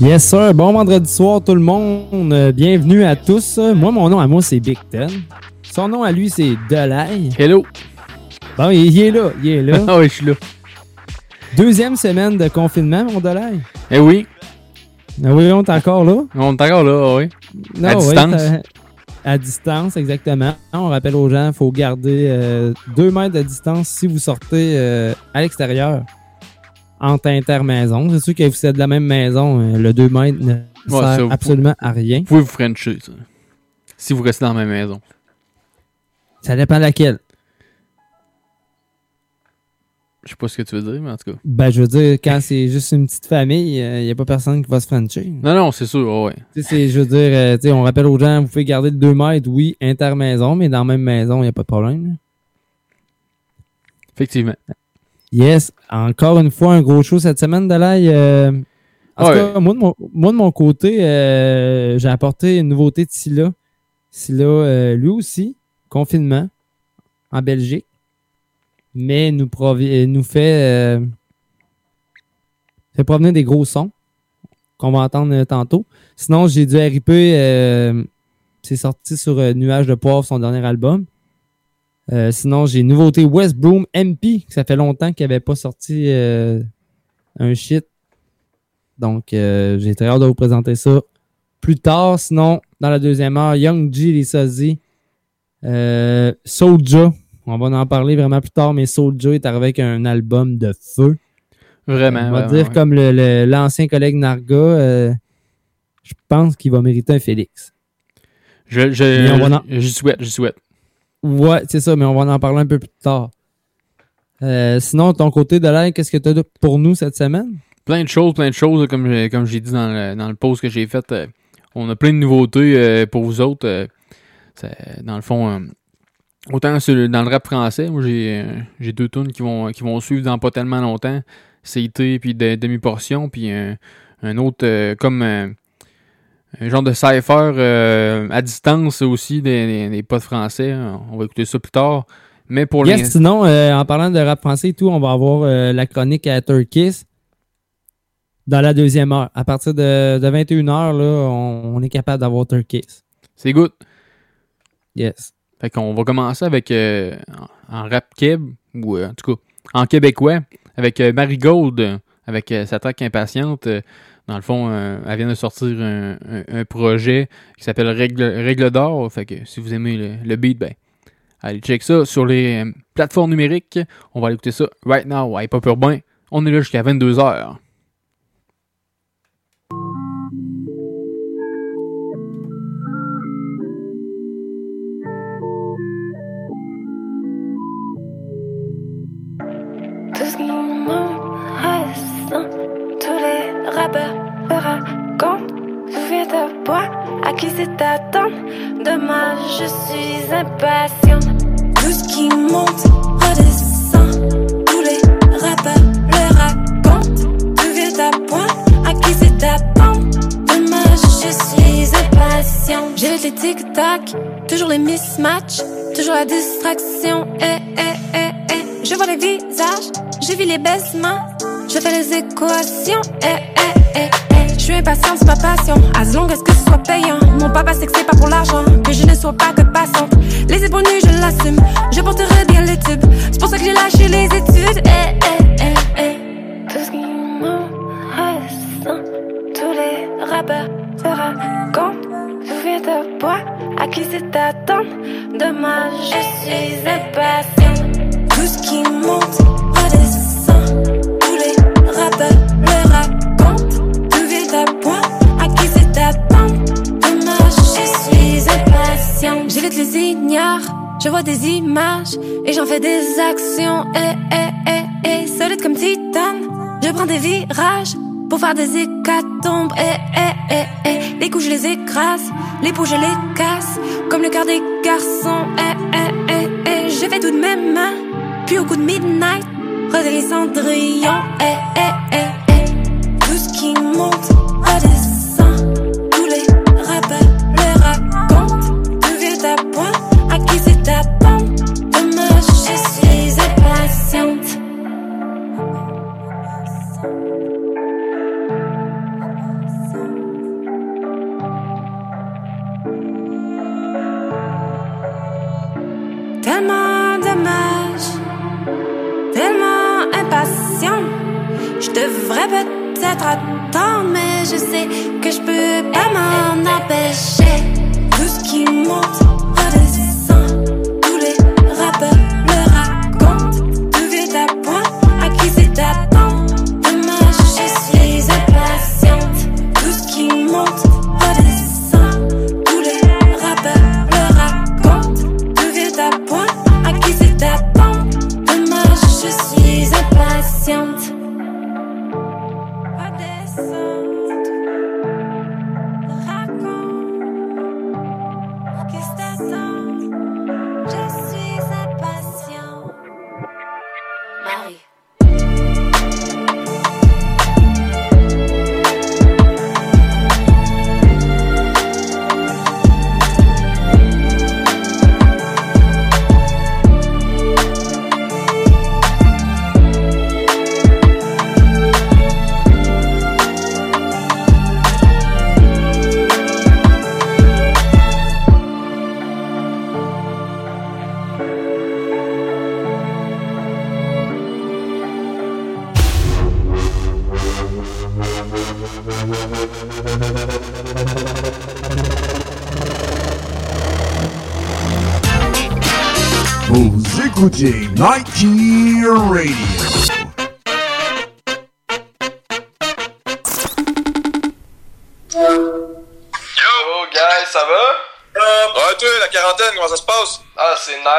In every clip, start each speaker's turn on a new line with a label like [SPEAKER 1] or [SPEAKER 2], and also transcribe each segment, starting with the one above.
[SPEAKER 1] Yes, sir. Bon vendredi soir, tout le monde. Euh, Bienvenue à tous. Moi, mon nom à moi, c'est Big Ten. Son nom à lui, c'est Delay.
[SPEAKER 2] Hello!
[SPEAKER 1] Bon, il, il est là. Il est là.
[SPEAKER 2] Ah oui, je suis là.
[SPEAKER 1] Deuxième semaine de confinement, mon Delay.
[SPEAKER 2] Eh oui,
[SPEAKER 1] Ah oui, on est encore là.
[SPEAKER 2] on est encore là, ah oui.
[SPEAKER 1] Non,
[SPEAKER 2] À distance.
[SPEAKER 1] à distance, exactement. On rappelle aux gens, il faut garder euh, deux mètres de distance si vous sortez euh, à l'extérieur. Entre intermaisons. C'est sûr que vous êtes de la même maison, euh, le 2 mètres ne
[SPEAKER 2] Ouais,
[SPEAKER 1] sert
[SPEAKER 2] ça,
[SPEAKER 1] absolument à rien.
[SPEAKER 2] Vous pouvez vous frencher, ça. Si vous restez dans la même maison.
[SPEAKER 1] Ça dépend de laquelle.
[SPEAKER 2] Je sais pas ce que tu veux dire, mais en tout cas.
[SPEAKER 1] Ben, je veux dire, quand c'est juste une petite famille, il n'y a pas personne qui va se frencher.
[SPEAKER 2] Non, non, c'est sûr, ouais.
[SPEAKER 1] Je veux dire, euh, on rappelle aux gens, vous pouvez garder le 2 mètres, oui, intermaison, mais dans la même maison, il n'y a pas de problème.
[SPEAKER 2] Effectivement.
[SPEAKER 1] Yes, encore une fois, un gros show cette semaine de l'ail. euh, en tout cas, moi de mon, moi, de mon côté, euh, j'ai apporté une nouveauté de Silla. Silla, euh, lui aussi, confinement en Belgique, mais nous, provi- euh, nous fait, euh, fait provenir des gros sons qu'on va entendre euh, tantôt. Sinon, j'ai du RIP, euh, c'est sorti sur Nuage de Poivre, son dernier album. Euh, sinon, j'ai une nouveauté West Broom MP, que ça fait longtemps qu'il n'avait pas sorti euh, un shit. Donc, euh, j'ai très hâte de vous présenter ça plus tard. Sinon, dans la deuxième heure, Young G, les euh, Soulja. On va en parler vraiment plus tard, mais Soulja est arrivé avec un album de feu.
[SPEAKER 2] Vraiment.
[SPEAKER 1] On va
[SPEAKER 2] vraiment,
[SPEAKER 1] dire
[SPEAKER 2] ouais.
[SPEAKER 1] comme le- le- l'ancien collègue Narga, euh, je pense qu'il va mériter un Félix.
[SPEAKER 2] Je, je,
[SPEAKER 1] en-
[SPEAKER 2] j'y souhaite, j'y souhaite.
[SPEAKER 1] Ouais, c'est ça, mais on va en parler un peu plus tard. Euh, sinon, ton côté de l'air, qu'est-ce que tu as pour nous cette semaine?
[SPEAKER 2] Plein de choses, plein de choses, comme, comme j'ai dit dans le, dans le post que j'ai fait. euh, on a plein de nouveautés euh, pour vous autres. dans le fond, autant sur dans le rap français, moi j'ai deux tunes qui vont, qui vont suivre dans pas tellement longtemps. CT, puis de, demi-portion, puis un, autre comme un genre de cypher euh, à distance aussi des, des, des potes français. On va écouter ça plus tard. Mais pour
[SPEAKER 1] Yes, sinon, euh, en parlant de rap français et tout, on va avoir euh, la chronique à Turkish dans la deuxième heure. À partir de, de 21h, là, on, on est capable d'avoir Turkish.
[SPEAKER 2] C'est good.
[SPEAKER 1] Yes.
[SPEAKER 2] Fait qu'on va commencer avec en rap keb, ou en tout cas en québécois, avec Marigold, euh, avec sa track impatiente. Dans le fond, euh, elle vient de sortir un, un- projet qui s'appelle Règle, Règle d'or. Fait que si vous aimez le, beat, ben, allez check ça sur les euh, plateformes numériques. On va aller écouter ça right now. Ouais, pas urbain. On est là jusqu'à 22h.
[SPEAKER 3] Je suis impatient. Tout ce qui monte redescend. Tous les rappeurs le racontent. Souviens-toi à qui c'est attendre. Demain, je suis impatient. J'ai les tic-tac, toujours les mismatchs, toujours la distraction. Eh, eh, eh, eh. Je vois les visages, j'ai vu les baissements, je fais les équations. Eh, eh, eh, eh. Je suis impatient, c'est ma passion. As long as que soit payant. Mon papa sait que c'est pas pour l'argent, que je ne sois pas que passante. Les épaules nues, je l'assume. Je porterai bien les tubes. C'est pour ça que j'ai lâché les études. Eh, eh, eh, eh. Tout ce qui m'intéresse, tous les rappeurs se racontent. Souviens-toi à qui c'est attendre? Demain, je suis impatient. Tout ce qui monte J'évite les ignares. Je vois des images et j'en fais des actions. Eh, eh, eh, eh, solide comme titane. Je prends des virages pour faire des hécatombes. Eh, eh, eh, eh. Les coups, je les écrase, les peaux, je les casse, comme le cœur des garçons. Eh, eh, eh, eh. J'ai fait tout de mes mains, puis au coup de midnight, redéler les cendrillons. Eh, eh, eh, eh. Tout ce qui monte,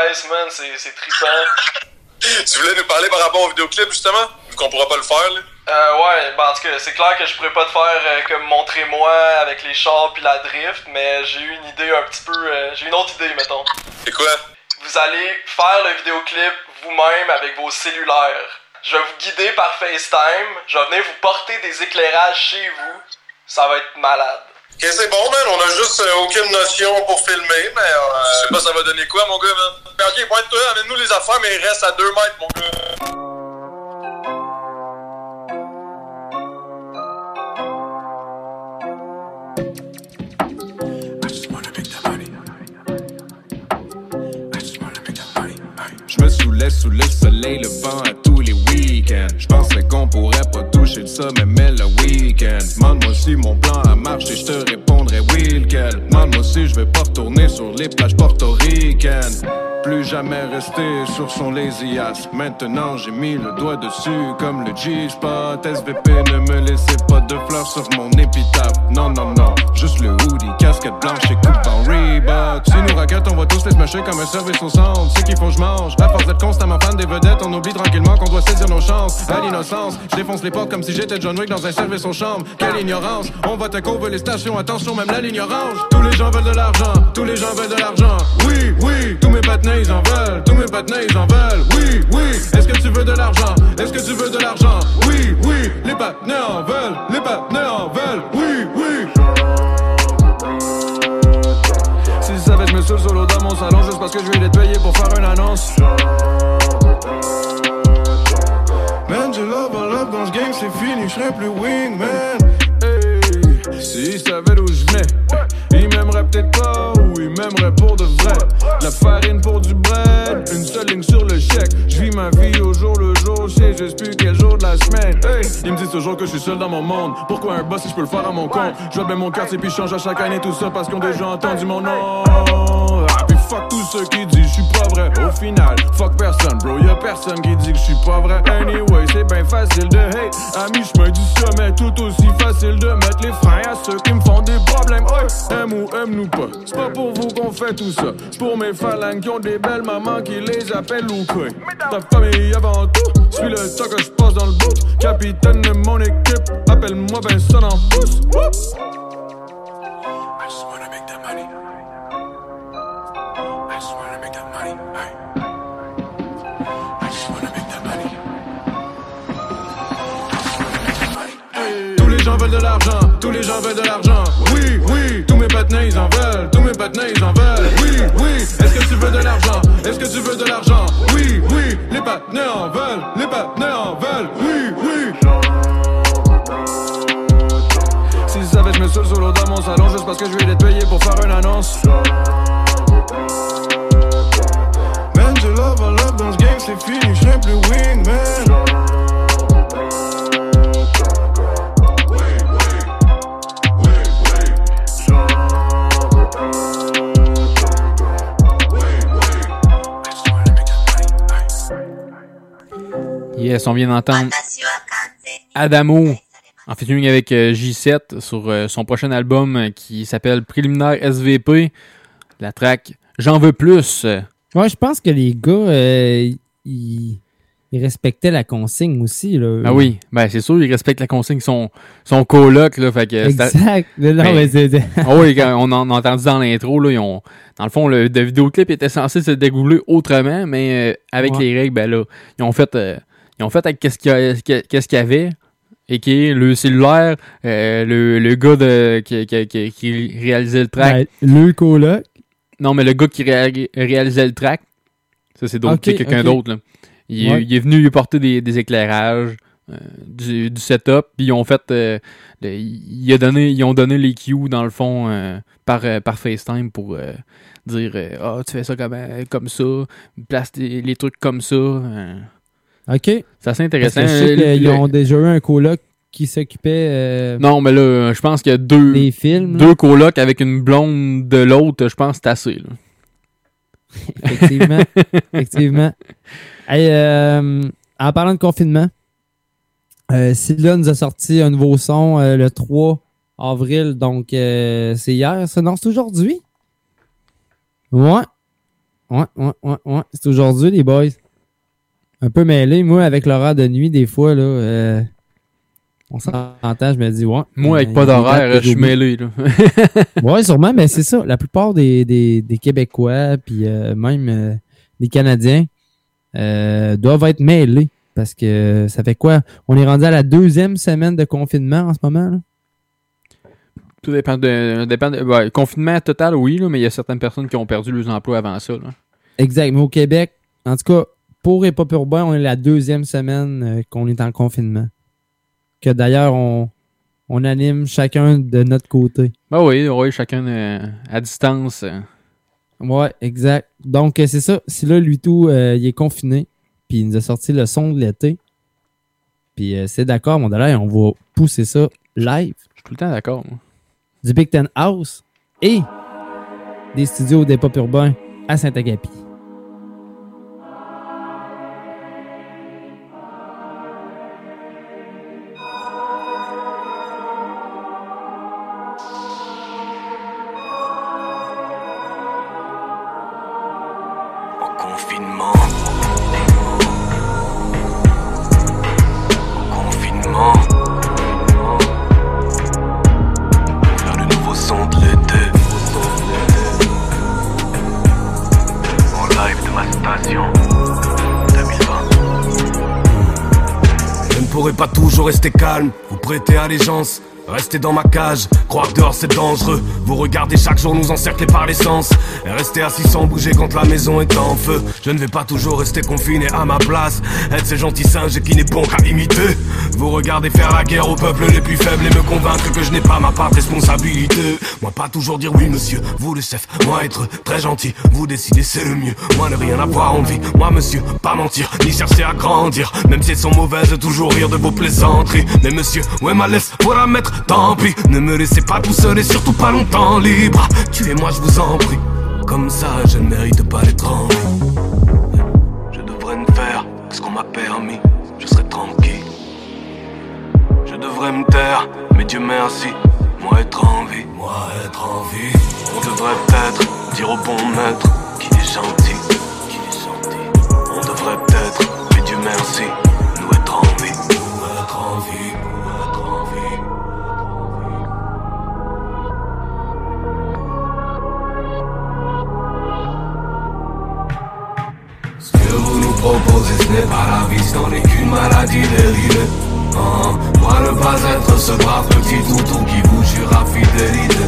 [SPEAKER 4] nice, man, c'est trippant.
[SPEAKER 5] Tu voulais nous parler par rapport au vidéoclip, justement? Vu qu'on pourra pas le faire, là.
[SPEAKER 4] Euh, ouais, ben en tout cas, c'est clair que je pourrais pas te faire euh, comme montrez-moi avec les chars puis la drift, mais j'ai eu une idée un petit peu. euh, j'ai une autre idée, mettons.
[SPEAKER 5] C'est quoi?
[SPEAKER 4] Vous allez faire le vidéoclip vous-même avec vos cellulaires. Je vais vous guider par FaceTime, je vais venir vous porter des éclairages chez vous. Ça va être malade.
[SPEAKER 5] Ok, c'est bon, man. On a juste euh, aucune notion pour filmer, mais euh, je sais pas ça va donner quoi, mon gars, man? Ok, pointe-toi, amène-nous les affaires, mais reste à 2 mètres, mon gars.
[SPEAKER 6] Saoulais sous le soleil levant à tous les week-ends. Je pensais qu'on pourrait pas toucher le sommet, mais le week-end. Demande-moi si mon plan a marché, je te répondrai oui, lequel. Demande-moi si je vais pas retourner sur les plages portoricaines. Plus jamais rester sur son lazy. Maintenant j'ai mis le doigt dessus comme le G-Spot. SVP, ne me laissez pas de fleurs sur mon épitaphe. Non, non, non, juste le hoodie, casquette blanche et coupe en Reebok. Si nous raquette, on va tous les smasher comme un service au centre. C'est qu'il faut que je mange. À force d'être constamment fan des vedettes, on oublie tranquillement qu'on doit saisir nos chances. À l'innocence, je défonce les portes comme si j'étais John Wick dans un service aux chambres. Quelle ignorance, on va te les stations, attention, même la ligne orange. Tous les gens veulent de l'argent, tous les gens veulent de l'argent. Oui, oui, tous mes ils en veulent, tous mes patinets ils en veulent. Oui, oui, est-ce que tu veux de l'argent? Est-ce que tu veux de l'argent? Oui, oui, les patinets en veulent, les patinets en veulent. Oui, oui. Si tu savais, je me saoule solo dans mon salon juste parce que je vais les payer pour faire une annonce. Man, je love, love dans ce game, c'est fini, je serai plus wingman. Hey, s'ils savaient d'où je venais, ils m'aimeraient peut-être pas m'aimeraient pour de vrai. La farine pour du bread, une seule ligne sur le chèque. Je vis ma vie au jour le jour, je sais juste plus quel jour de la semaine. Ils me disent toujours que je suis seul dans mon monde. Pourquoi un boss si je peux le faire à mon compte? Je bien mon quartier puis change à chaque année tout ça parce qu'ils ont déjà entendu mon nom. Fuck tout ceux qui disent je suis pas vrai. Au final, fuck personne, bro. Y'a personne qui dit que je suis pas vrai. Anyway, c'est bien facile de hate. À mi-chemin du sommet, tout aussi facile de mettre les freins à ceux qui me font des problèmes. Ouais, aime ou aime-nous pas. C'est pas pour vous qu'on fait tout ça. Pour mes phalanges qui ont des belles mamans qui les appellent ou quoi. Ta famille avant tout. Suis le temps que je passe dans le bout. Capitaine de mon équipe, appelle-moi Vincent en pouce. I just wanna make de l'argent, tous les gens veulent de l'argent. Oui, oui, tous mes patinets ils en veulent, tous mes patinets ils en veulent. Oui, oui, est-ce que tu veux de l'argent? Est-ce que tu veux de l'argent? Oui, oui, les patinets en veulent, les patinets en veulent. Oui, oui. S'ils savaient, je me saoule solo dans mon salon juste parce que je vais être payé pour faire une annonce. Man, je love, I love dans ce game, c'est fini, je plus wingman.
[SPEAKER 2] Yes, on vient d'entendre Adamo en featuring avec euh, J7 sur euh, son prochain album euh, qui s'appelle Préliminaire SVP. La track J'en veux plus.
[SPEAKER 1] Ouais, je pense que les gars, euh, ils, ils respectaient la consigne aussi. Là.
[SPEAKER 2] Ah oui, ben c'est sûr, il respecte la consigne, son, son coloc, là, fait que...
[SPEAKER 1] Exact. Non, mais
[SPEAKER 2] Ah oui, on en a entendu dans l'intro, là, ils ont, dans le fond, le, le vidéoclip était censé se dérouler autrement, mais euh, avec
[SPEAKER 1] Ouais.
[SPEAKER 2] les règles, ben là, ils ont fait, euh, ils ont fait avec qu'est-ce qu'il y, avait, et qui est le cellulaire, euh, le, le gars de, qui, qui, qui, qui réalisait le track.
[SPEAKER 1] Ben, le coloc.
[SPEAKER 2] Non, mais le gars qui ré- réalisait le track, ça c'est d'autres,
[SPEAKER 1] Ok,
[SPEAKER 2] c'est quelqu'un d'autre. Il,
[SPEAKER 1] Ouais.
[SPEAKER 2] il est venu lui porter des, des éclairages, euh, du, du setup, puis ils ont fait, euh, le- il a donné, ils ont donné les cues dans le fond euh, par, par FaceTime pour dire, ah tu fais ça comme, comme ça, place les trucs comme ça. Euh.
[SPEAKER 1] OK.
[SPEAKER 2] c'est
[SPEAKER 1] Parce que
[SPEAKER 2] intéressant.
[SPEAKER 1] je sais
[SPEAKER 2] Le-
[SPEAKER 1] qu'ils
[SPEAKER 2] le-
[SPEAKER 1] ont déjà eu un coloc qui s'occupait euh,
[SPEAKER 2] Non, mais là, je pense qu'il y a deux,
[SPEAKER 1] des films. là.
[SPEAKER 2] deux colocs avec une blonde de l'autre, je pense que c'est assez. Là.
[SPEAKER 1] Effectivement. Effectivement. Hey, euh, en parlant de confinement, euh, nous a sorti un nouveau son euh, le 3 avril. Donc, euh, c'est hier, ça? Non, c'est aujourd'hui? Ouais. Ouais, ouais, ouais, ouais. C'est aujourd'hui, les boys. Un peu mêlé. Moi, avec l'horaire de nuit, des fois, là, euh, on s'entend, je me dis, ouais.
[SPEAKER 2] Moi, avec
[SPEAKER 1] Euh,
[SPEAKER 2] pas d'horaire, je suis mêlé. Là.
[SPEAKER 1] Ouais, sûrement, mais c'est ça. La plupart des, des, des Québécois, puis euh, même euh, des Canadiens, euh, doivent être mêlés. Parce que ça fait quoi? On est rendu à la deuxième semaine de confinement en ce moment. Là?
[SPEAKER 2] Tout dépend de. Dépend de ouais, confinement total, oui, là, mais il y a certaines personnes qui ont perdu leurs emplois avant ça. Là.
[SPEAKER 1] Exact. Mais au Québec, en tout cas, pour et pop urbain, on est la deuxième semaine euh, qu'on est en confinement. Que d'ailleurs, on, on anime chacun de notre côté.
[SPEAKER 2] Ben oui, oui, chacun euh, à distance.
[SPEAKER 1] Ouais, exact. Donc, euh, c'est ça. Si là, lui tout, euh, il est confiné, puis il nous a sorti le son de l'été. Puis euh, c'est d'accord, mon dollar, on va pousser ça live
[SPEAKER 2] Je suis tout le temps d'accord. moi.
[SPEAKER 1] du Big Ten House et des studios des pop urbains à Saint-Agapi.
[SPEAKER 7] Vous prêter allégeance. Rester dans ma cage, croire dehors c'est dangereux. Vous regardez chaque jour nous encercler par l'essence. Et rester assis sans bouger quand la maison est en feu. Je ne vais pas toujours rester confiné à ma place. Être ce gentil singe qui n'est bon qu'à imiter. Vous regardez faire la guerre aux peuples les plus faibles et me convaincre que je n'ai pas ma part de responsabilité. Moi pas toujours dire oui monsieur, vous le chef. Moi être très gentil, vous décidez c'est le mieux. Moi ne rien avoir envie, moi monsieur, pas mentir, ni chercher à grandir. Même si elles sont mauvaises, toujours rire de vos plaisanteries. Mais monsieur, ouais ma laisse, la mettre, tant pis. Ne me laissez pas tout seul et surtout pas longtemps libre. Tuez-moi, je vous en prie. comme ça, je ne mérite pas d'être en vie. Je devrais ne faire ce qu'on m'a permis, je serais tranquille. Je devrais me taire, mais Dieu merci, moi être en vie. Moi être en vie. On devrait peut-être dire au bon maître qu'il est gentil. Qu'il est gentil. On devrait peut-être, mais Dieu merci, est qu'une maladie dérivée. Hein, moi ne pas être ce brave petit toutou qui vous jure à fidélité.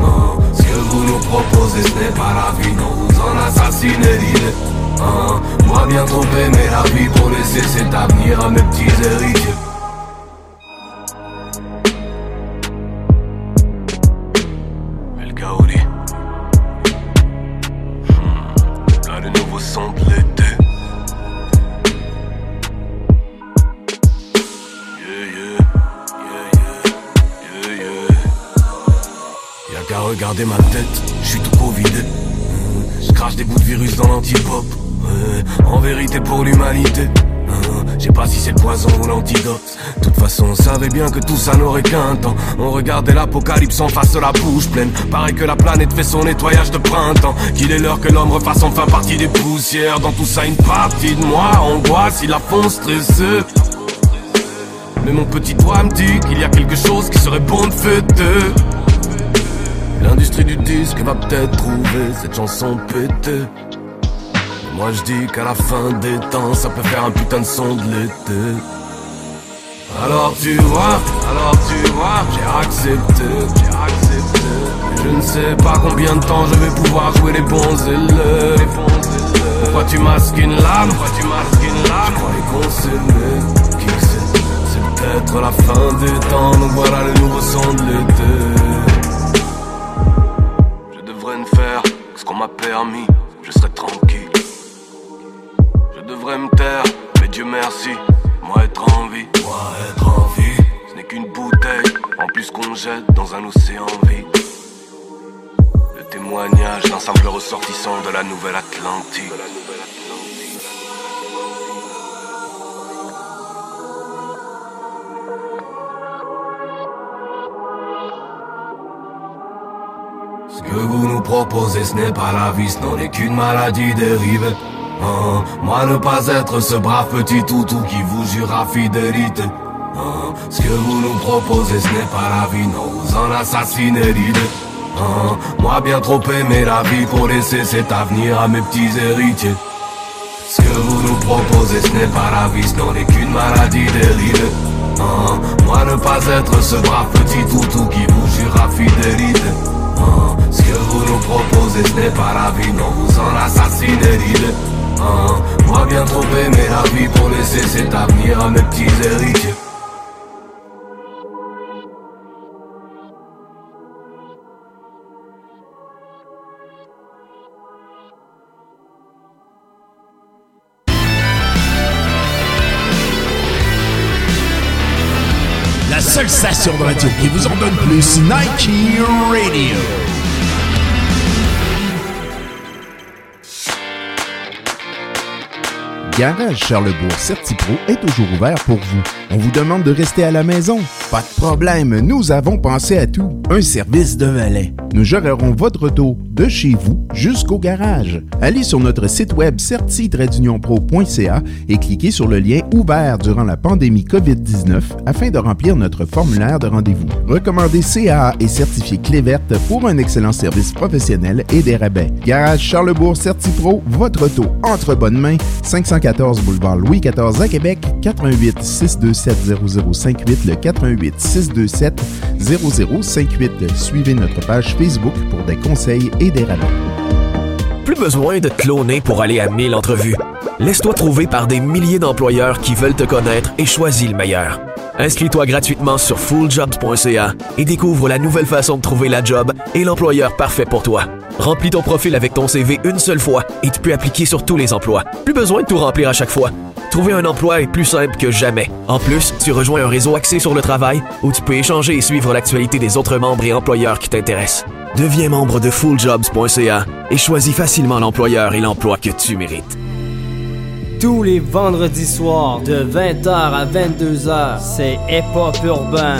[SPEAKER 7] Non, ce que vous nous proposez, ce n'est pas la vie, non, vous en assassinez l'idée. Hein, moi bien trop aimer la vie pour laisser cet avenir à mes petits héritiers. L'antidote. Toute façon, on savait bien que tout ça n'aurait qu'un temps. On regardait l'apocalypse en face la bouche pleine. Pareil que la planète fait son nettoyage de printemps. Qu'il est l'heure que l'homme refasse enfin partie des poussières. Dans tout ça, une partie de moi angoisse, il a fond stressé. Mais mon petit doigt me dit qu'il y a quelque chose qui serait bon de fêter. L'industrie du disque va peut-être trouver cette chanson pétée. Moi je dis qu'à la fin des temps, ça peut faire un putain de son de l'été. Alors tu vois, alors tu vois, j'ai accepté, j'ai accepté. Je ne sais pas combien de temps je vais pouvoir jouer les bons élèves. Pourquoi tu masques une lame, pourquoi tu masques une lame? Qu'on s'aimait, qui sait C'est peut-être la fin des temps, donc voilà le nouveau son de l'été. Je devrais ne faire que ce qu'on m'a permis, je serais tranquille. Je devrais me taire, mais Dieu merci, moi être en vie. Moi être en vie. Ce n'est qu'une bouteille, en plus qu'on jette dans un océan vide. Le témoignage d'un simple ressortissant de la nouvelle Atlantique. Ce que vous nous proposez, ce n'est pas la vie, ce n'en est qu'une maladie dérivée. Hein, moi ne pas être ce brave petit toutou qui vous jure à fidélité. Hein, ce que vous nous proposez, ce n'est pas la vie, non, vous en assassinez l'idée. Hein, moi bien trop aimer la vie pour laisser cet avenir à mes petits héritiers. Ce que vous nous proposez, ce n'est pas la vie, ce n'en est qu'une maladie dérivée. Hein, moi ne pas être ce brave petit toutou qui vous jure à fidélité. Hein, ce que vous nous proposez, ce n'est pas la vie, non, vous en assassinez l'idée. Hein, moi bien trop aimer la vie pour laisser cet avenir à mes petits héritiers.
[SPEAKER 8] La seule station de radio qui vous en donne plus, Nike Radio.
[SPEAKER 9] Garage Charlebourg Certipro est toujours ouvert pour vous. On vous demande de rester à la maison? Pas de problème, nous avons pensé à tout. Un service de valet. Nous gérerons votre auto de chez vous jusqu'au garage. Allez sur notre site web certi-pro.ca et cliquez sur le lien ouvert durant la pandémie COVID-19 afin de remplir notre formulaire de rendez-vous. Recommandez CAA et certifié clé verte pour un excellent service professionnel et des rabais. Garage Charlebourg Certipro, votre auto entre bonnes mains, 514 boulevard Louis XIV à Québec, 88 627 0058, le 88 627 0058. Suivez notre page Facebook pour des conseils et des rabais.
[SPEAKER 10] Plus besoin de te cloner pour aller à 1000 entrevues. Laisse-toi trouver par des milliers d'employeurs qui veulent te connaître et choisis le meilleur. Inscris-toi gratuitement sur fulljobs.ca et découvre la nouvelle façon de trouver la job et l'employeur parfait pour toi. Remplis ton profil avec ton CV une seule fois et tu peux appliquer sur tous les emplois. Plus besoin de tout remplir à chaque fois. Trouver un emploi est plus simple que jamais. En plus, tu rejoins un réseau axé sur le travail où tu peux échanger et suivre l'actualité des autres membres et employeurs qui t'intéressent. Deviens membre de fulljobs.ca et choisis facilement l'employeur et l'emploi que tu mérites.
[SPEAKER 11] Tous les vendredis soirs de 20h à 22h, c'est Hip Hop Urbain.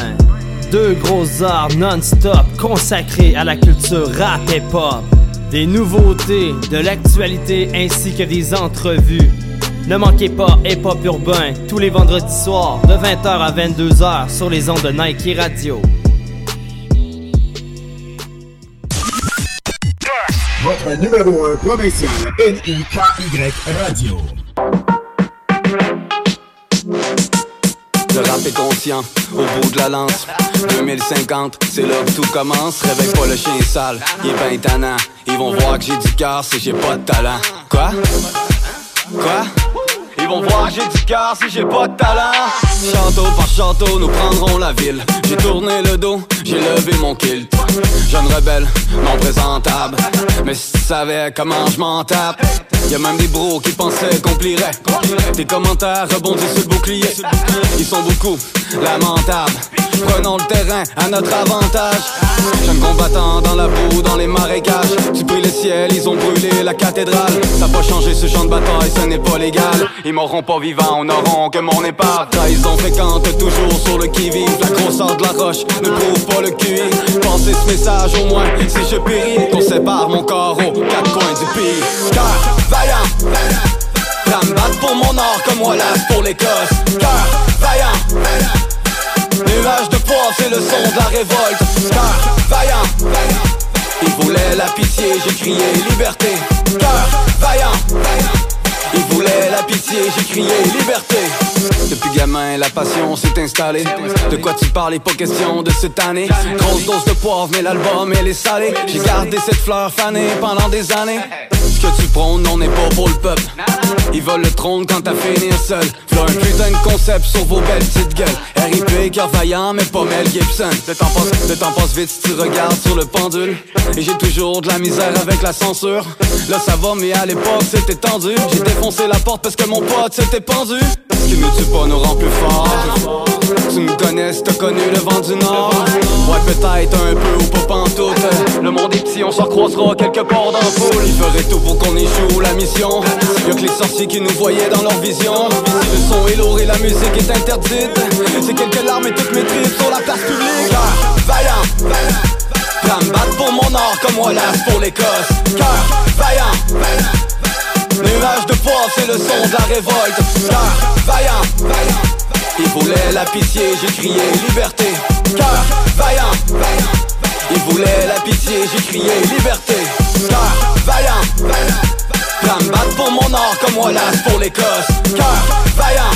[SPEAKER 11] Deux grosses arts non-stop consacrés à la culture rap hip hop. Des nouveautés, de l'actualité ainsi que des entrevues. Ne manquez pas Hip Hop Urbain tous les vendredis soirs de 20h à 22h sur les ondes de Nike Radio.
[SPEAKER 8] Votre numéro 1 provincial NIKY Radio.
[SPEAKER 12] Le rap est conscient, au bout de la lance. 2050, c'est là que tout commence. Réveille pas le chien sale, il est ben tannant Ils vont voir que j'ai du cœur si j'ai pas de talent. Quoi? Quoi? Ils vont voir que j'ai du cœur si j'ai pas de talent. Château par château, nous prendrons la ville. J'ai tourné le dos, j'ai levé mon kilt Jeune rebelle, non présentable. Mais si tu savais comment je m'en tape Y'a même des bros qui pensaient qu'on plierait. Tes commentaires rebondissent sur le bouclier. Ils sont beaucoup, lamentables Prenons le terrain à notre avantage. Jeunes combattants dans la boue, dans les marécages. Tu pries le ciel, ils ont brûlé la cathédrale. Ça pas changé ce champ de bataille, ce n'est pas légal. Ils m'auront pas vivant, on n'auront que mon épave. Trahison fréquente, toujours sur le qui-vive. La grosseur de la roche ne prouve pas le QI Pensez ce message au moins, si je péris. Qu'on sépare mon corps aux quatre coins du pays. Cœur vaillant. Me pour mon or comme Wallace pour l'Écosse. Cœur vaillant Nuage de poivre, c'est le son de la révolte. Cœur vaillant. Il voulait la pitié, j'ai crié liberté. Cœur vaillant. Il voulait la pitié, j'ai crié liberté. Depuis gamin, la passion s'est installée. De quoi tu parles, pas question de cette année. Grosse dose de poivre, mais l'album, elle est salée. J'ai gardé cette fleur fanée pendant des années que tu prônes, on n'est pas pour le peuple. Ils veulent le trône quand t'as fini seul. V'là un putain de concept sur vos belles petites gueules. R.I.P. cœur vaillant mais pas Mel Gibson. Le temps passe, le temps passe vite si tu regardes sur le pendule. Et j'ai toujours de la misère avec la censure. Là ça va mais à l'époque c'était tendu. J'ai défoncé la porte parce que mon pote s'était pendu. Ce qui nous tue pas nous rend plus forts Tu me connais, t'as connu le vent du nord. Ouais peut-être un peu ou pas pantoute. Le monde est petit, on se recroisera quelque part dans le pool Il ferait tout pour qu'on échoue la mission. Y'a que les sorciers qui nous voyaient dans leur vision. Le son est lourd et la musique est interdite C'est quelques larmes et toutes mes sur la place publique. Cœur vaillant Prends me pour mon or comme Wallace pour l'Écosse. Cœur vaillant Nuage de poivre, c'est le son de la révolte. Cœur vaillant Il voulait la pitié, j'ai crié liberté. Cœur vaillant Il voulait la pitié, j'ai crié liberté. Cœur vaillant Prends me battre pour mon or comme Wallace pour l'Écosse. Cœur vaillant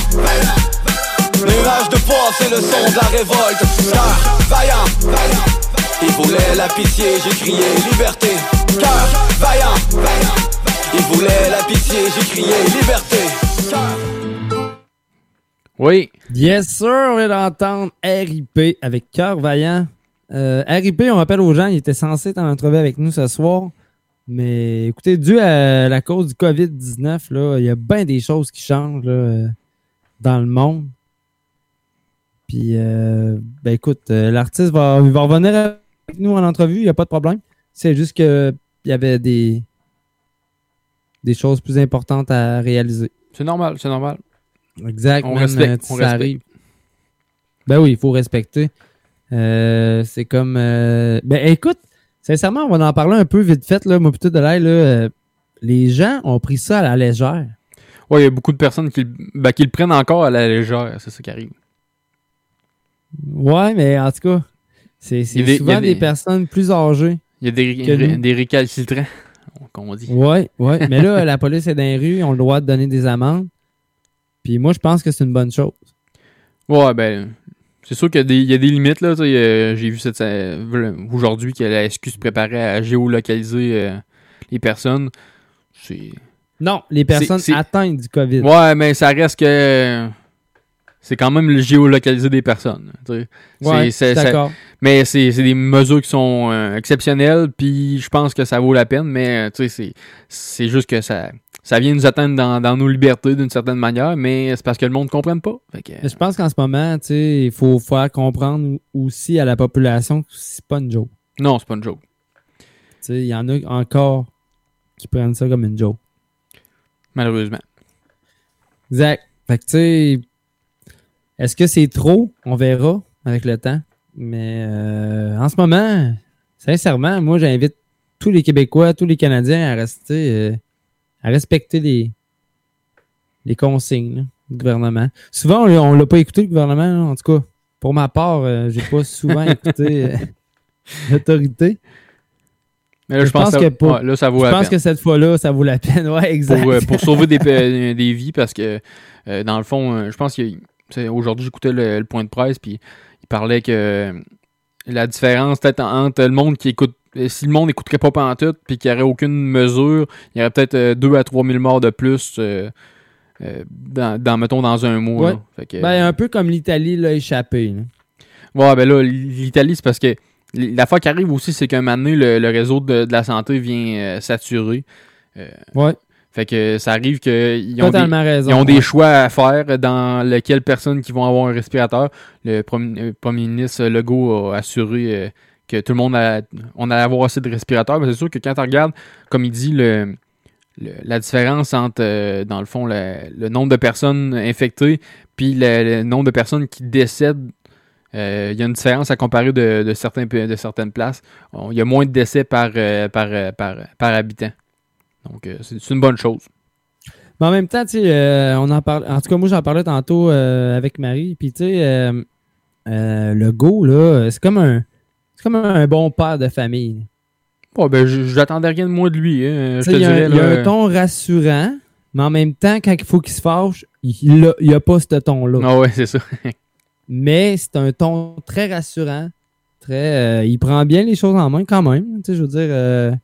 [SPEAKER 12] Nuage de poivre, c'est le son de la révolte. Cœur vaillant Il voulait la pitié, j'ai crié liberté. Cœur vaillant Il voulait la pitié, j'ai crié liberté
[SPEAKER 2] Oui.
[SPEAKER 1] Yes, sir, on vient d'entendre RIP avec Cœur Vaillant. Euh, RIP, on rappelle aux gens, il était censé être en entrevue avec nous ce soir. Mais écoutez, dû à la cause du COVID-19, là, il y a bien des choses qui changent là, euh, dans le monde. Puis, euh, ben écoute, euh, l'artiste va, il va revenir avec nous en entrevue, il n'y a pas de problème. C'est juste qu'il y avait des, des choses plus importantes à réaliser.
[SPEAKER 2] C'est normal, c'est normal.
[SPEAKER 1] Exact.
[SPEAKER 2] On
[SPEAKER 1] man,
[SPEAKER 2] respecte,
[SPEAKER 1] euh,
[SPEAKER 2] on
[SPEAKER 1] ça
[SPEAKER 2] respecte.
[SPEAKER 1] arrive. Ben oui, il faut respecter. Euh, c'est comme. euh, Ben écoute, sincèrement, on va en parler un peu vite fait, là, moi plutôt de euh, les gens ont pris ça à la légère.
[SPEAKER 2] Ouais, il y a beaucoup de personnes qui, le- ben, qui le prennent encore à la légère, c'est ça qui arrive.
[SPEAKER 1] Ouais, mais en tout cas, c'est souvent des...
[SPEAKER 2] des-
[SPEAKER 1] personnes plus âgées.
[SPEAKER 2] Il y a des, des récalcitrants, comme on dit.
[SPEAKER 1] Ouais, ouais. mais là, la police est dans les rues, ils ont le droit de donner des amendes. Puis moi, je pense que c'est une bonne chose.
[SPEAKER 2] Ouais, ben, c'est sûr qu'il y, a des- il y a des limites, là. euh, J'ai vu euh, aujourd'hui que la SQ se préparait à géolocaliser euh, les personnes.
[SPEAKER 1] Non, les personnes atteintes du COVID.
[SPEAKER 2] Ouais, mais ça reste que. C'est quand même le géolocaliser des personnes.
[SPEAKER 1] Ouais,
[SPEAKER 2] c'est- ça-. Mais c'est des mesures qui sont euh, exceptionnelles, puis je pense que ça vaut la peine, mais euh, tu sais, c'est- c'est juste que ça, ça vient nous atteindre dans, dans nos libertés d'une certaine manière, mais c'est parce que le monde ne comprenne pas. Fait que,
[SPEAKER 1] Mais Je pense qu'en ce moment, tu sais, il faut faire comprendre aussi à la population que c'est pas une joke.
[SPEAKER 2] non, c'est pas une joke.
[SPEAKER 1] tu sais, il y en a encore qui prennent ça comme une joke.
[SPEAKER 2] Malheureusement.
[SPEAKER 1] Exact. Fait que, tu sais, est-ce que c'est trop? On verra avec le temps. Mais euh, en ce moment, sincèrement, moi, j'invite tous les Québécois, tous les Canadiens à rester, euh, à respecter les, les consignes là, du gouvernement. Souvent, on, l'a- on l'a pas écouté, le gouvernement. là. En tout cas, pour ma part, euh, j'ai pas souvent écouté euh, l'autorité.
[SPEAKER 2] Mais là, je, pense, que
[SPEAKER 1] pour-
[SPEAKER 2] ouais, là, ça vaut
[SPEAKER 1] je
[SPEAKER 2] la
[SPEAKER 1] pense
[SPEAKER 2] peine.
[SPEAKER 1] que cette fois-là, ça vaut la peine. Ouais, exact.
[SPEAKER 2] pour, euh, pour sauver des, pe- des vies parce que euh, dans le fond, euh, je pense qu'aujourd'hui j'écoutais le, le point de presse puis il parlait que euh, la différence peut-être en- entre le monde qui écoute euh, si le monde n'écouterait pas pantoute puis qu'il n'y aurait aucune mesure, il y aurait peut-être euh, 2 à 3 000 morts de plus euh, euh, dans, dans, mettons, dans un mois.
[SPEAKER 1] Ouais.
[SPEAKER 2] là. Fait que,
[SPEAKER 1] Ben, un peu comme l'Italie l'a échappé. là.
[SPEAKER 2] Ouais, ben là, l'Italie, c'est parce que l'affaire qui arrive aussi, c'est qu'un moment donné, le, le réseau de, de la santé vient euh, saturer. Euh,
[SPEAKER 1] Ouais.
[SPEAKER 2] Fait que ça arrive qu'ils ont, des,
[SPEAKER 1] raison,
[SPEAKER 2] ils ont des choix à faire dans lesquels personnes qui vont avoir un respirateur. Le premier, euh, premier ministre Legault a assuré euh, que tout le monde a, on allait avoir assez de respirateurs. Mais c'est sûr que quand tu regardes, comme il dit, le, le- la différence entre, euh, dans le fond, le, le nombre de personnes infectées puis le, le nombre de personnes qui décèdent, euh, il y a une différence à comparer de, de certains, de certaines places. On- Il y a moins de décès par, euh, par, par, par habitant. Donc, euh, c'est une bonne chose.
[SPEAKER 1] Mais en même temps, tu sais, euh, on en parle. En tout cas, moi, j'en parlais tantôt euh, avec Marie. Puis, tu sais, euh, le go, là, c'est comme un. C'est comme un bon père de famille.
[SPEAKER 2] Bon, ben, je- j'attendais rien de moins de lui. hein. Je te
[SPEAKER 1] Il y, a un-
[SPEAKER 2] dirais,
[SPEAKER 1] il y a
[SPEAKER 2] là,
[SPEAKER 1] un ton rassurant, mais en même temps, quand il faut qu'il se fâche, il n'a il a pas ce ton-là.
[SPEAKER 2] Ah ouais, c'est ça.
[SPEAKER 1] mais c'est un ton très rassurant. Très, il prend bien les choses en main quand même. Tu sais, je veux dire,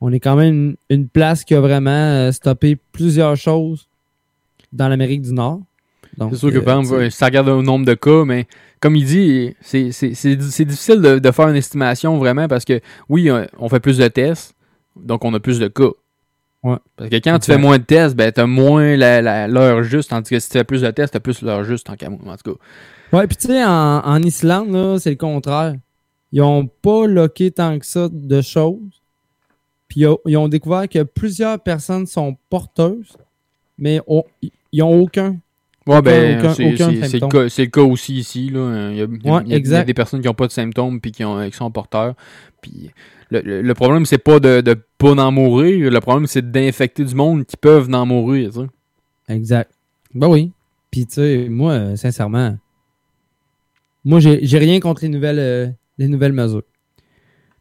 [SPEAKER 1] on est quand même une, une place qui a vraiment euh, stoppé plusieurs choses dans l'Amérique du Nord.
[SPEAKER 2] C'est sûr que,
[SPEAKER 1] euh,
[SPEAKER 2] par
[SPEAKER 1] tu
[SPEAKER 2] exemple, ça regarde le nombre de cas, mais comme il dit, c'est difficile de, de faire une estimation vraiment parce que, oui, on- fait plus de tests, donc on a plus de cas.
[SPEAKER 1] Ouais.
[SPEAKER 2] Parce que quand tu fais moins de tests, ben, t'as moins la- la- l'heure juste, tandis que si tu fais plus de tests, t'as plus l'heure juste en. En tout cas.
[SPEAKER 1] Ouais, puis tu sais, en, en Islande, c'est le contraire. Ils ont pas loqué tant que ça de choses. Puis ils ont- découvert que plusieurs personnes sont porteuses, mais ils n'ont aucun.
[SPEAKER 2] Ouais, ben,
[SPEAKER 1] aucun-
[SPEAKER 2] c'est
[SPEAKER 1] aucun
[SPEAKER 2] c'est- le, cas- c'est le cas aussi ici. Là. Il, y a, il y a-
[SPEAKER 1] Ouais,
[SPEAKER 2] il y a- il y a
[SPEAKER 1] exact.
[SPEAKER 2] des personnes qui n'ont pas de symptômes puis qui, ont, qui sont porteurs. Puis le, le- le problème, c'est pas de ne pas en mourir. Le problème, c'est d'infecter du monde qui peuvent en mourir.
[SPEAKER 1] Exact. Ben oui. Puis tu sais, moi, euh, sincèrement, moi, j'ai j'ai rien contre les nouvelles, euh, les nouvelles mesures.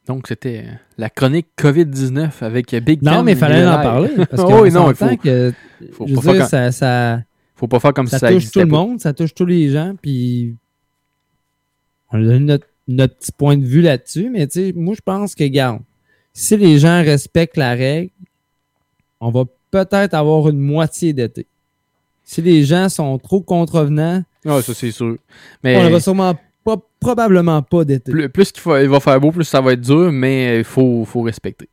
[SPEAKER 2] Donc, c'était la chronique COVID-19 avec Big
[SPEAKER 1] Non,
[SPEAKER 2] Cam
[SPEAKER 1] mais il fallait en parler. Parce
[SPEAKER 2] Oh
[SPEAKER 1] que
[SPEAKER 2] oui, non, il faut,
[SPEAKER 1] que,
[SPEAKER 2] faut
[SPEAKER 1] je
[SPEAKER 2] pas
[SPEAKER 1] dire, ça, ça,
[SPEAKER 2] faut pas faire comme
[SPEAKER 1] ça
[SPEAKER 2] si ça
[SPEAKER 1] touche tout le
[SPEAKER 2] pas.
[SPEAKER 1] monde, ça touche tous les gens, puis on a donné notre, notre petit point de vue là-dessus, mais tu sais, moi, je pense que, garde, si les gens respectent la règle, on va peut-être avoir une moitié d'été. Si les gens sont trop contrevenants,
[SPEAKER 2] Ah, ça, c'est sûr.
[SPEAKER 1] on
[SPEAKER 2] Mais
[SPEAKER 1] n'aura sûrement pas, probablement pas d'été.
[SPEAKER 2] plus, plus qu'il il va faire beau, plus ça va être dur, mais il faut, faut respecter.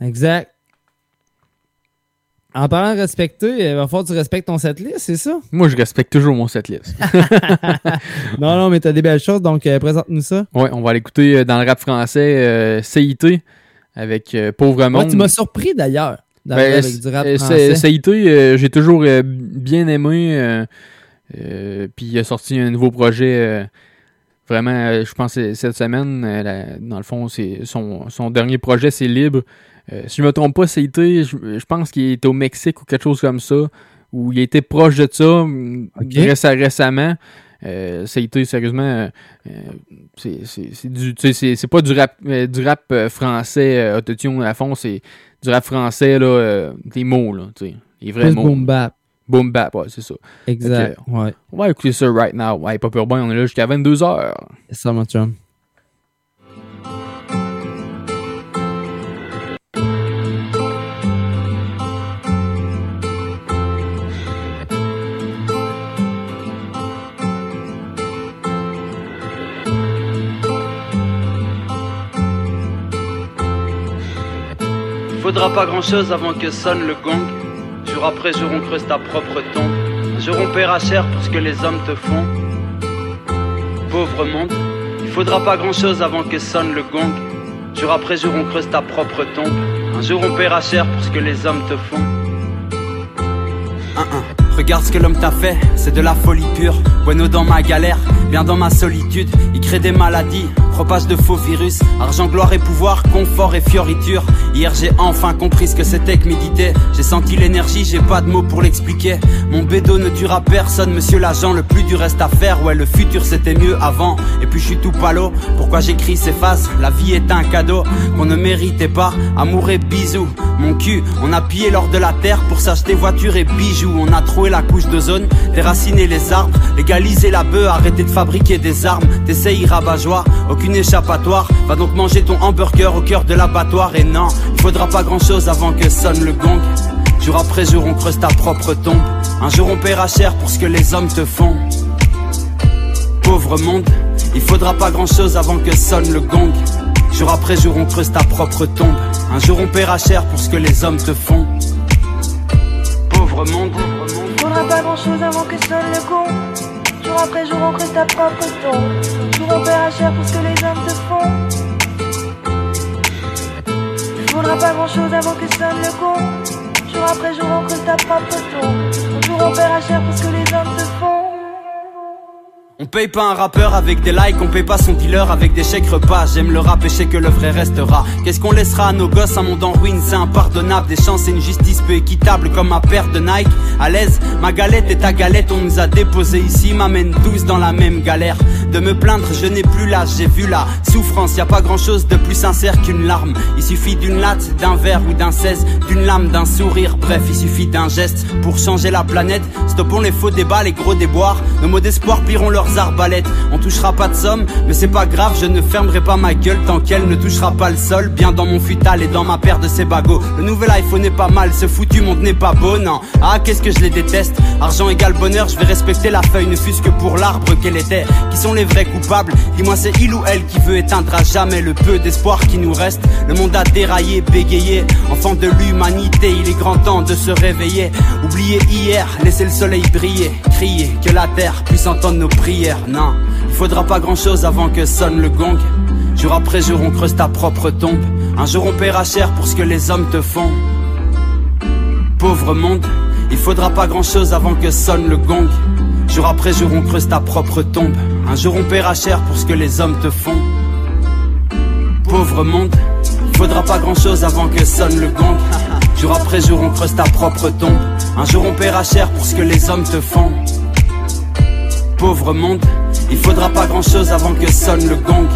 [SPEAKER 1] Exact. En parlant de respecter, il va falloir que tu respectes ton setlist, c'est ça?
[SPEAKER 2] Moi, je respecte toujours mon setlist.
[SPEAKER 1] non, non, mais t'as des belles choses, donc euh, présente-nous ça.
[SPEAKER 2] ouais, on va l'écouter euh, dans le rap français euh, CIT avec euh, Pauvre Monde.
[SPEAKER 1] Ouais, tu m'as surpris d'ailleurs
[SPEAKER 2] Ben,
[SPEAKER 1] avec du rap français.
[SPEAKER 2] c'est- CIT, euh, j'ai toujours bien aimé. puis il a sorti un nouveau projet. Vraiment, euh, je pense que cette semaine. euh, la- dans le fond, c'est son, son dernier projet, c'est Libre. Euh, si je me trompe pas, CIT, je, je pense qu'il était au Mexique ou quelque chose comme ça. Ou il était proche de ça mm, réce- récemment. Euh, CIT, sérieusement, euh, c'est du c'est pas du rap du rap français autotune à fond, c'est du rap français là, des mots là, tu sais, les vrais
[SPEAKER 1] Plus
[SPEAKER 2] mots.
[SPEAKER 1] boom bap.
[SPEAKER 2] Boom bap, ouais, c'est ça.
[SPEAKER 1] Exact, ouais.
[SPEAKER 2] On va écouter ça right now. Ouais, pas urbain, on est là jusqu'à 22h.
[SPEAKER 1] C'est ça, mon chum.
[SPEAKER 13] Faudra pas grand chose avant que sonne le gong. Jour après jour, on creuse ta propre tombe. Un jour, on paiera cher pour ce que les hommes te font. Pauvre monde, il faudra pas grand chose avant que sonne le gong.
[SPEAKER 14] Jour après jour, on creuse ta propre tombe. Un jour, on paiera cher pour ce que les hommes te font.
[SPEAKER 13] Regarde ce que l'homme t'a fait, c'est de la folie pure. Bueno dans ma galère, bien dans ma solitude. Il crée des maladies, propage de faux virus. Argent, gloire et pouvoir, confort et fioriture. Hier j'ai enfin compris ce que c'était que méditer. J'ai senti l'énergie, j'ai pas de mots pour l'expliquer. Mon bédo ne tuera personne, monsieur l'agent. Le plus du reste à faire, ouais, le futur c'était mieux avant. Et puis je suis tout palo. Pourquoi j'écris ces phases La vie est un cadeau qu'on ne méritait pas. Amour et bisous. Mon cul, on a pillé l'or de la terre pour s'acheter voitures et bijoux. On a la couche d'ozone, déraciner les arbres, légaliser la bœuf, arrêter de fabriquer des armes. T'essayes rabat-joie, aucune échappatoire. Va donc manger ton hamburger au cœur de l'abattoir. Et non, il faudra pas grand chose avant que sonne le gong. Jour après jour, on creuse ta propre tombe. Un jour, on paiera cher pour ce que les hommes te font. Pauvre monde, il faudra pas grand chose avant que sonne le gong. Jour après jour, on creuse ta propre tombe. Un jour, on paiera cher pour ce que les hommes te font. Pauvre monde,
[SPEAKER 15] Faudra pas grand chose avant que sonne le con. Jour après jour, on creuse ta propre tombe. Jour on paiera cher pour ce que les hommes te font. Faudra pas grand chose avant que sonne le con. Jour après jour, on creuse ta propre tombe. Jour on paiera cher pour ce que les hommes te font.
[SPEAKER 13] On paye pas un rappeur avec des likes, on paye pas son dealer avec des chèques repas. J'aime le rap et je sais que le vrai restera. Qu'est-ce qu'on laissera à nos gosses, un monde en ruine, c'est impardonnable. Des chances et une justice peu équitable comme ma paire de Nike. À l'aise, ma galette et ta galette, on nous a déposé ici, m'amène tous dans la même galère. De me plaindre, je n'ai plus l'âge, j'ai vu la souffrance. Y a pas grand chose de plus sincère qu'une larme. Il suffit d'une latte, d'un verre ou d'un 16, d'une lame, d'un sourire. Bref, il suffit d'un geste pour changer la planète. Stoppons les faux débats, les gros déboires. Nos mots d'espoir plieront arbalètes. On touchera pas de somme, mais c'est pas grave, je ne fermerai pas ma gueule tant qu'elle ne touchera pas le sol. Bien dans mon futal et dans ma paire de ces bagots. Le nouvel iPhone est pas mal, ce foutu monde n'est pas beau, non. Ah, qu'est-ce que je les déteste. Argent égale bonheur, je vais respecter la feuille, ne fût-ce que pour l'arbre qu'elle était. Qui sont les vrais coupables? Dis-moi, c'est il ou elle qui veut éteindre à jamais le peu d'espoir qui nous reste. Le monde a déraillé, bégayé. Enfant de l'humanité, il est grand temps de se réveiller. Oubliez hier, laissez le soleil briller. Crier que la terre puisse entendre nos prières. Non, il faudra pas grand chose avant que sonne le gong. Jour après jour, on creuse ta propre tombe. Un jour, on paiera cher pour ce que les hommes te font. Pauvre monde, il faudra pas grand chose avant que sonne le gong. Jour après jour, on creuse ta propre tombe. Un jour, on paiera cher pour ce que les hommes te font. Pauvre monde, il faudra pas grand chose avant que sonne le gong. Jour après jour, on creuse ta propre tombe. Un jour, on paiera cher pour ce que les hommes te font. Pauvre monde, il faudra pas grand chose avant que sonne le gong.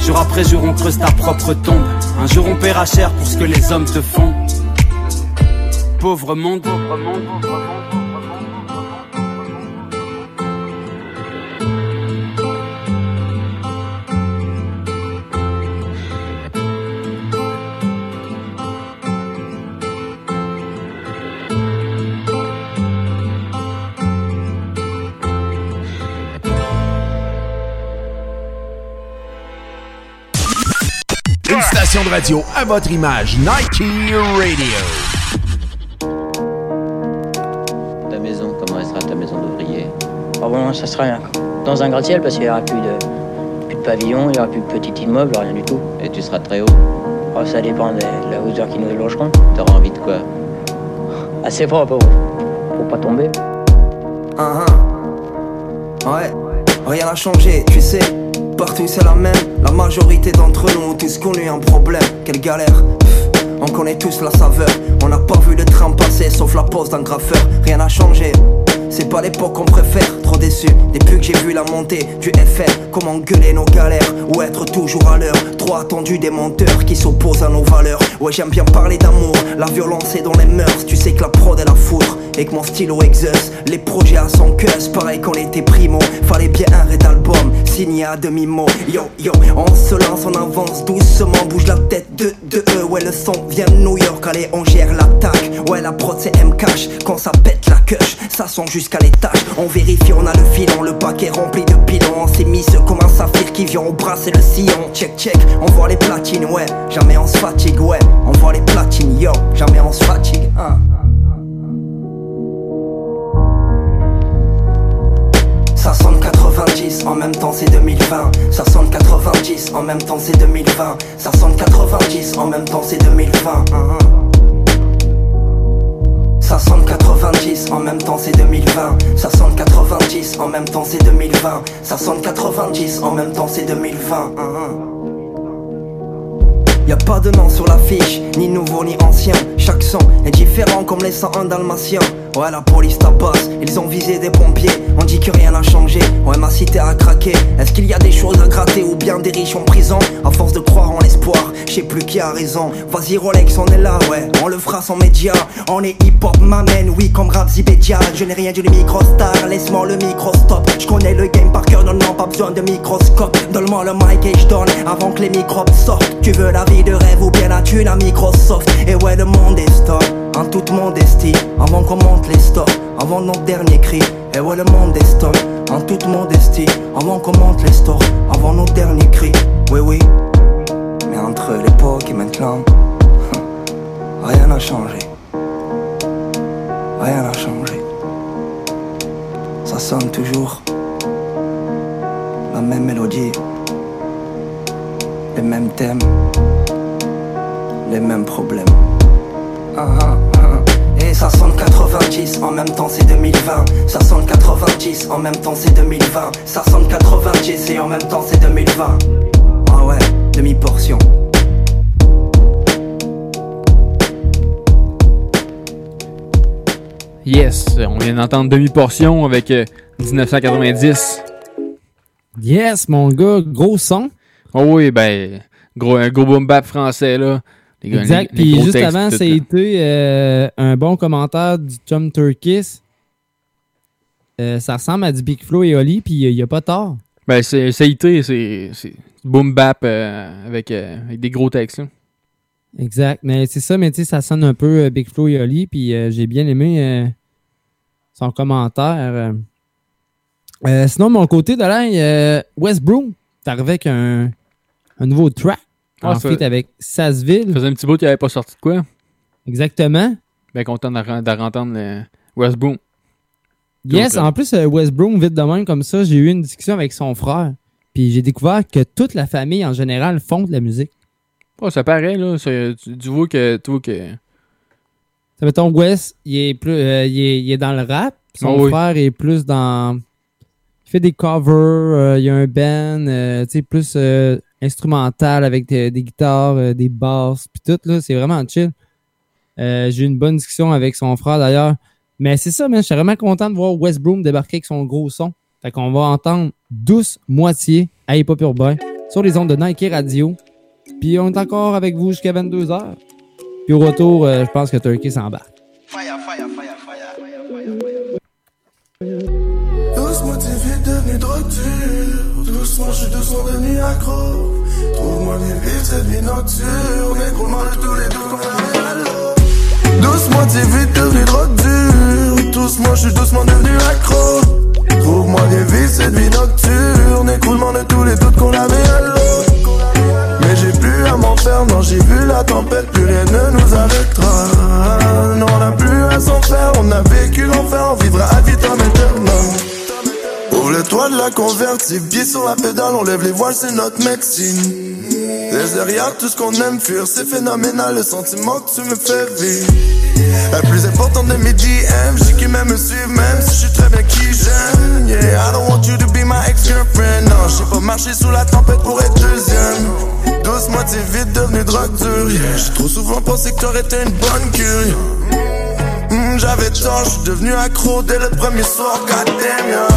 [SPEAKER 13] Jour après jour, on creuse ta propre tombe. Un jour, on paiera cher pour ce que les hommes te font. Pauvre monde, pauvre monde, pauvre monde.
[SPEAKER 9] Station de radio à votre image, Nike Radio.
[SPEAKER 16] Ta maison, comment elle sera ta maison d'ouvrier? Ah bon, ça sera dans un gratte-ciel parce qu'il n'y aura plus de, plus de pavillon, il n'y aura plus de petit immeuble, rien du tout.
[SPEAKER 17] Et tu seras très haut?
[SPEAKER 16] Oh, ça dépend de la hauteur qui nous logeront.
[SPEAKER 17] T'auras envie de quoi?
[SPEAKER 16] Assez fort pour, pour pas tomber.
[SPEAKER 18] Ah, ah. Ouais, rien n'a changé, tu sais. Partout c'est la même. La majorité d'entre nous ont tous connu un problème. Quelle galère. On connaît tous la saveur. On n'a pas vu le train passer sauf la pause d'un graffeur. Rien n'a changé. C'est pas l'époque qu'on préfère, trop déçu Depuis que j'ai vu la montée du FR Comment gueuler nos galères ou être toujours à l'heure. Trop attendu des menteurs qui s'opposent à nos valeurs. Ouais j'aime bien parler d'amour, la violence est dans les mœurs. Tu sais que la prod est la foudre et que mon stylo exauce Les projets à son cœur, pareil qu'on était primo. Fallait bien un red album, signé à demi-mot. Yo yo, on se lance, on avance doucement. Bouge la tête de, de eux, ouais le son vient de New York. Allez on gère l'attaque, ouais la prod c'est M-Cash Quand ça pète la queue, ça sent jusqu'à l'étage On vérifie, on a le filon, le paquet rempli de pilons On s'est mis comme un saphir qui vient au bras c'est le sillon Check check, on voit les platines, ouais Jamais on se fatigue, ouais On voit les platines, yo Jamais on se fatigue, hein Ça sonne 90 90, en même temps c'est 2020. Ça sonne 90, en même temps c'est 2020. Ça sonne 90, en même temps c'est 2020. Hein, hein. Ça sonne 90, en même temps c'est 2020. Ça sonne 90, en même temps c'est 2020. Ça sonne 90, en même temps c'est 2020. Hein, hein. Y a pas de nom sur l'affiche, ni nouveau ni ancien. Chaque son est différent comme les 101 dalmatiens. Ouais, la police tabasse, ils ont visé des pompiers. On dit que rien n'a changé, ouais, ma cité a craqué. Est-ce qu'il y a des choses à gratter ou bien des riches en prison? À force de croire en l'espoir, je sais plus qui a raison. Vas-y, Rolex, on est là, ouais, on le fera sans médias. On est hip-hop, m'amène, oui, comme rap Zibédia. Je n'ai rien d'une micro-star, laisse-moi le micro-stop. Je connais le game par cœur, non, non, pas besoin de microscope. Donne-moi le mic et je donne avant que les microbes sortent. Tu veux la vie? De rêve ou bien la Microsoft Et ouais, le monde est stop, en toute modestie. Avant qu'on monte les stocks, avant notre dernier cri. Et ouais, le monde est stop, en toute modestie. Avant qu'on monte les stores, avant nos derniers cris. Oui, oui. Mais entre l'époque et maintenant, rien n'a changé. Rien n'a changé. Ça sonne toujours la même mélodie, les mêmes thèmes, les mêmes problèmes. Ah, ah, ah. Et ça sonne 90, en même temps c'est 2020. Ça sonne 90, en même temps c'est 2020. Ça sonne 90 et en même temps c'est 2020. Ah ouais, demi-portion.
[SPEAKER 2] Yes, on vient d'entendre demi-portion avec euh, 1990.
[SPEAKER 1] Yes, mon gars, gros son.
[SPEAKER 2] Oh oui, ben, gros, un gros boom bap français, là. Les
[SPEAKER 1] Exact.
[SPEAKER 2] les- les
[SPEAKER 1] Puis juste avant, ça a été euh, un bon commentaire du chum Turkis. Euh, ça ressemble à du Big Flo et Oli, puis il n'y a pas tort.
[SPEAKER 2] Ben, c'est IT, c'est c'est boom bap euh, avec, euh, avec des gros textes, là.
[SPEAKER 1] Exact. Mais c'est ça, mais tu sais, ça sonne un peu euh, Big Flo et Oli, puis euh, j'ai bien aimé euh, son commentaire. euh. Euh, sinon, mon côté, de là, euh, West Broom, t'es arrivé avec un, un nouveau track.
[SPEAKER 2] Ah,
[SPEAKER 1] en fait, avec Sassville.
[SPEAKER 2] Ça faisait un petit bout qu'il avait pas sorti de quoi.
[SPEAKER 1] Exactement.
[SPEAKER 2] Ben, content de re- de entendre le West Boom.
[SPEAKER 1] Yes, en plus, euh, West Broom, vite de même comme ça, j'ai eu une discussion avec son frère. Puis j'ai découvert que toute la famille, en général, font de la musique.
[SPEAKER 2] Oh, ça paraît, là. ça- tu, tu vois que. Tu vois que...
[SPEAKER 1] Ça mettons, West, il est, plus, euh, il est, il est dans le rap. Son
[SPEAKER 2] Ah oui.
[SPEAKER 1] frère est plus dans. Il fait des covers, euh, il y a un band, euh, tu sais, plus instrumental avec des, guitares, euh, des basses, puis tout, là, c'est vraiment chill. Euh, J'ai eu une bonne discussion avec son frère d'ailleurs. Mais c'est ça, man, je suis vraiment content de voir West Broom débarquer avec son gros son. Fait qu'on va entendre douce moitié à Hip Hop sur les ondes de Nike Radio. Puis on est encore avec vous jusqu'à 22h. Puis au retour, euh, je pense que Turkey s'embarque.
[SPEAKER 19] Doucement vite devenu Doucement je suis doucement devenu accro Trouve-moi des vies cette vie nocturne Écroulement de tous les doutes qu'on à l'eau Doucement t'es vite devenu drogue dure Doucement je suis doucement devenu accro. Trouve-moi des vies cette vie nocturne Écroulement de tous les doutes qu'on avait à l'eau Mais j'ai plus à m'en faire, non j'ai vu la tempête Plus rien ne nous arrêtera. Non on n'a plus à s'en faire On a vécu l'enfer, on vivra à vitam aeternam Le toit de la convertie, pied sur la pédale, on lève les voiles, c'est notre médecine. Laisse derrière tout ce qu'on aime fuir, c'est phénoménal le sentiment que tu me fais vivre. La plus importante de mes DM, j'ai qui même me suivre, même si je suis très bien qui j'aime. Yeah, I don't want you to be my ex-girlfriend. Non, j'ai pas marché sous la tempête pour être deuxième. Doucement, t'es vite devenu drogue dure. J'ai trop souvent pensé que t'aurais été une bonne cure. J'avais tort, je suis devenu accro dès le premier soir, yeah.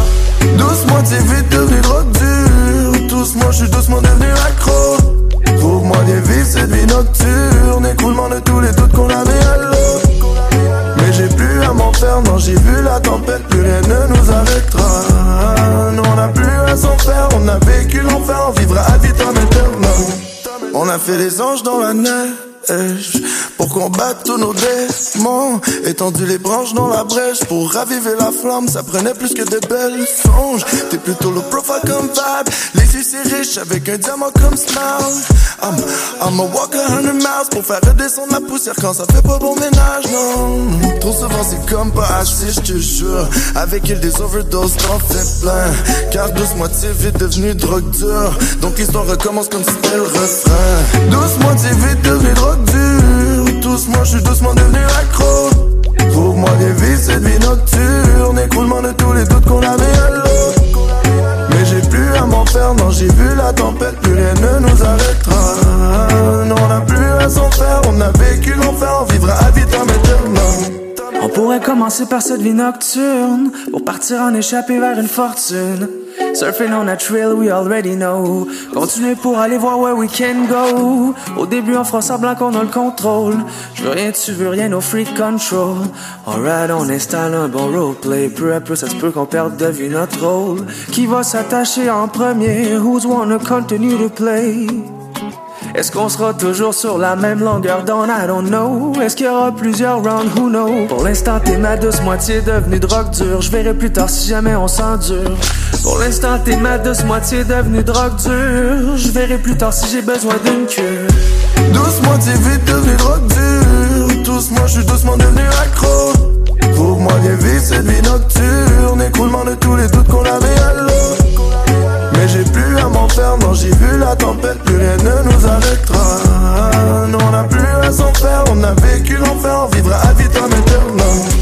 [SPEAKER 19] Doucement t'es vite devenu drogue dure Doucement je suis doucement devenu accro. Trouve-moi des vies cette vie nocturne. Écoulement de tous les doutes qu'on avait à l'eau Mais j'ai plus à m'en faire, non j'ai vu la tempête Plus rien ne nous arrêtera. Non on n'a plus à s'en faire On a vécu l'enfer, on vivra à vitam aeternam On a fait les anges dans la neige Pour combattre tous nos démons Étendu les branches dans la brèche Pour raviver la flamme Ça prenait plus que des belles songes. T'es plutôt le profile comme vibe. Les yeux c'est riche avec un diamant comme smile I'm, I'm a walk a hundred miles Pour faire redescendre la poussière Quand ça fait pas bon ménage, non. Trop souvent c'est comme pas assez, je te jure. Avec il des overdoses, t'en fais plein. Car douce moitié vite devenu drogue dure. Donc l'histoire recommence comme si c'était le refrain. Douce moitié vite devenu drogue dure Doucement, je suis doucement devenu accro. Trouve-moi des vies, cette vie nocturne. Écroulement de tous les doutes qu'on avait à l'eau Mais j'ai plus à m'en faire, non j'ai vu la tempête Plus rien ne nous arrêtera. Non on n'a plus à s'en faire On a vécu l'enfer, on vivra à vitam aeternam
[SPEAKER 20] On pourrait commencer par cette vie nocturne Pour partir en échapper vers une fortune Surfing on a trail we already know. Continuer pour aller voir where we can go. Au début on fera semblant qu'on a le contrôle. Je veux rien, tu veux rien, no free control. Alright on installe un bon roleplay. Peu à peu ça se peut qu'on perde de vue notre rôle. Qui va s'attacher en premier? Who's wanna continue to play? Est-ce qu'on sera toujours sur la même longueur d'onde? I don't know. Est-ce qu'il y aura plusieurs rounds? Who knows? Pour l'instant, t'es ma douce moitié devenue drogue dure. Je verrai plus tard si jamais on s'endure. Pour l'instant, t'es ma douce moitié devenue drogue dure. Je verrai plus tard si j'ai besoin d'une cure.
[SPEAKER 19] Douce moitié vite devenue drogue dure Doucement, je suis doucement devenu accro Trouve-moi des vies, cette vie nocturne Écroulement de tous les doutes qu'on avait à l'eau Mais j'ai plus à m'en faire, non j'ai vu la tempête Plus rien ne nous arrêtera. Non on n'a plus à s'en faire On a vécu l'enfer, on vivra à vitam aeternam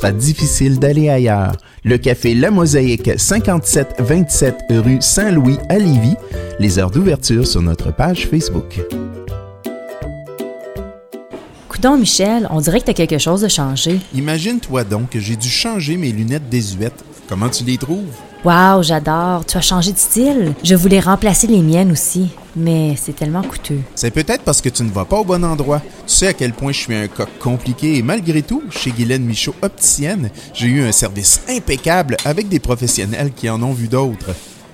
[SPEAKER 9] difficile d'aller ailleurs. Le café La Mosaïque, 5727 rue Saint-Louis à Lévis. Les heures d'ouverture sur notre page Facebook.
[SPEAKER 21] Coudon Michel, on dirait que t'as quelque chose de changé.
[SPEAKER 9] Imagine-toi donc que j'ai dû changer mes lunettes désuètes. Comment tu les trouves?
[SPEAKER 21] Wow, j'adore. Tu as changé de style. Je voulais remplacer les miennes aussi, mais c'est tellement coûteux.
[SPEAKER 9] C'est peut-être parce que tu ne vas pas au bon endroit. Tu sais à quel point je suis un coq compliqué et malgré tout, chez Guylaine Michaud Opticienne, j'ai eu un service impeccable avec des professionnels qui en ont vu d'autres.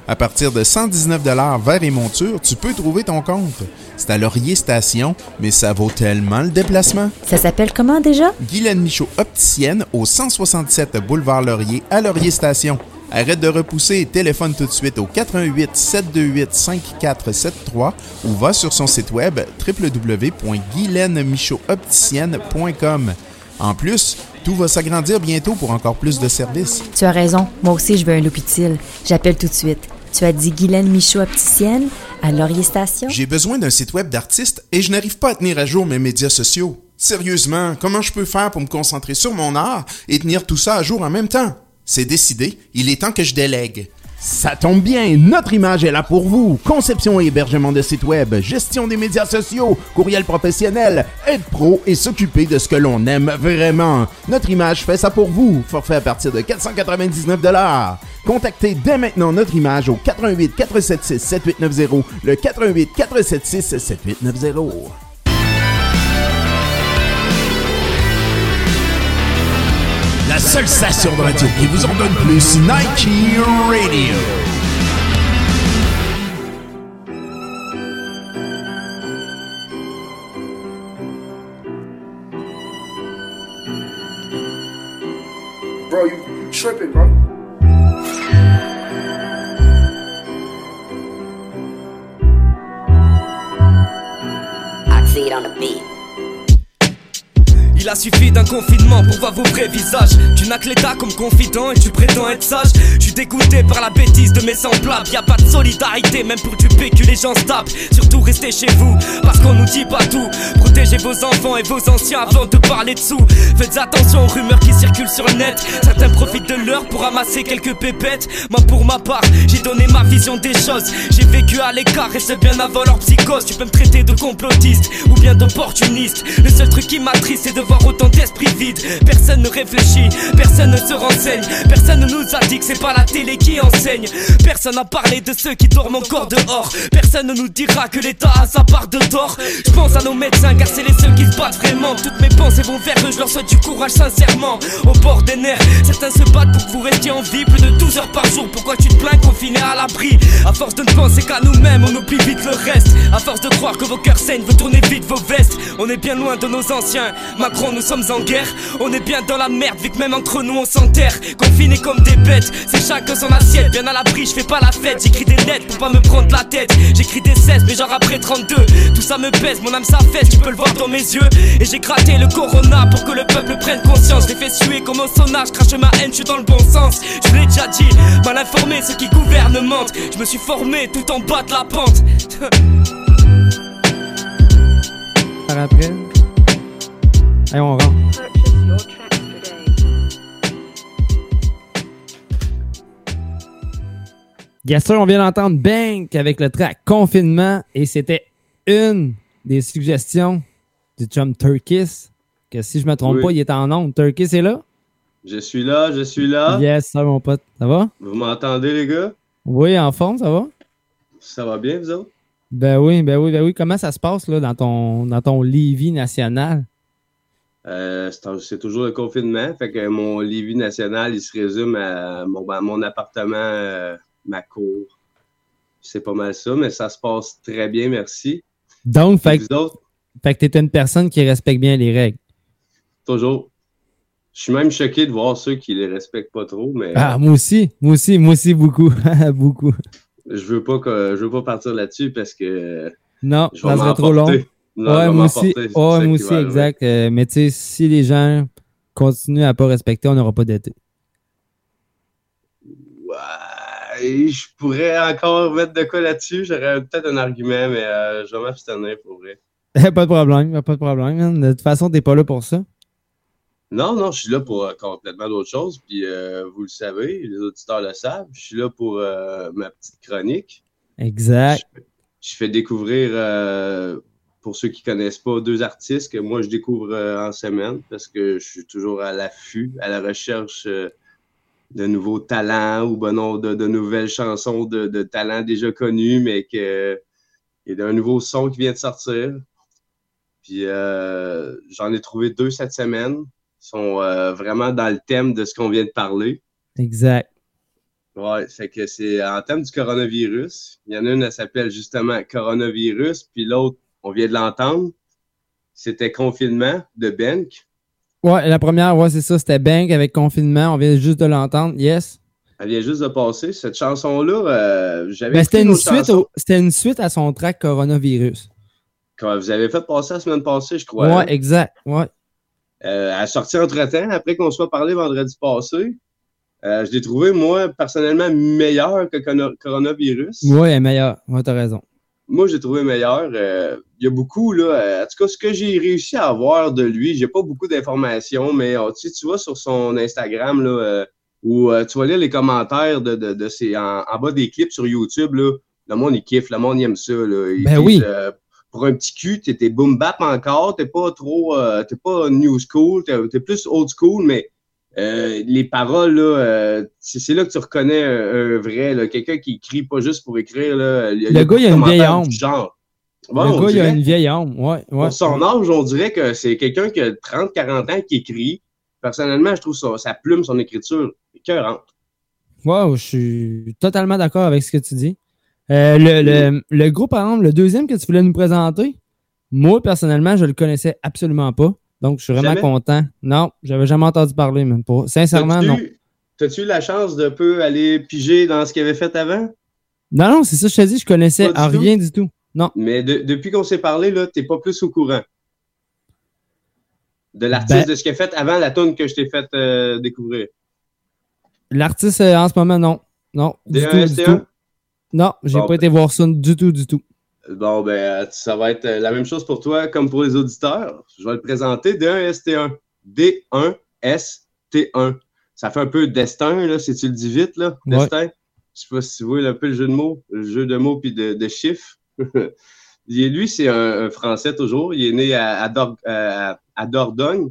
[SPEAKER 9] À partir de 119 verre et monture, tu peux trouver ton compte. C'est à Laurier Station, mais ça vaut tellement le déplacement.
[SPEAKER 21] Ça s'appelle comment déjà?
[SPEAKER 9] Guylaine Michaud Opticienne au 167 boulevard Laurier à Laurier Station. Arrête de repousser et téléphone tout de suite au 88 728 5473 ou va sur son site web www.guylainemichaudopticienne.com. En plus, tout va s'agrandir bientôt pour encore plus de services.
[SPEAKER 21] Tu as raison. Moi aussi, je veux un Loupitile. J'appelle tout de suite. Tu as dit Guylaine Michaud opticienne à Laurier Station?
[SPEAKER 9] J'ai besoin d'un site web d'artiste et je n'arrive pas à tenir à jour mes médias sociaux. Sérieusement, comment je peux faire pour me concentrer sur mon art et tenir tout ça à jour en même temps? C'est décidé, il est temps que je délègue. Ça tombe bien, notre image est là pour vous. Conception et hébergement de sites web, gestion des médias sociaux, courriel professionnel, être pro et s'occuper de ce que l'on aime vraiment. Notre image fait ça pour vous. Forfait à partir de 499 Contactez dès maintenant notre image au 88 476 7890, le 88 476 7890.
[SPEAKER 8] La seule station de radio qui vous en donne plus, Nike Radio.
[SPEAKER 22] Bro, you tripping, bro.
[SPEAKER 23] Oxide on the beat.
[SPEAKER 24] Il a suffi d'un confinement pour voir vos vrais visages. Tu n'as que l'état comme confident et tu prétends être sage. Je suis dégoûté par la bêtise de mes semblables. Y a pas de solidarité, même pour du PQ, les gens tapent. Surtout restez chez vous, parce qu'on nous dit pas tout. Protégez vos enfants et vos anciens avant de parler dessous. Faites attention aux rumeurs qui circulent sur le net. Certains profitent de l'heure pour ramasser quelques pépettes. Moi, pour ma part, j'ai donné ma vision des choses. J'ai vécu à l'écart et c'est bien avant leur psychose. Tu peux me traiter de complotiste ou bien d'opportuniste. Le seul truc qui m'attriste, c'est de voir autant d'esprits vides. Personne ne réfléchit, personne ne se renseigne. Personne ne nous a dit que c'est pas la télé qui enseigne. Personne n'a parlé de ceux qui dorment encore dehors. Personne ne nous dira que l'État a sa part de tort. Je pense à nos médecins car c'est les seuls qui se battent vraiment. Toutes mes pensées vont vers eux, je leur souhaite du courage sincèrement. Au bord des nerfs, certains se battent pour que vous restiez en vie plus de 12 heures par jour. Pourquoi tu te plains confiné à l'abri? À force de ne penser qu'à nous-mêmes, on oublie vite le reste. À force de croire que vos cœurs saignent, vous tournez vite vos vestes. On est bien loin de nos anciens. Nous sommes en guerre. On est bien dans la merde, vu que même entre nous on s'enterre. Confinés comme des bêtes, c'est chacun son assiette. Bien à l'abri, je fais pas la fête. J'écris des lettres pour pas me prendre la tête. J'écris des 16, mais genre après 32. Tout ça me pèse, mon âme s'affaisse, tu peux le voir dans mes yeux. Et j'ai gratté le corona pour que le peuple prenne conscience. Je l'ai fait suer comme au sauna, je crache ma haine, je suis dans le bon sens. Je l'ai déjà dit, mal informé, ceux qui gouvernent mentent. Je me suis formé tout en bas de la pente.
[SPEAKER 1] Allez, on rentre. Bien sûr, on vient d'entendre Bank avec le track Confinement et c'était une des suggestions du chum Turkis. Que si je me trompe
[SPEAKER 25] Oui.
[SPEAKER 1] pas, il est en onde. Turkis est là?
[SPEAKER 25] Je suis là, je suis là.
[SPEAKER 1] Yes, ça, mon pote. Ça va?
[SPEAKER 25] Vous m'entendez, les gars?
[SPEAKER 1] Oui, en forme, ça va?
[SPEAKER 25] Ça va bien, vous autres?
[SPEAKER 1] Ben oui, ben oui, ben oui. Comment ça se passe là, dans ton dans ton Lévis national?
[SPEAKER 25] Euh, c'est toujours le confinement. Fait que mon Lévis national, il se résume à mon, à mon appartement, euh, ma cour. C'est pas mal ça, mais ça se passe très bien, merci.
[SPEAKER 1] Donc, fait,
[SPEAKER 25] Et vous autres?
[SPEAKER 1] fait que t'es une personne qui respecte bien les règles.
[SPEAKER 25] Toujours. Je suis même choqué de voir ceux qui les respectent pas trop, mais
[SPEAKER 1] Ah, moi aussi, moi aussi, moi aussi, beaucoup. beaucoup.
[SPEAKER 25] je veux pas que je veux pas partir là-dessus parce que
[SPEAKER 1] Non, ça serait trop long. Ouais, moi aussi, ouais, moi aussi, exact. Euh, mais tu sais, si les gens continuent à pas respecter, on n'aura pas d'été.
[SPEAKER 25] Et je pourrais encore mettre de quoi là-dessus. J'aurais peut-être un argument, mais euh, je vais m'abstenir pour vrai.
[SPEAKER 1] pas de problème, pas de problème. De toute façon, t'es pas là pour ça.
[SPEAKER 25] Non, non, je suis là pour euh, complètement d'autres choses. Puis euh, vous le savez, les auditeurs le savent. Je suis là pour euh, ma petite chronique.
[SPEAKER 1] Exact.
[SPEAKER 25] Je fais découvrir, pour ceux qui connaissent pas, deux artistes que moi je découvre euh, en semaine parce que je suis toujours à l'affût, à la recherche euh, de nouveaux talents ou ben non, de, de nouvelles chansons de, de talents déjà connus, mais que il y a un nouveau son qui vient de sortir. Puis euh, j'en ai trouvé deux cette semaine. Ils sont vraiment dans le thème de ce qu'on vient de parler.
[SPEAKER 1] Exact.
[SPEAKER 25] Ouais, fait que c'est en thème du coronavirus. Il y en a une, elle s'appelle justement Coronavirus, puis l'autre, on vient de l'entendre, c'était Confinement de Bank.
[SPEAKER 1] Ouais, la première, ouais, c'est ça. C'était Bank avec confinement. On vient juste de l'entendre. Yes.
[SPEAKER 25] Elle vient juste de passer. Cette chanson-là, euh, j'avais
[SPEAKER 1] Ben, c'était une, suite au- une suite à son track Coronavirus.
[SPEAKER 25] que vous avez fait passer la semaine passée, je crois.
[SPEAKER 1] Ouais,
[SPEAKER 25] hein.
[SPEAKER 1] exact. Ouais.
[SPEAKER 25] Euh, elle a sorti entre-temps, après qu'on soit parlé vendredi passé. Euh, je l'ai trouvé, moi, personnellement, meilleur que Corona- Coronavirus.
[SPEAKER 1] Est meilleure. Ouais, t'as raison.
[SPEAKER 25] Moi, j'ai trouvé meilleur. Euh, Il y a beaucoup, là. euh, en tout cas, ce que j'ai réussi à avoir de lui, j'ai pas beaucoup d'informations, mais euh, tu sais, tu vois sur son Instagram, là, euh, où euh, tu vas lire les commentaires de, de, de ses, en, en bas des clips sur YouTube, là. Le monde, il kiffe, le monde, il aime ça, là.
[SPEAKER 1] Ben oui.
[SPEAKER 25] euh, pour un petit cul, t'es t'es boom bap encore, t'es pas trop, euh, t'es pas new school, t'es t'es plus old school, mais euh, les paroles, là, euh, c'est là que tu reconnais un, un vrai, quelqu'un qui écrit pas juste pour écrire. Là.
[SPEAKER 1] Le
[SPEAKER 25] il y
[SPEAKER 1] gars, il a une vieille âme.
[SPEAKER 25] Genre. Ouais,
[SPEAKER 1] le gars, il a
[SPEAKER 25] dirait.
[SPEAKER 1] une vieille âme. Ouais, ouais.
[SPEAKER 25] Pour son âge, on dirait que c'est quelqu'un qui a 30-40 ans qui écrit. Personnellement, je trouve sa, sa plume, son écriture écœurante.
[SPEAKER 1] Wow, je suis totalement d'accord avec ce que tu dis. Euh, le, le, le groupe, par exemple, le deuxième que tu voulais nous présenter, moi, personnellement, je le connaissais absolument pas. Donc, je suis vraiment
[SPEAKER 25] Jamais?
[SPEAKER 1] content. Non, j'avais jamais entendu parler, même. Pour... Sincèrement, non.
[SPEAKER 25] T'as-tu eu la chance de peu aller piger dans ce qu'il avait fait avant?
[SPEAKER 1] Non, non, c'est ça, je te dis, je connaissais
[SPEAKER 25] tout?
[SPEAKER 1] rien du tout. Non.
[SPEAKER 25] Mais de- depuis qu'on s'est parlé, là, t'es pas plus au courant. De l'artiste,
[SPEAKER 1] Ben-
[SPEAKER 25] de ce qu'il a fait avant la tune que je t'ai fait euh, découvrir.
[SPEAKER 1] L'artiste, euh, en ce moment, non. Non, du
[SPEAKER 25] D1,
[SPEAKER 1] tout, du
[SPEAKER 25] ST1?
[SPEAKER 1] tout. Non, j'ai
[SPEAKER 25] Bon,
[SPEAKER 1] pas été voir ça du tout, du tout.
[SPEAKER 25] Bon, ben, euh, ça va être euh, la même chose pour toi comme pour les auditeurs. Je vais le présenter. D1 ST1. D1 ST1. Ça fait un peu destin, là, si tu le dis vite, là.
[SPEAKER 1] Ouais.
[SPEAKER 25] Destin. Je sais pas si vous voyez un peu le jeu de mots, le jeu de mots puis de, de chiffres. Lui, c'est un, un Français toujours. Il est né à, à, Dor- à- à Dordogne.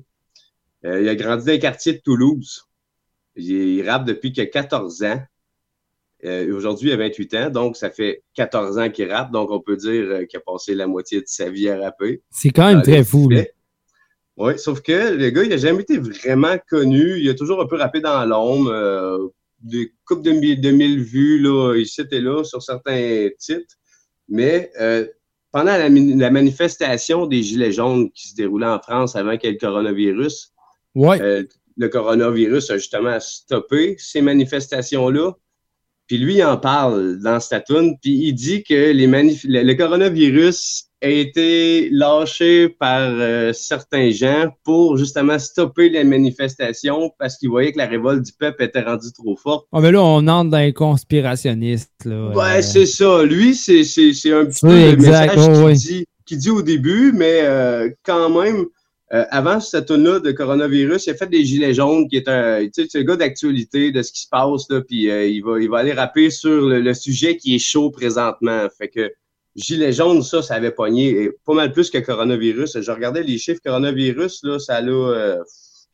[SPEAKER 25] Euh, il a grandi dans les quartiers de Toulouse. Il, il rappe depuis qu'il a 14 ans. Euh, Aujourd'hui, il a 28 ans, donc ça fait 14 ans qu'il rappe. Donc, on peut dire euh, qu'il a passé la moitié de sa vie à rapper.
[SPEAKER 1] C'est quand même très fou.
[SPEAKER 25] Oui, sauf que le gars, il n'a jamais été vraiment connu. Il a toujours un peu rappé dans l'ombre. euh, des coupes de, de mille vues, là, ici et là, sur certains titres. Mais euh, pendant la, manifestation des Gilets jaunes qui se déroulait en France avant qu'il y ait le coronavirus,
[SPEAKER 1] Ouais.
[SPEAKER 25] euh, le coronavirus a justement stoppé ces manifestations-là. Puis lui, il en parle dans tune, puis il dit que les manif- le, le coronavirus a été lâché par euh, certains gens pour justement stopper les manifestations parce qu'ils voyaient que la révolte du peuple était rendue trop forte.
[SPEAKER 1] Ah, mais là, on entre dans les conspirationnistes, là.
[SPEAKER 25] Ouais,
[SPEAKER 1] Euh,
[SPEAKER 25] c'est ça. Lui, c'est c'est- c'est un petit
[SPEAKER 1] Oui,
[SPEAKER 25] peu le message
[SPEAKER 1] ouais,
[SPEAKER 25] qu'il
[SPEAKER 1] ouais.
[SPEAKER 25] dit, qu'il dit au début, mais euh, quand même, euh, avant cette tune-là de coronavirus, il a fait des gilets jaunes, qui est un, tu sais, c'est le gars d'actualité de ce qui se passe, là, puis euh, il, va, il va aller rapper sur le, sujet qui est chaud présentement. Fait que gilets jaunes, ça, ça avait pogné et pas mal plus que coronavirus. Je regardais les chiffres coronavirus, là, ça a euh,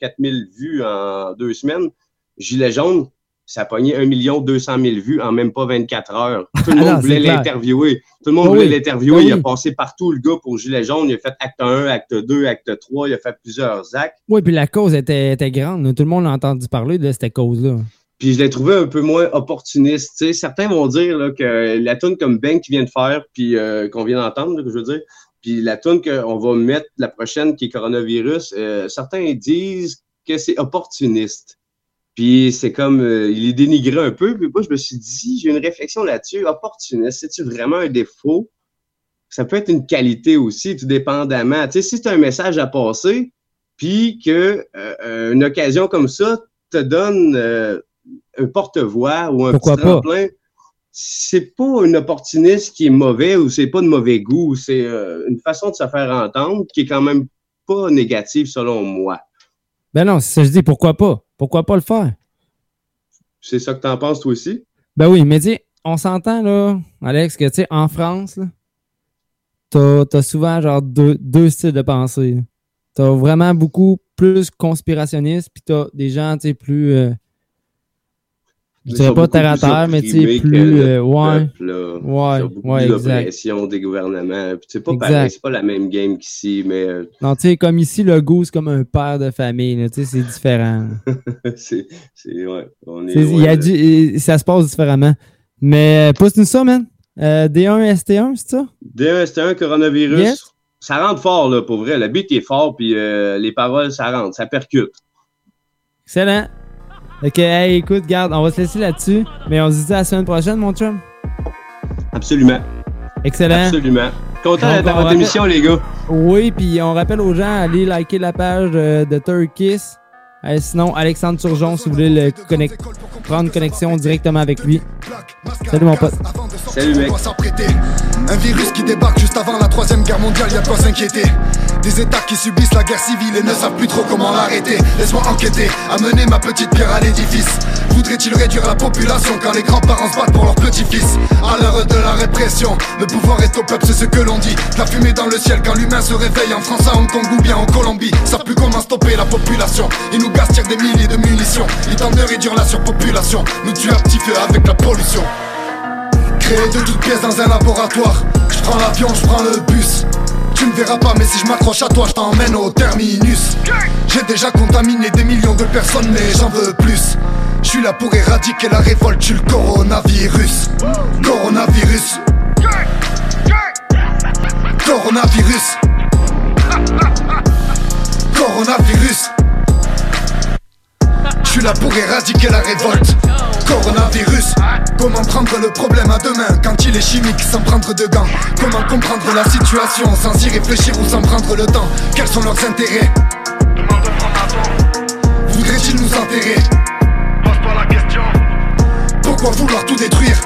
[SPEAKER 25] 4000 vues en deux semaines. Gilets jaunes, ça a pogné 1 200 000 vues en même pas 24 heures. Tout le
[SPEAKER 1] Ah
[SPEAKER 25] monde voulait l'interviewer. Tout le monde
[SPEAKER 1] Ah
[SPEAKER 25] voulait l'interviewer.
[SPEAKER 1] Ah
[SPEAKER 25] Il a passé partout, le gars, pour Gilets jaunes. Il a fait acte 1, acte 2, acte 3. Il a fait plusieurs actes.
[SPEAKER 1] Oui, puis la cause était, était grande. Tout le monde a entendu parler de cette cause-là.
[SPEAKER 25] Puis je l'ai trouvé un peu moins opportuniste. Certains vont dire là, que la tune comme Ben qui vient de faire, puis euh, qu'on vient d'entendre, je veux dire, puis la tune qu'on va mettre la prochaine qui est coronavirus, euh, certains disent que c'est opportuniste. Puis c'est comme, euh, il est dénigré un peu. Puis moi, je me suis dit, j'ai une réflexion là-dessus. Opportuniste, c'est-tu vraiment un défaut? Ça peut être une qualité aussi, tout dépendamment. Tu sais, si tu as un message à passer, puis que euh, une occasion comme ça te donne euh, un porte-voix ou un
[SPEAKER 1] Pourquoi
[SPEAKER 25] petit tremplin, c'est pas un opportuniste qui est mauvais ou c'est pas de mauvais goût. C'est une façon de se faire entendre qui est quand même pas négative selon moi.
[SPEAKER 1] Ben non, c'est ça que je dis. Pourquoi pas? Pourquoi pas le faire?
[SPEAKER 25] C'est ça que t'en penses toi aussi?
[SPEAKER 1] Ben oui, mais dis, on s'entend, là, Alex, que tu sais, en France, là, t'as as souvent genre deux, deux styles de pensée. là. T'as vraiment beaucoup plus conspirationniste, puis t'as des gens, tu sais, plus. euh, je dirais pas terre à terre, mais tu sais, plus. euh, ouais.
[SPEAKER 25] peuple, là.
[SPEAKER 1] Ouais, exact.
[SPEAKER 25] d'oppression des gouvernements. Puis c'est pas
[SPEAKER 1] Exact.
[SPEAKER 25] pareil, c'est pas la même game qu'ici, mais euh,
[SPEAKER 1] Non, tu sais, comme ici, le goût, c'est comme un père de famille, tu sais, c'est différent.
[SPEAKER 25] c'est, c'est, ouais, on est
[SPEAKER 1] y a
[SPEAKER 25] de-
[SPEAKER 1] du- ça se passe différemment. Mais euh, pousse-nous ça, man. Euh, D1, ST1, c'est ça?
[SPEAKER 25] D1, c'était un coronavirus.
[SPEAKER 1] Yes.
[SPEAKER 25] Ça rentre fort, là, pour vrai. Le beat est fort, puis euh, les paroles, ça rentre, ça percute.
[SPEAKER 1] Excellent. Ok, hey, écoute, garde, on va se laisser là-dessus. Mais on se dit à la semaine prochaine, mon chum.
[SPEAKER 25] Absolument.
[SPEAKER 1] Excellent.
[SPEAKER 25] Absolument. Content d'être dans votre émission, les gars.
[SPEAKER 1] Oui, puis on rappelle aux gens, allez liker la page euh, de Turkis. Euh, sinon, Alexandre Turgeon, si vous voulez le connect- prendre connexion directement avec lui. Salut, mon pote.
[SPEAKER 25] Salut, mec.
[SPEAKER 22] On doit s'apprêter. Un virus qui débarque juste avant la troisième guerre mondiale, y a de quoi s'inquiéter. Des états qui subissent la guerre civile et ne savent plus trop comment l'arrêter. Laisse-moi enquêter, amener ma petite pierre à l'édifice. Voudrait-il réduire la population quand les grands-parents se battent pour leurs petits-fils À l'heure de la répression, le pouvoir est au peuple, c'est ce que l'on dit. La fumée dans le ciel quand l'humain se réveille en France, à Hong Kong ou bien en Colombie. Savent plus comment stopper la population. Ils nous gaspillent des milliers de munitions. Ils tentent de réduire la surpopulation, nous tuent à petit feu avec la pollution. Créé de toutes pièces dans un laboratoire. Je prends l'avion, je prends le bus. Tu ne verras pas, mais si je m'accroche à toi, je t'emmène au terminus. J'ai déjà contaminé des millions de personnes, mais j'en veux plus. Je suis là pour éradiquer la révolte, tu le coronavirus. Coronavirus. Coronavirus. Coronavirus. Je suis là pour éradiquer la révolte. Coronavirus. Comment prendre le problème à deux mains quand il est chimique sans prendre de gants? Comment comprendre la situation sans y réfléchir ou sans prendre le temps? Quels sont leurs intérêts? Voudraient-ils nous enterrer? Pose-toi la question. Pourquoi vouloir tout détruire?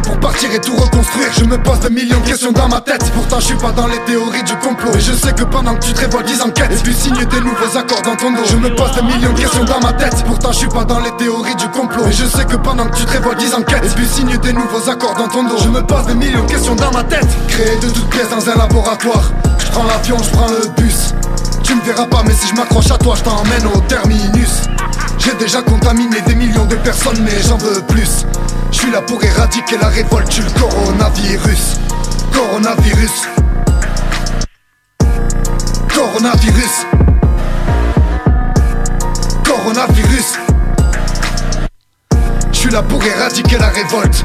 [SPEAKER 22] Pour partir et tout reconstruire, je me pose des millions de questions dans ma tête. Pourtant, je suis pas dans les théories du complot. Et je sais que pendant que tu te révoltes, ils enquêtent. Et puis signe des nouveaux accords dans ton dos. Je me pose des millions de questions dans ma tête. Pourtant, je suis pas dans les théories du complot. Et je sais que pendant que tu te révoltes, ils enquêtent. Et puis signe des nouveaux accords dans ton dos. Je me pose des millions de questions dans ma tête. Créé de toutes pièces dans un laboratoire. Je prends l'avion, je prends le bus. Tu me verras pas, mais si je m'accroche à toi, je t'emmène au terminus. J'ai déjà contaminé des millions de personnes, mais j'en veux plus. Je suis là pour éradiquer la révolte, le coronavirus. Coronavirus. Coronavirus. Coronavirus. Je suis là pour éradiquer la révolte.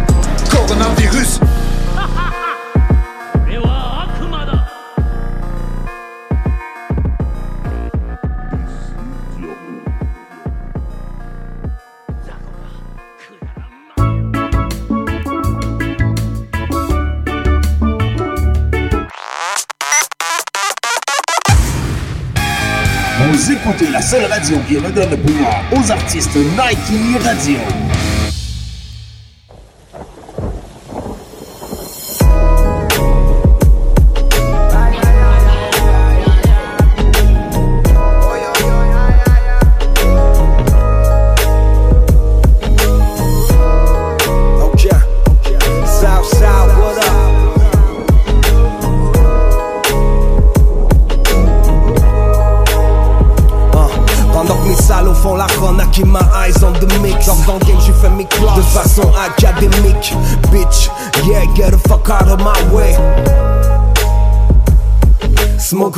[SPEAKER 22] Coronavirus.
[SPEAKER 8] Vous écoutez la seule radio qui redonne le pouvoir aux artistes Nike Radio.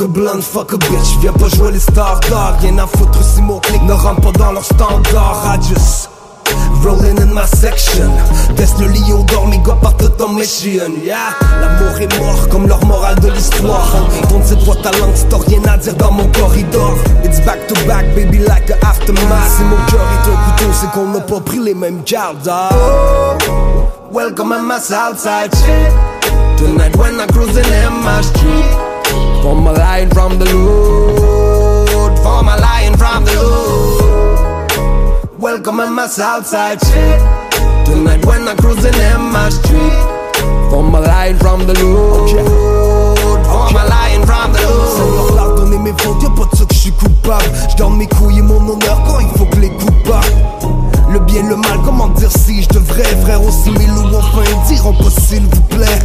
[SPEAKER 18] Blunt, fuck a bitch, viens pas jouer les stars Rien à foutre si mon clic ne rentre pas dans leur standard. I just Rolling in my section. Teste le lion d'or, mes gars partent en mission Yeah, l'amour est mort comme leur morale de l'histoire. Tourne cette boîte à langue, t'as rien à dire dans mon corridor. It's back to back, baby, like a aftermath. Si mon cœur est un couteau, c'est qu'on n'a pas pris les mêmes gardes. Ah. Welcome in my Southside shit Tonight when I'm cruising in my street For my lion from the Lord For my lion from the Lord Welcome in my Southside shit. Tonight when I'm cruising in my street. For my lion from the Lord For my lion from the Lord Sans leur donner mes fautes, y'a pas de ça que je suis coupable Je mes couilles et mon honneur quand il faut que les coupe pas le bien, le mal, comment dire si je devrais Frère aussi mille ou enfin diront pas s'il vous plaît.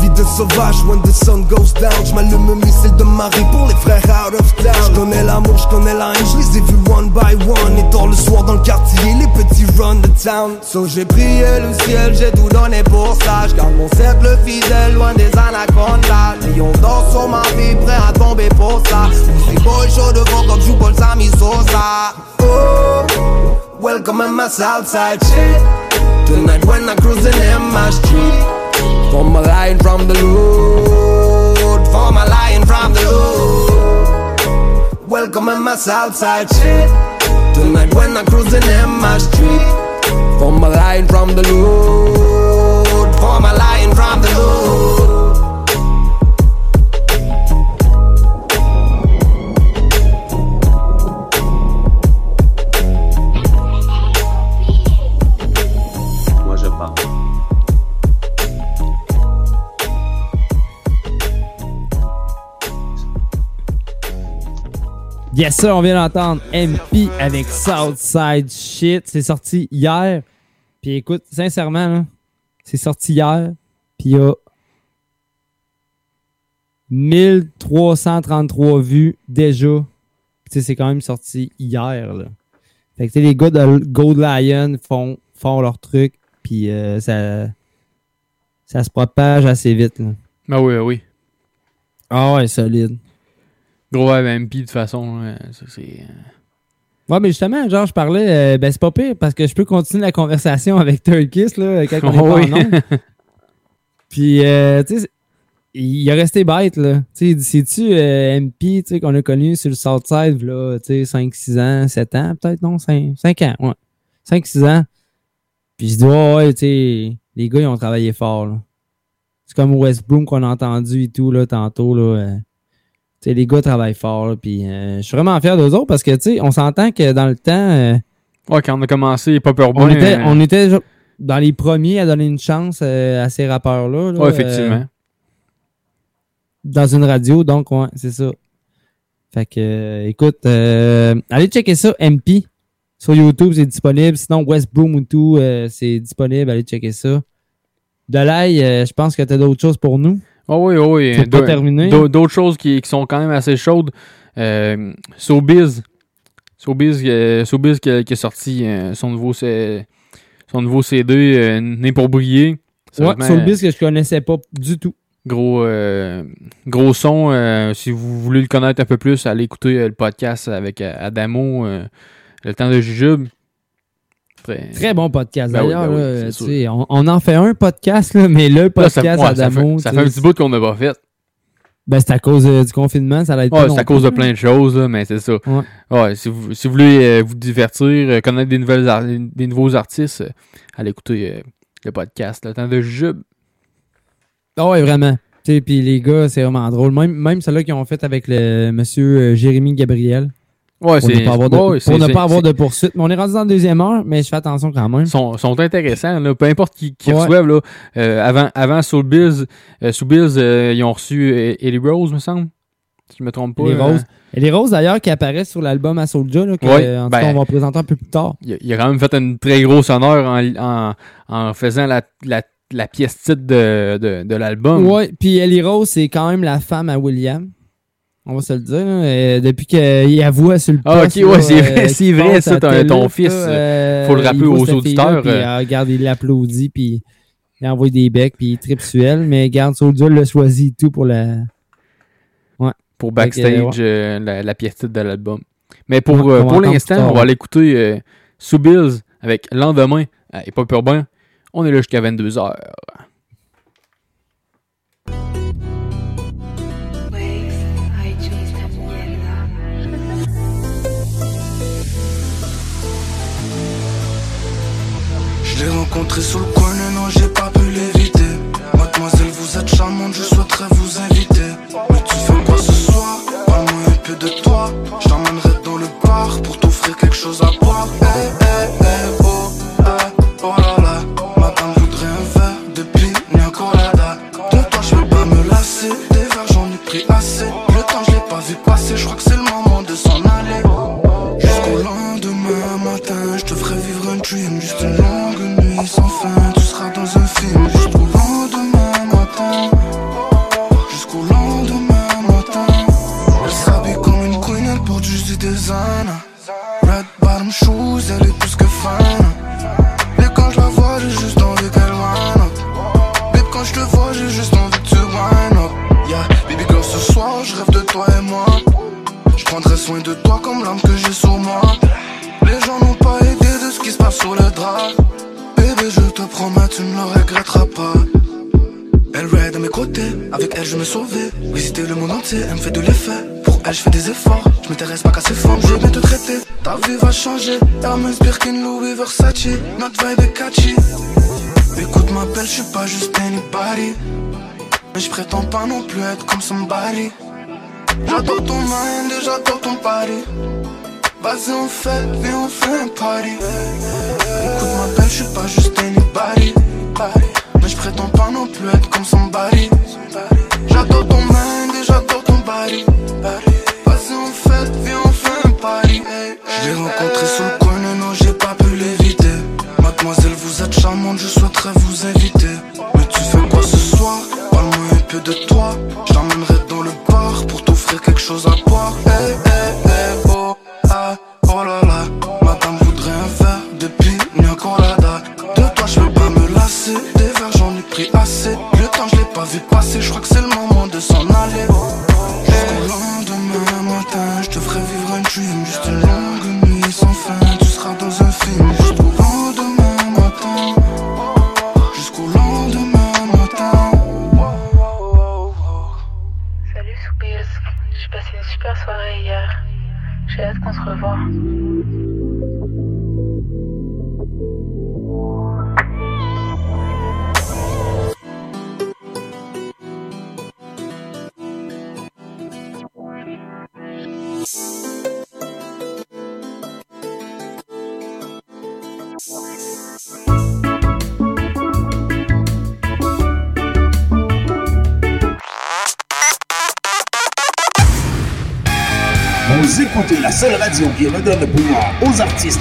[SPEAKER 18] Vie de sauvage, when the sun goes down J'm'allume un missile de Marie pour les frères out of town. J'connais l'amour, j'connais la haine, j'les ai vus one by one. Et tard le soir dans le quartier, les petits run the town. So j'ai prié le ciel, j'ai tout donné pour ça. J'garde mon cercle fidèle, loin des anacondas. Lion d'or sur ma vie, prêt à tomber pour ça. Music boy chaud devant comme joue Paul Sami Sosa. Oh Welcome in my Southside shit. Tonight when I'm cruising in my street. For my lion from the Lord. For my lion from the Lord. Welcome in my Southside shit. Tonight when I'm cruising in my street. For my lion from the Lord. For my lion from the Lord.
[SPEAKER 1] Yes, ça, on vient d'entendre MP avec Southside Shit. C'est sorti hier. Puis écoute, sincèrement, c'est sorti hier. Puis il y a 1333 vues déjà. Puis tu sais, c'est quand même sorti hier. Là. Fait que tu sais, les gars de Gold Lion font, font leur truc. Puis euh, ça, ça se propage assez vite. Là.
[SPEAKER 2] Ben oui, oui.
[SPEAKER 1] Ah ouais, solide.
[SPEAKER 2] Gros MP, de toute façon, c'est. euh,
[SPEAKER 1] Ouais, mais justement, genre, je parlais, euh, ben c'est pas pire parce que je peux continuer la conversation avec Turkis, là, quand on est
[SPEAKER 2] Oh
[SPEAKER 1] pas en. Puis, euh, tu sais, il a resté bête, là. Tu sais, c'est-tu euh, MP, tu sais, qu'on a connu sur le Southside, là, tu sais, 5, 6 ans, 7 ans, peut-être, non, 5, 5 ans, ouais. 5, 6 ans. Puis je dis, ouais, ouais, tu sais, les gars, ils ont travaillé fort, là. C'est comme West Bloom qu'on a entendu et tout, là, tantôt, là. Euh, tu sais, les gars travaillent fort, là, puis euh, je suis vraiment fier d'eux autres parce que, tu sais, on s'entend que dans le temps... euh,
[SPEAKER 2] Ouais, quand on a commencé Pop
[SPEAKER 1] on
[SPEAKER 2] Urbain.
[SPEAKER 1] était,
[SPEAKER 2] euh,
[SPEAKER 1] on était genre dans les premiers à donner une chance euh, à ces rappeurs-là. là,
[SPEAKER 2] Ouais, effectivement.
[SPEAKER 1] euh, dans une radio, donc, ouais, c'est ça. Fait que, euh, écoute, euh, allez checker ça, MP. Sur YouTube, c'est disponible. Sinon, West Broom ou tout, euh, c'est disponible. Allez checker ça. De l'ail, euh, je pense que tu as d'autres choses pour nous.
[SPEAKER 2] Oh oui, oh oui.
[SPEAKER 1] Pas
[SPEAKER 2] d'au- D'autres choses qui, qui sont quand même assez chaudes. Euh, Sobiz. Sobiz, euh, Sobiz qui, a, qui a sorti euh, son, nouveau, son nouveau CD, Né pour briller.
[SPEAKER 1] Ouais, Soulbiz que je connaissais pas du tout.
[SPEAKER 2] Gros, gros son. si vous voulez le connaître un peu plus, allez écouter le podcast avec Adamo, Le temps de Jujube. Très,
[SPEAKER 1] Très bon podcast
[SPEAKER 2] Ben
[SPEAKER 1] d'ailleurs.
[SPEAKER 2] ben oui,
[SPEAKER 1] là, on, on en fait un podcast, là, mais le
[SPEAKER 2] Là,
[SPEAKER 1] podcast
[SPEAKER 2] ça, ouais, ça fait, ça
[SPEAKER 1] tu
[SPEAKER 2] fait un petit bout qu'on n'a pas fait.
[SPEAKER 1] Ben, c'est à cause euh, du confinement, ça l'aide
[SPEAKER 2] Ouais,
[SPEAKER 1] pas.
[SPEAKER 2] c'est à cause de plein de choses, là, mais c'est ça.
[SPEAKER 1] Ouais.
[SPEAKER 2] Ouais, si, vous, si vous voulez euh, vous divertir, euh, connaître des, nouvelles des nouveaux artistes, allez écouter le podcast Le temps de Jujube.
[SPEAKER 1] Ah ouais, vraiment. Puis les gars, c'est vraiment drôle. Même, même ceux-là qui ont fait avec le monsieur Jérémy Gabriel.
[SPEAKER 2] Ouais,
[SPEAKER 1] pour
[SPEAKER 2] c'est-
[SPEAKER 1] ne pas avoir de,
[SPEAKER 2] ouais,
[SPEAKER 1] pour ne pas avoir de poursuite. Mais on est rendu dans la deuxième heure, mais je fais attention quand même.
[SPEAKER 2] Ils sont, sont intéressants, là, peu importe qui, qui
[SPEAKER 1] Ouais.
[SPEAKER 2] reçoivent. Là, euh, avant, avant Soulbiz, euh, Soulbiz, euh, ils ont reçu Ellie Rose, me semble. Si je me trompe pas.
[SPEAKER 1] les roses. Et les roses d'ailleurs qui apparaissent sur l'album à Soulja, là, que,
[SPEAKER 2] Ouais,
[SPEAKER 1] en tout
[SPEAKER 2] ben-
[SPEAKER 1] cas, on va présenter un peu plus tard.
[SPEAKER 2] il, a, il a quand même fait une très grosse honneur en, en, en faisant la, la, la pièce titre de, de, de l'album.
[SPEAKER 1] Ouais, puis Ellie Rose, c'est quand même la femme à William. On va se le dire. là. Euh, depuis qu'il avoue sur le
[SPEAKER 2] Ah,
[SPEAKER 1] poste,
[SPEAKER 2] ok, ouais, c'est vrai,
[SPEAKER 1] euh,
[SPEAKER 2] c'est vrai, ça, ton- ton
[SPEAKER 1] là,
[SPEAKER 2] fils,
[SPEAKER 1] euh,
[SPEAKER 2] faut le rappeler aux auditeurs,
[SPEAKER 1] Puis,
[SPEAKER 2] euh.
[SPEAKER 1] euh, regarde, il l'applaudit, puis il envoie des becs, puis il tripe sur elle. Mais garde, Soulja l'a choisi et tout pour la... Ouais.
[SPEAKER 2] Pour
[SPEAKER 1] euh,
[SPEAKER 2] backstage, euh, la, la pièce titre de l'album. Mais pour, euh,
[SPEAKER 1] on
[SPEAKER 2] pour l'instant, on va aller écouter euh, avec Lendemain Hip Hop Urbain. On est là jusqu'à 22h.
[SPEAKER 26] Je l'ai rencontré sous le coin, mais non, j'ai pas pu l'éviter. Mademoiselle, vous êtes charmante, je souhaiterais vous inviter. Mais tu fais quoi ce soir? Parle-moi un peu de toi. Je t'emmènerai dans le bar pour t'offrir quelque chose à boire. Eh, eh, eh, oh, eh, oh là là. Madame voudrait un verre de pina colada. De toi, je vais pas me lasser. Des verres, j'en ai pris assez. Le temps, je l'ai pas vu passer. Je crois que c'est le moment de s'en aller. Jusqu'au lendemain matin, je te ferai vivre un dream. Juste une fin, tu seras dans un film. Jusqu'au lendemain matin, jusqu'au lendemain matin. Elle s'habille comme une queen, elle porte juste du design. Red bottom shoes, elle est plus que fan. Et quand je la vois, j'ai juste envie qu'elle wind up. Babe, quand je te vois, j'ai juste envie que tu wind up. Yeah, baby girl, ce soir, je rêve de toi et moi. Je prendrai soin de toi comme l'âme que j'ai sur moi. Les gens n'ont pas idée de ce qui se passe sous le drap. Je te promets, tu ne le regretteras pas. Elle raid à mes côtés, avec elle je me sauvais. Visiter le monde entier, elle me fait de l'effet. Pour elle, je fais des efforts, je m'intéresse pas qu'à ses formes. Je vais bien te traiter, ta vie va changer. Hermès, Birkin, Louis, Versace, notre vibe est catchy. Écoute ma belle, je suis pas juste anybody. Mais je prétends pas non plus être comme somebody. J'adore ton mind et j'adore ton body. Vas-y, on fait, viens, on fait un party. Écoute ma belle, je suis pas juste anybody. Mais je prétends pas non plus être comme somebody. J'adore ton mind et j'adore ton body. Vas-y, on fait, viens, on fait Je l'ai rencontré sous le coin, non, j'ai pas pu l'éviter. Mademoiselle, vous êtes charmante, je souhaiterais vous inviter.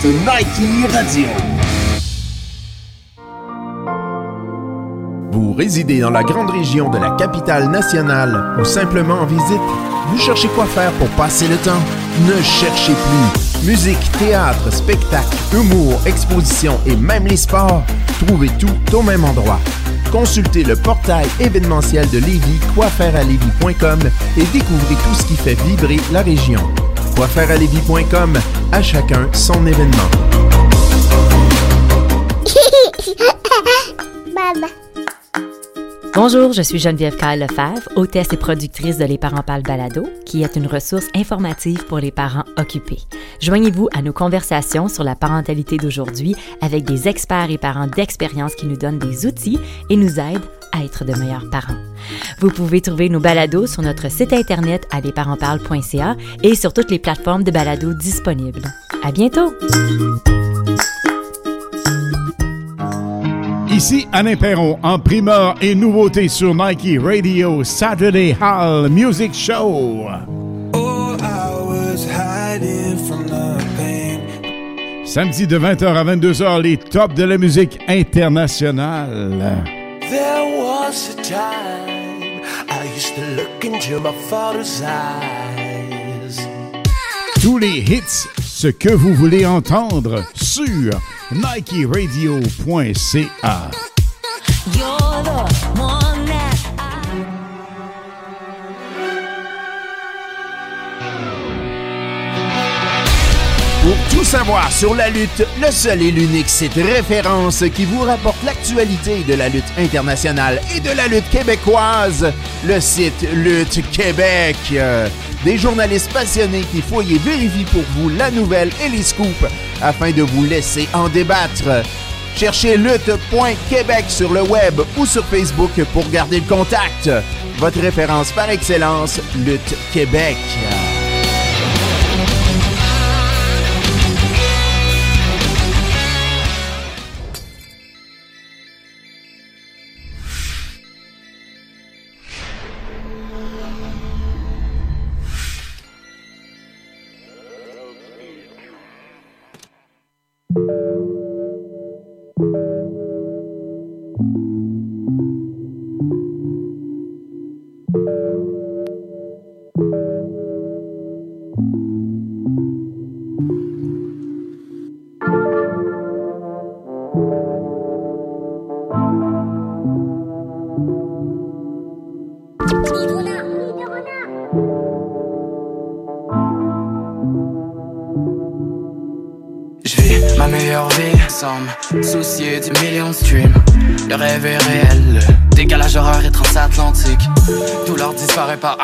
[SPEAKER 9] Nike Radio. Vous résidez dans la grande région de la capitale nationale ou simplement en visite? Vous cherchez quoi faire pour passer le temps? Ne cherchez plus. Musique, théâtre, spectacle, humour, exposition et même les sports. Trouvez tout au même endroit. Consultez le portail événementiel de Lévis, quoifairealévis.com et découvrez tout ce qui fait vibrer la région. À chacun son événement.
[SPEAKER 27] Maman.
[SPEAKER 21] Bonjour, je suis Geneviève Kyle Lefebvre, hôtesse et productrice de Les Parents Parlent Balado, qui est une ressource informative pour les parents occupés. Joignez-vous à nos conversations sur la parentalité d'aujourd'hui avec des experts et parents d'expérience qui nous donnent des outils et nous aident à être de meilleurs parents. Vous pouvez trouver nos balados sur notre site internet à lesparentsparlent.ca et sur toutes les plateformes de balados disponibles. À bientôt!
[SPEAKER 8] Ici Alain Perron en primeur et nouveauté sur Nike Radio Saturday Hall Music Show.
[SPEAKER 26] Oh, I was hiding from the pain.
[SPEAKER 8] Samedi de 20h à 22h, les tops de la musique internationale.
[SPEAKER 28] There was a time I used to look into my father's eyes.
[SPEAKER 8] Tous les hits, ce que vous voulez entendre sur nikeradio.ca.
[SPEAKER 28] You're the one
[SPEAKER 9] Pour tout savoir sur la lutte, le seul et l'unique site référence qui vous rapporte l'actualité de la lutte internationale et de la lutte québécoise, le site Lutte Québec. Euh, Des journalistes passionnés qui fouillent et vérifient pour vous la nouvelle et les scoops afin de vous laisser en débattre. Cherchez lutte.québec sur le web ou sur Facebook pour garder le contact. Votre référence par excellence, Lutte Québec.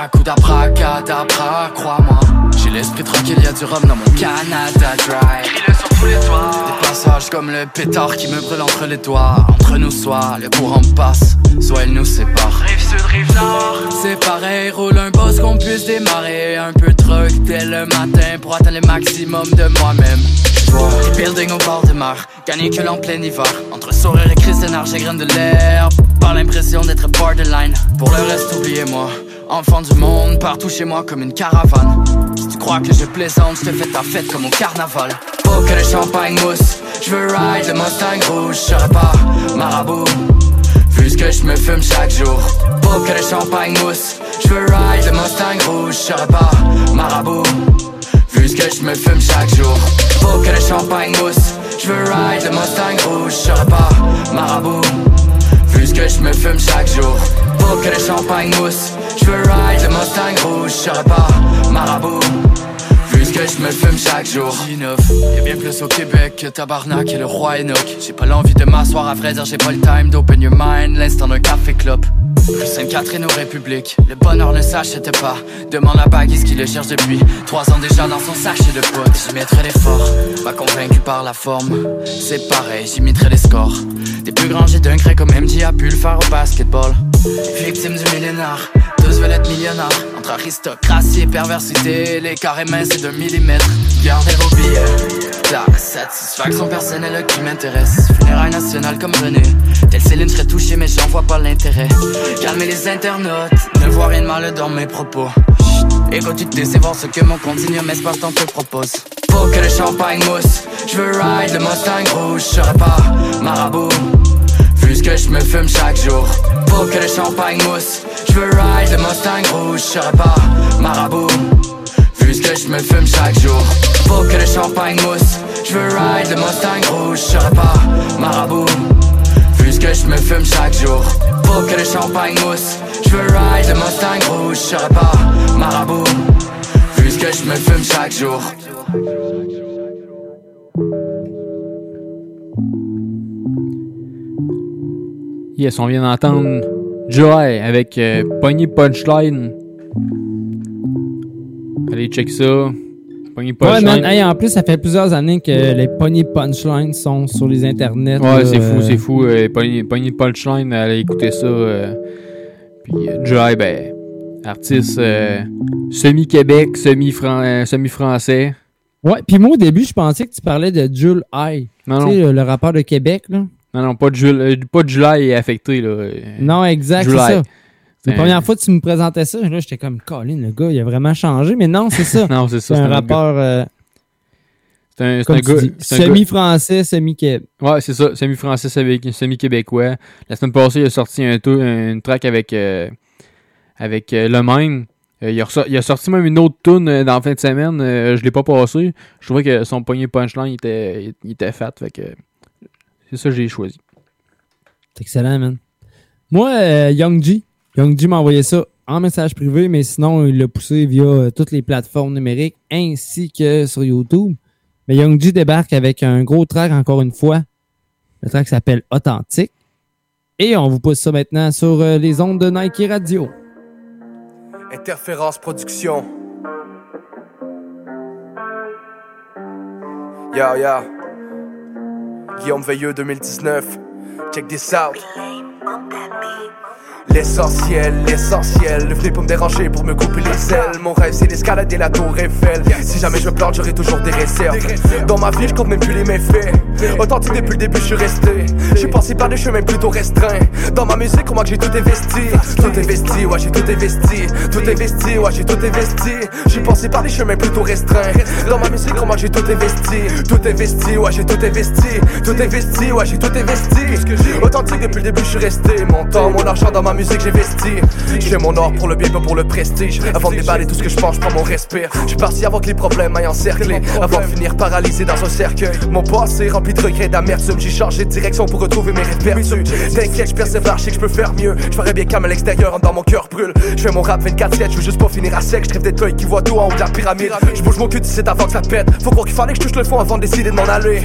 [SPEAKER 29] Coup d'abracadabra, crois-moi. J'ai l'esprit tranquille, y a du rhum dans mon Canada Dry. Écris-le sur tous les toits. Des passages comme le pétard qui me brûle entre les doigts. Entre nous, soit le courant passe, soit il nous sépare. Rive sud, rive nord. C'est pareil, roule un boss qu'on puisse démarrer. Un peu truck dès le matin pour atteindre le maximum de moi-même. Les buildings au bord de mer, canicule en plein hiver. Entre sourire et crise d'énergie, j'ai graine de l'air. Par l'impression d'être borderline. Pour le reste, oubliez-moi. Enfant du monde, partout chez moi comme une caravane. Tu crois que je plaisante, je te fais ta fête comme au carnaval. Faut que le champagne mousse, je veux ride le Mustang rouge, je pas marabout. Vu ce que je me fume chaque jour. Faut que le champagne mousse, je veux ride le Mustang rouge, je pas marabout. Vu ce que je me fume chaque jour. Faut que le champagne mousse, je veux ride le Mustang rouge, je pas marabout. Ce que je me fume chaque jour. Faut que le champagne mousse, je veux ride le Mustang rouge, je serai pas marabout. Vu ce que je me fume chaque jour. Y'a bien plus au Québec que Tabarnak et le roi Enoch. J'ai pas l'envie de m'asseoir, à vrai dire, j'ai pas le time d'open your mind. L'instant d'un café club. Rue Sainte-Catherine aux Républiques. Le bonheur ne s'achète pas. Demande à Baggy ce qu'il le cherche depuis? Trois ans déjà dans son sachet de potes. J'y mettrai l'effort, pas convaincu par la forme. C'est pareil, j'imiterai les scores. Des plus grands jets d'un craie comme MJ a pu au basketball. Victime du millénaire, veulent être millionnaires. Entre aristocratie et perversité, les carrés c'est d'un millimètre. Gardez vos billets. La satisfaction personnelle qui m'intéresse. Funérailles nationales comme René. Tel Céline serait touché, mais j'en vois pas l'intérêt. Calmer les internautes, ne vois rien de mal dans mes propos. Chut, Écoute, tu te sais voir ce que mon continuum espace-temps te propose. Faut que le champagne mousse, je veux ride le Mustang rouge, je serai pas marabout. Ce que je me fume chaque jour. Faut que le champagne mousse, je veux ride le Mustang rouge, je serai pas marabout. Vu ce que je me fume chaque jour. Faut que le champagne mousse, je veux ride le Mustang rouge, je serai pas marabout. Vu ce que je me fume chaque jour. Faut que le champagne mousse, je veux ride le Mustang rouge, je serai pas marabout. Vu ce que je me fume chaque jour.
[SPEAKER 2] Yes, on vient d'entendre Joy avec euh, Pogny Punchline. Allez, check ça.
[SPEAKER 1] Ouais,
[SPEAKER 2] Punchline.
[SPEAKER 1] man. Hey, en plus, ça fait plusieurs années que les pony punchlines sont sur les internets.
[SPEAKER 2] Ouais, c'est fou,
[SPEAKER 1] euh,
[SPEAKER 2] c'est fou. Euh, Pogny, Pogny Punchline, allez écouter ça. euh. Puis Joy, ben, artiste semi-Québec, semi-fran- semi-français.
[SPEAKER 1] Ouais, puis moi, au début, je pensais que tu parlais de Jules High. Tu sais, le, le rappeur de Québec, là.
[SPEAKER 2] Non, non, pas de Jules, euh, pas de July est affecté, là. Euh,
[SPEAKER 1] Non, exact, c'est
[SPEAKER 2] July.
[SPEAKER 1] ça. La
[SPEAKER 2] un-
[SPEAKER 1] première fois que tu me présentais ça, là, j'étais comme, Colin, le gars, il a vraiment changé. Mais non, c'est ça.
[SPEAKER 2] Non, c'est ça,
[SPEAKER 1] C'est un
[SPEAKER 2] un
[SPEAKER 1] rappeur euh,
[SPEAKER 2] C'est un, gars.
[SPEAKER 1] dis,
[SPEAKER 2] c'est un gars-
[SPEAKER 1] semi-français, semi-québec.
[SPEAKER 2] Ouais, c'est ça, semi-français, semi- semi-québécois. La semaine passée, il a sorti un tour, une track avec, euh, avec euh, le même. Euh, il, a ressor- il a sorti même une autre tune euh, dans la fin de semaine. euh, je l'ai pas passé. Je trouvais que son poignet punchline il était, il, il était fat. Fait que c'est ça que j'ai choisi.
[SPEAKER 1] C'est excellent, man. Moi, euh, Young G. Young G m'a envoyé ça en message privé, mais sinon, il l'a poussé via euh, toutes les plateformes numériques ainsi que sur YouTube. Mais Young G débarque avec un gros track, encore une fois. Le track s'appelle Authentique. Et on vous pousse ça maintenant sur euh, les ondes de Nike Radio.
[SPEAKER 24] Interférence Production. Yo, yo. Guillaume Veilleux 2019. Check this out. L'essentiel, l'essentiel, venez pas me déranger pour me couper les ailes. Mon rêve, c'est d'escalader la tour Eiffel. Si jamais je plante, j'aurai toujours des réserves. Dans ma vie, je compte même plus les méfaits. Authentique depuis le début, je suis resté. J'ai passé par des chemins plutôt restreints. Dans ma musique, on voit que j'ai tout investi. Tout investi, ouais, j'ai tout investi. Tout investi, ouais, j'ai tout investi. J'ai passé par des chemins plutôt restreints. Dans ma musique, on voit que j'ai tout investi. Tout investi, ouais, j'ai tout investi. Tout investi, ouais, j'ai tout investi. Authentique depuis le début, je suis resté. Mon temps, mon argent dans ma musique, j'ai investi. Je fais mon or pour le bien, pas pour le prestige. Avant de déballer tout ce que je pense, je prends mon respire. Je suis parti avant que les problèmes m'aient encerclé. Avant de finir paralysé dans un cercueil. Mon passé rempli de regrets, d'amertume. J'ai changé de direction pour retrouver mes rêves perdus. T'inquiète, je persévère, je sais que je peux faire mieux. Je ferais bien calme à l'extérieur, dans mon cœur brûle. Je fais mon rap 24-7, je veux juste pas finir à sec. Je d'être l'œil qui voit tout en haut de la pyramide. Je bouge mon cul d'ici avant que ça pète. Faut croire qu'il fallait que je touche le fond avant de décider de m'en aller.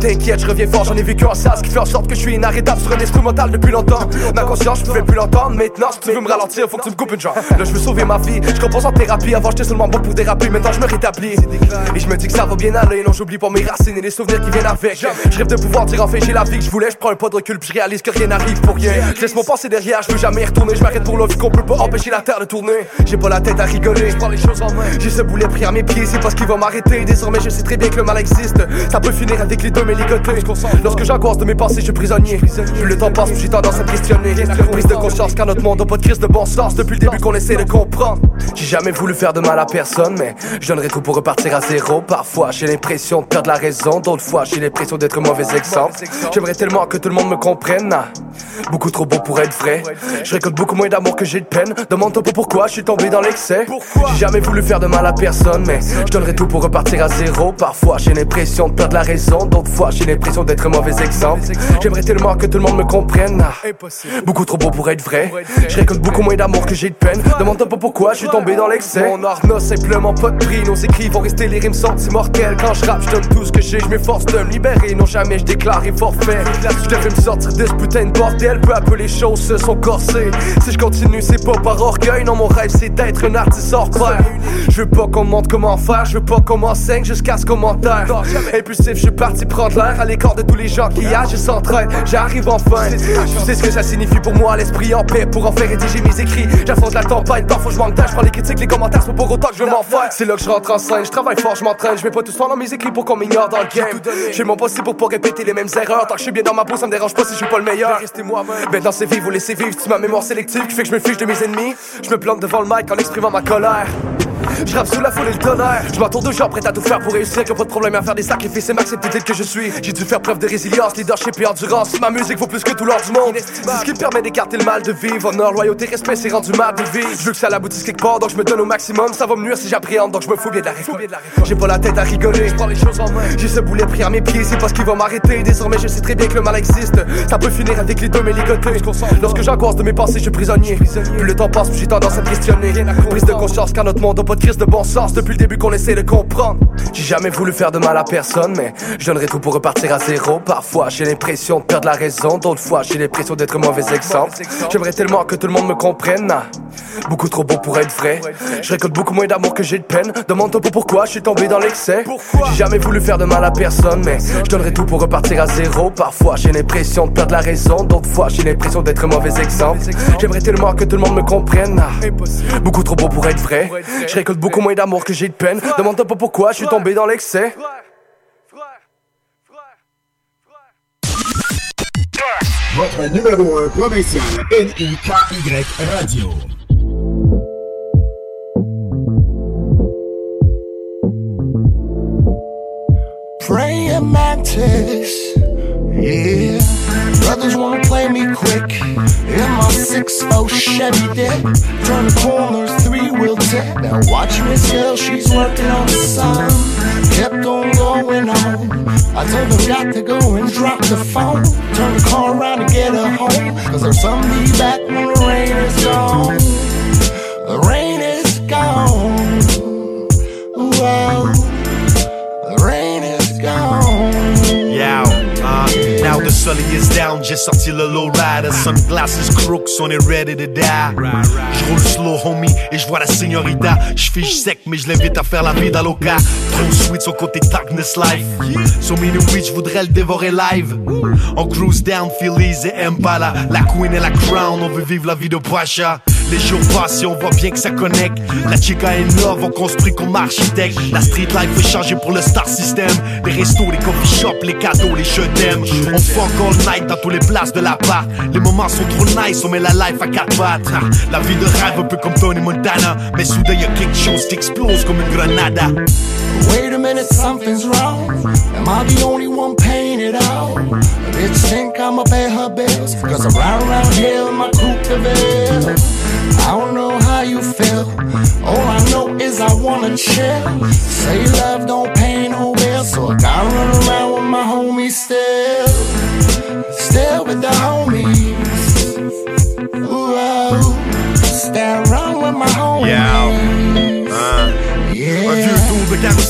[SPEAKER 24] T'inquiète, je reviens fort, j'en ai vécu en ça. Ce qui fait en sorte que je suis inarrêtable sur un instrumental depuis longtemps. Ma conscience, je pouvais plus l'entendre. Maintenant, si tu veux me ralentir, faut que tu me coupes une jambe. Là, je veux sauver ma vie. Je compose en thérapie. Avant, j'étais seulement bon pour déraper. Maintenant, je me rétablis. Et je me dis que ça va bien aller. Non, j'oublie pas mes racines et les souvenirs qui viennent avec. Je rêve de pouvoir dire enfin j'ai la vie que je voulais. Je prends un pas de recul, puis je réalise que rien n'arrive pour rien. Je laisse mon passé derrière, je veux jamais y retourner. Je m'arrête pour la vie qu'on peut pas empêcher la terre de tourner. J'ai pas la tête à rigoler, je prends les choses en main. J'ai ce boulet pris à mes pieds, c'est pas ce qui va m'arrêter. Désormais, je sais très bien que le mal existe. Ça peut finir avec les deux, mais. Lorsque j'angoisse de mes pensées, je suis prisonnier. Plus le temps passe, j'ai tendance à me questionner. Prise de conscience car notre monde a pas de crise de bon sens depuis le début qu'on essaie de comprendre. J'ai jamais voulu faire de mal à personne, mais je donnerais tout pour repartir à zéro. Parfois j'ai l'impression de perdre la raison, d'autres fois j'ai l'impression d'être mauvais exemple. J'aimerais tellement que tout le monde me comprenne. ah. Beaucoup trop beau pour être vrai. Je récolte beaucoup moins d'amour que j'ai de peine. Demande-toi pas pourquoi je suis tombé dans l'excès. J'ai jamais voulu faire de mal à personne, mais je donnerais tout pour repartir à zéro. Parfois j'ai l'impression de perdre la raison, d'autres fois j'ai l'impression d'être mauvais exemple. J'aimerais tellement que tout le monde me comprenne. ah. Beaucoup trop beau pour être vrai. Je récolte beaucoup moins d'amour que j'ai de peine. Demande-toi pas pourquoi je suis tombé dans l'excès. Mon art n'a simplement pas de prix. Nos écrits vont rester les rimes sont immortels. Quand je rappe, je donne tout ce que j'ai. Je m'efforce de me libérer. Non, jamais je déclare et forfait. Je devrais me sortir de ce putain de bordel. Peu à peu, les choses se sont corsées. Si je continue, c'est pas par orgueil. Non, mon rêve, c'est d'être un artiste hors pair. Je veux pas qu'on montre comment faire. Je veux pas qu'on m'enseigne jusqu'à ce commentaire. Impulsif, je suis parti prendre l'air à l'écart de tous les gens qui agissent sans train. J'arrive enfin. Tu sais ce que ça signifie pour moi, l'esprit en paix. Pour en faire rédiger mes écrits, j'affronte la tempête. Parfois, je manque. Je prends les critiques, les commentaires. C'est pas pour autant que je veux m'en faire. C'est là que je rentre en scène. Je travaille fort, je m'entraîne. Je mets pas tout soir dans mes écrits pour qu'on m'ignore dans le game. J'ai mon possible pour pas répéter les mêmes erreurs. Tant que je suis bien dans ma peau, ça me dérange pas si je suis pas le meilleur. Restez moi-même. Maintenant, c'est vivre ou laisser vivre. C'est ma mémoire sélective qui fait que je me fiche de mes ennemis. Je me plante devant le mic en exprimant ma colère. Je rappe sous la foule et le tonnerre. Je m'entoure de gens prêts à tout faire pour réussir. Que pas de problème à faire des sacrifices et m'accepter tel que je suis. J'ai dû faire preuve de résilience, leadership et endurance. Ma musique vaut plus que tout l'or du monde. C'est ce qui me permet d'écarter le mal de vivre. Honneur, loyauté, respect, c'est rendu mal de vivre. Je veux que ça aboutisse quelque part, donc je me donne au maximum. Ça va me nuire si j'appréhende, donc je me fous bien de la. J'ai pas la tête à rigoler, je prends les choses en main. J'ai ce boulet pris à mes pieds, c'est pas ce qui va m'arrêter. Désormais, je sais très bien que le mal existe. Ça peut finir avec les deux mais ligotés. Lorsque j'angoisse de mes pensées, je suis prisonnier. Plus le temps passe, j'ai tendance à me questionner. Prise de conscience car notre monde a pas de crise de bon sens depuis le début qu'on essaie de comprendre. J'ai jamais voulu faire de mal à personne, mais je donnerais tout pour repartir à zéro. Parfois, j'ai l'impression de perdre la raison, d'autres fois, j'ai l'impression d'être un mauvais exemple. J'aimerais tellement que tout le monde me comprenne. Beaucoup trop beau pour être vrai. Je récolte beaucoup moins d'amour que j'ai de peine. Demande-toi pourquoi je suis tombé dans l'excès. J'ai jamais voulu faire de mal à personne, mais je donnerais tout pour repartir à zéro. Parfois, j'ai l'impression de perdre la raison, d'autres fois, j'ai l'impression d'être un mauvais exemple. J'aimerais tellement que tout le monde me comprenne. Beaucoup trop beau pour être vrai. Je récolte beaucoup moins d'amour que j'ai de peine. Demande-toi pas pourquoi je suis tombé dans l'excès.
[SPEAKER 8] Votre numéro 1 provincial N-I-K-Y Radio.
[SPEAKER 30] Praying mantis. Yeah. Brothers wanna play me quick. In my 6 Chevy dip. Turn the corners, three wheel tip. Now watch Miss Hill, she's working on the sun. Kept on going on. I told her got to go and drop the phone. Turn the car around to get her home. Cause her son be back when the rain is gone. The rain is gone. Whoa.
[SPEAKER 31] Sully is down, j'ai sorti le low rider. Sunglasses crooks, on est ready to die. Je roule slow, homie, et je vois la señorita. Je fiche sec, mais je l'invite à faire la vie d'Aloca. Trop sweet, son côté darkness life. So many weed, je voudrais le dévorer live. On cruise down, Phillies et Impala. La queen et la crown, on veut vivre la vie de Pasha. Les jours passent et on voit bien que ça connecte. La chica est neuve, on construit comme architecte. La street life veut changer pour le star system. Les restos, les coffee shops, les cadeaux, les je t'aime. On fuck all night dans tous les places de la part. Les moments sont trop nice, on met la life à quatre pattes. La vie de rêve, un peu comme Tony Montana. Mais soudain, y a quelque chose qui explose comme une grenada.
[SPEAKER 30] Wait a minute, something's wrong. Am I the only one paying it out? Bitch think I'ma pay her bills. Cause around around here, my coupe de ville. I don't know how you feel. All I know is I wanna chill. Say love don't pay no bills. So I gotta run around with my homies still. Still with the homies. Ooh, oh. Stand around with my homies.
[SPEAKER 31] Un vieux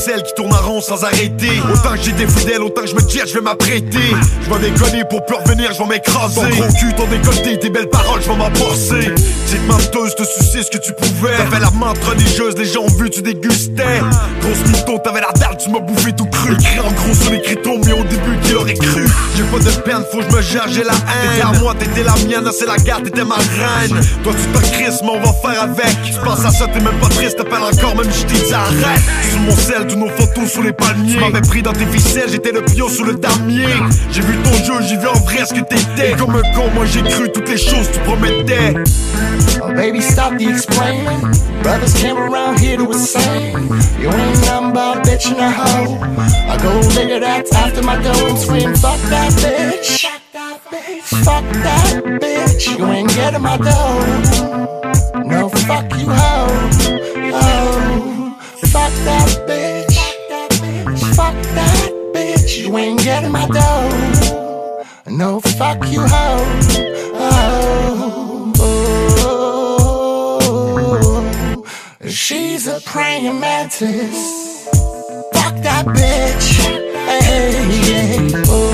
[SPEAKER 31] carrousel qui tourne en rond sans arrêter. Autant que j'ai des fidèles, autant que je me dis, je vais m'apprêter. Je vais déconner pour plus revenir, je vais m'écraser. Ton cul, ton décolleté, tes belles paroles, je vais m'emborser. Petite menteuse, te sucer ce que tu pouvais. T'avais la menthe religieuse, les gens ont vu, tu dégustais. Grosse mytho, t'avais la dalle, tu m'as bouffé tout cru. Écrit en gros sur l'écriton, mais au début, qui aurait cru? J'ai pas de peine, faut que je me gère, j'ai la haine. T'étais à moi, t'étais la mienne, c'est la garde, t'étais ma reine. Toi, tu te crises, mais on va faire avec. Tu penses à ça, t'es même pas triste, t'appelles encore, même je t'ai dit arrête. Sur mon sel, tous nos photos sous les
[SPEAKER 32] palmiers. M'avais pris dans tes ficelles, j'étais le pion sous le damier. J'ai vu ton jeu, j'ai vu en vrai ce que t'étais? Comme un con, moi j'ai cru toutes les choses que tu promettais.
[SPEAKER 30] Oh, baby, stop the explaining. Brothers came around here to say you ain't nothing but a bitch and a hoe. I go nigga that's after my dough and scream, fuck that bitch. Fuck that bitch. You ain't getting my dough. No, fuck you, hoe. Oh, fuck that You ain't getting my dough. No, fuck you, hoe. Oh, oh, she's a praying mantis. Fuck that bitch. Hey, yeah. Oh,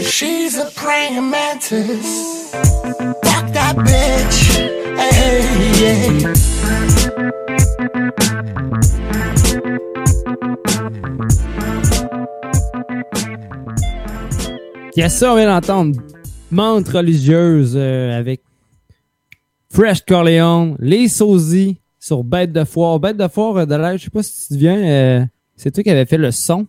[SPEAKER 30] she's a praying mantis. Fuck that bitch. Hey, yeah.
[SPEAKER 1] Il y a ça, on vient d'entendre. Montre religieuse euh, avec Fresh Corleone, les sosies sur Bête de Foire. Bête de Foire, euh, de l'air, je sais pas si tu te souviens, euh, c'est toi qui avais fait le son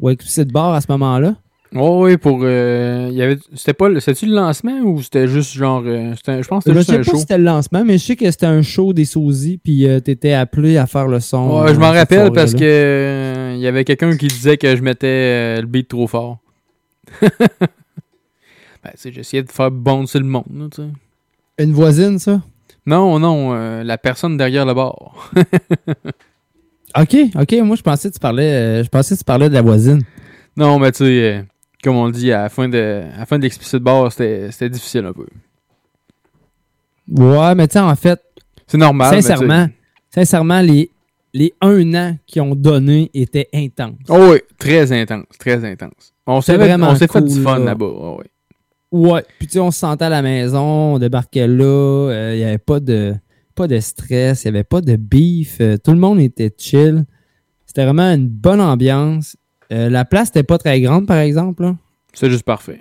[SPEAKER 1] ou Explicit Bar à ce moment-là?
[SPEAKER 2] Oh, oui, pour. euh, il y avait, c'était pas. le- C'était-tu le lancement ou c'était juste genre. euh, c'était- je pense que
[SPEAKER 1] Je
[SPEAKER 2] c'était
[SPEAKER 1] sais
[SPEAKER 2] juste
[SPEAKER 1] pas
[SPEAKER 2] un
[SPEAKER 1] si
[SPEAKER 2] show.
[SPEAKER 1] c'était le lancement, mais je sais que c'était un show des sosies, puis euh, t'étais appelé à faire le son.
[SPEAKER 2] Ouais, je m'en rappelle parce que
[SPEAKER 1] soirée-là.
[SPEAKER 2] euh, il y avait quelqu'un qui disait que je mettais le beat trop fort. ben, j'essayais de faire bouncer le monde, là.
[SPEAKER 1] Une voisine, ça?
[SPEAKER 2] Non, non, euh, la personne derrière le bar.
[SPEAKER 1] Ok, ok, moi je pensais que tu parlais, euh, je pensais que tu parlais de la voisine.
[SPEAKER 2] non, mais tu sais, euh, comme on le dit, à la fin de, à la fin de l'explicit bar, c'était difficile un peu.
[SPEAKER 1] Ouais, mais tu sais, en fait,
[SPEAKER 2] C'est normal.
[SPEAKER 1] sincèrement, sincèrement, les, les un an qu'ils ont donné étaient intenses.
[SPEAKER 2] Oh oui, très intense, très intense. On s'est fait,
[SPEAKER 1] vraiment
[SPEAKER 2] on fait du fun
[SPEAKER 1] là.
[SPEAKER 2] là-bas. oui.
[SPEAKER 1] Ouais, puis tu sais, on se sentait à la maison, on débarquait là, euh, il n'y avait pas de, pas de stress, il n'y avait pas de beef, euh, tout le monde était chill. C'était vraiment une bonne ambiance. Euh, la place n'était pas très grande, par exemple. là.
[SPEAKER 2] C'est juste parfait.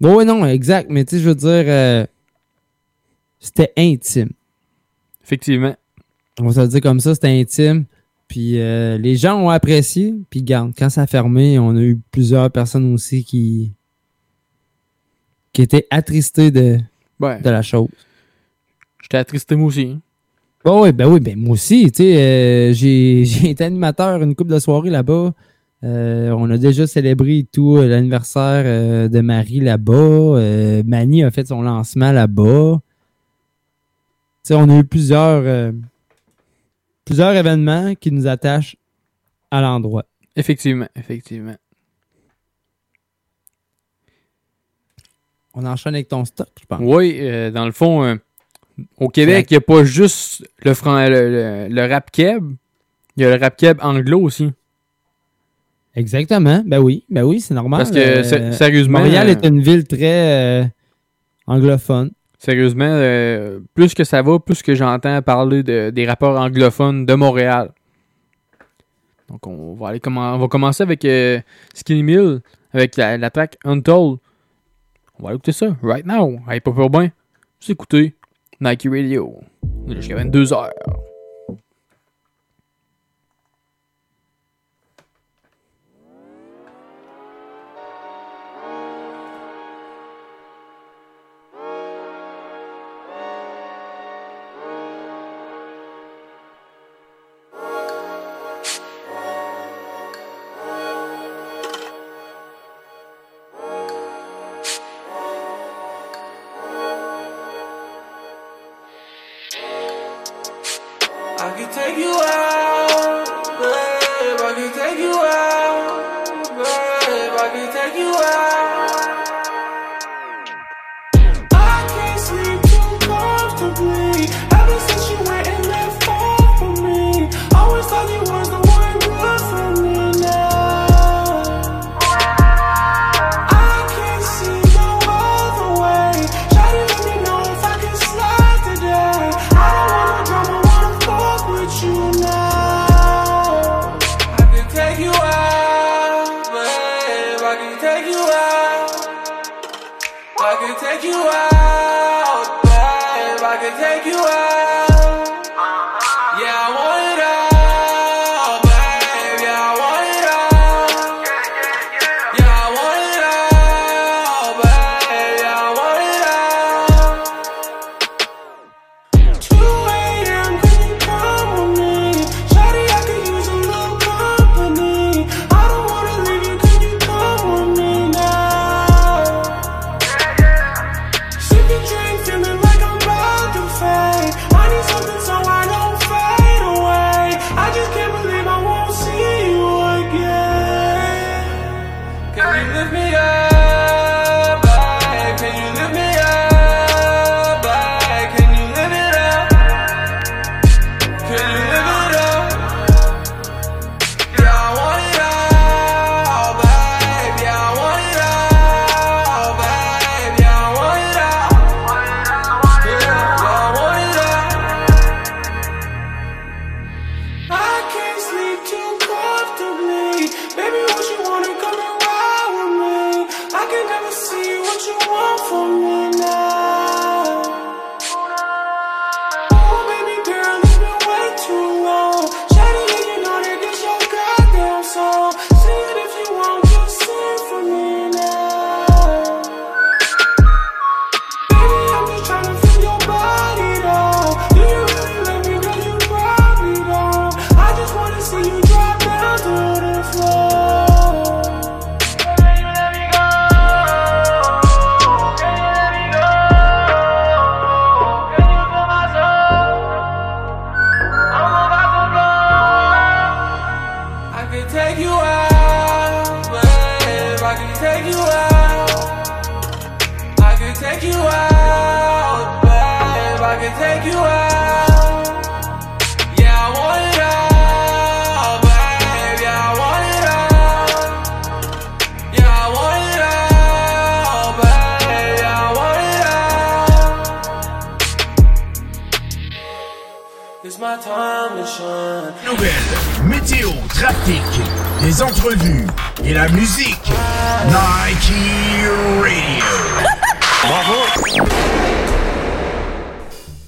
[SPEAKER 1] Ouais, non, exact, mais tu sais, je veux dire, c'était intime.
[SPEAKER 2] Effectivement.
[SPEAKER 1] On va se le dire comme ça, c'était intime. Puis euh, les gens ont apprécié. Puis garde, quand ça a fermé, on a eu plusieurs personnes aussi qui, qui étaient attristées de,
[SPEAKER 2] Ouais.
[SPEAKER 1] de la chose.
[SPEAKER 2] J'étais attristé moi aussi.
[SPEAKER 1] Oh, oui, ben oui, ben moi aussi, tu sais, euh, j'ai j'ai été animateur une couple de soirées là-bas. Euh, on a déjà célébré tout l'anniversaire de Marie là-bas. Mani a fait son lancement là-bas. Tu sais, on a eu plusieurs, plusieurs événements qui nous attachent à l'endroit.
[SPEAKER 2] Effectivement, effectivement.
[SPEAKER 1] On enchaîne avec ton stock, je pense.
[SPEAKER 2] Oui, euh, dans le fond, euh, au Québec, il n'y a pas juste le, fran- le, le- le rap keb, il y a le rap keb anglo aussi.
[SPEAKER 1] Exactement. Ben oui, ben oui, c'est normal.
[SPEAKER 2] Parce que, sé- sérieusement,
[SPEAKER 1] Montréal
[SPEAKER 2] euh,
[SPEAKER 1] est une ville très euh, anglophone.
[SPEAKER 2] Sérieusement, euh, plus que ça va, plus que j'entends parler de- des rappeurs anglophones de Montréal. Donc, on va aller commen- on va commencer avec euh, Skinny Mill, avec la, track Untold. On va écouter ça, right now. Hey, pas urbain. Juste écouter Nike Radio. Jusqu'à 22h.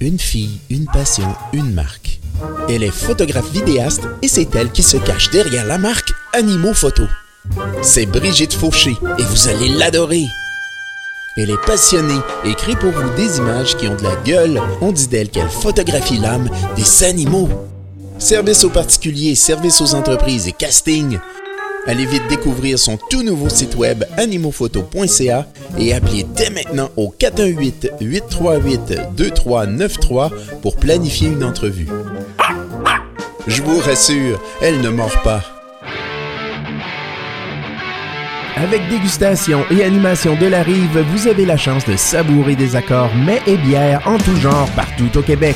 [SPEAKER 33] Une fille, une passion, une marque. Elle est photographe vidéaste et c'est elle qui se cache derrière la marque Animaux Photo. C'est Brigitte Fauché et vous allez l'adorer. Elle est passionnée et crée pour vous des images qui ont de la gueule. On dit d'elle qu'elle photographie l'âme des animaux. Service aux particuliers, service aux entreprises et casting. Allez vite découvrir son tout nouveau site web animophoto.ca et appelez dès maintenant au 418-838-2393 pour planifier une entrevue. Je vous rassure, elle ne mord pas.
[SPEAKER 8] Avec dégustation et animation de la rive, vous avez la chance de savourer des accords mets et bières en tout genre partout au Québec.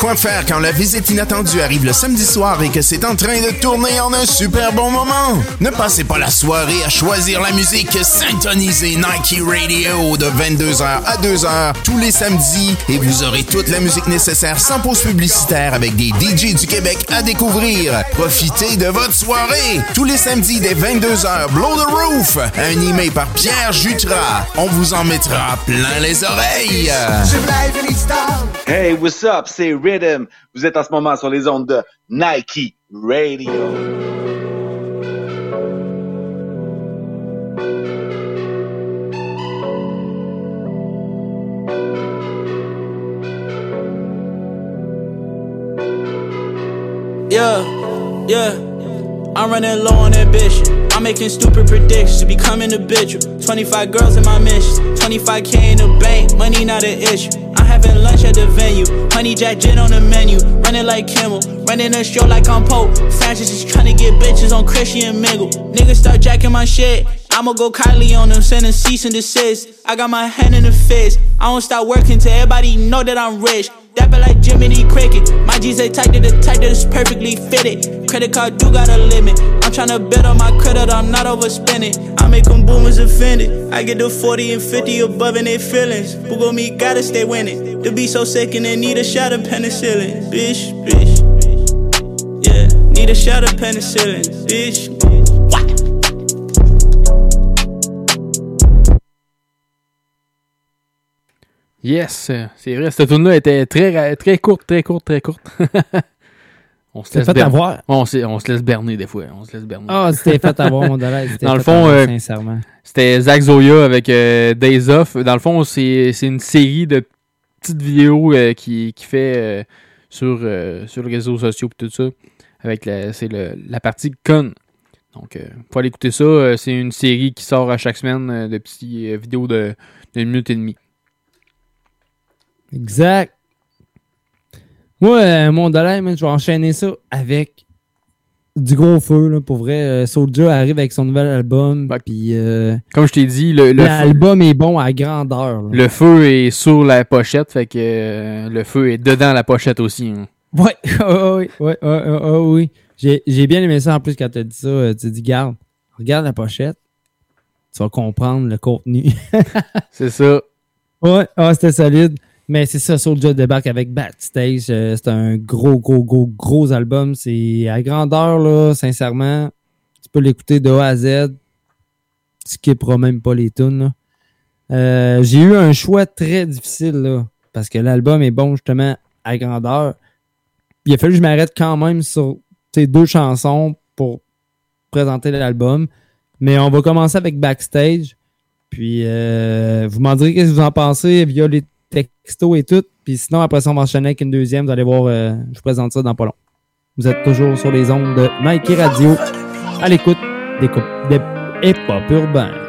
[SPEAKER 9] Quoi faire quand la visite inattendue arrive le samedi soir et que c'est en train de tourner en un super bon moment? Ne passez pas la soirée à choisir la musique, syntonisez Nike Radio de 22h à 2h tous les samedis et vous aurez toute la musique nécessaire sans pause publicitaire avec des DJ du Québec à découvrir. Profitez de votre soirée tous les samedis dès 22h. Blow the Roof, animé par Pierre Jutras. On vous en mettra plein les oreilles.
[SPEAKER 34] Hey, what's up? C'est Rhythm. Vous êtes en ce moment sur les ondes de Nike Radio.
[SPEAKER 30] Yeah, yeah. I'm running low on ambition. I'm making stupid predictions to becoming habitual. 25 girls in my mission, 25k in the bank, money not an issue. Having lunch at the venue, honey jack gin on the menu, running like Kimmel, running a show like I'm Pope. Francis is trying to get bitches on Christian Mingle. Niggas start jacking my shit. I'ma go Kylie on them, sending cease and desist. I got my hand in the fist. I don't stop working till everybody know that I'm rich. Dapper like Jiminy Cricket. My G's they tight to the tight that is perfectly fitted. Credit card do got a limit. Tryna bet on my credit, I'm not overspending. I make them boomers offended. I get the 40 and 50 above in their feelings. Google me, gotta stay winning. The beat so sick and they need a shot of penicillin. Bitch, bitch. Yeah, need a shot of penicillin. Bitch.
[SPEAKER 2] Yes, c'est vrai, cette tune-là était très, très courte, très courte, très courte. on se laisse
[SPEAKER 1] fait
[SPEAKER 2] ber-
[SPEAKER 1] avoir.
[SPEAKER 2] On, se laisse berner des fois. On se laisse berner.
[SPEAKER 1] Ah, c'était fait avoir, mon dollar.
[SPEAKER 2] Dans le fond,
[SPEAKER 1] avoir,
[SPEAKER 2] euh,
[SPEAKER 1] sincèrement.
[SPEAKER 2] c'était Zach Zoya avec euh, Days Off. Dans le fond, c'est une série de petites vidéos euh, qui, qui fait sur, sur les réseaux sociaux et tout ça. Avec la, le- la partie con. Donc, euh, faut aller écouter ça. Euh, c'est une série qui sort à chaque semaine euh, de petites vidéos de, de une minute et demie.
[SPEAKER 1] Exact. Moi, euh, mon dollar, je vais enchaîner ça avec du gros feu, là, pour vrai. Euh, Soulja arrive avec son nouvel album. Puis, euh,
[SPEAKER 2] Comme je t'ai dit, le, le feu,
[SPEAKER 1] l'album est bon à grandeur. là.
[SPEAKER 2] le feu est sur la pochette, fait que euh, le feu est dedans la pochette aussi. hein.
[SPEAKER 1] Ouais, ouais, ouais, ouais, ouais, ouais, oui. J'ai, j'ai bien aimé ça en plus quand t'as dit ça. euh, Tu dis, garde, regarde la pochette. Tu vas comprendre le contenu.
[SPEAKER 2] C'est ça.
[SPEAKER 1] Ouais, ah, c'était solide. Mais c'est ça, Soulja débarque avec Backstage. euh, c'est un gros, gros, gros, gros album. C'est à grandeur, là, sincèrement. Tu peux l'écouter de A à Z. Tu skipperas même pas les tunes. Euh, j'ai eu un choix très difficile, là, parce que l'album est bon, justement, à grandeur. Il a fallu que je m'arrête quand même sur ces deux chansons pour présenter l'album. Mais on va commencer avec Backstage. Puis euh, vous m'en direz qu'est-ce que vous en pensez via les textos et tout. Puis sinon, après ça, on va enchaîner avec une deuxième. Vous allez voir, euh, je vous présente ça dans pas long. Vous êtes toujours sur les ondes de Nike Radio à l'écoute des, des hip-hop urbains.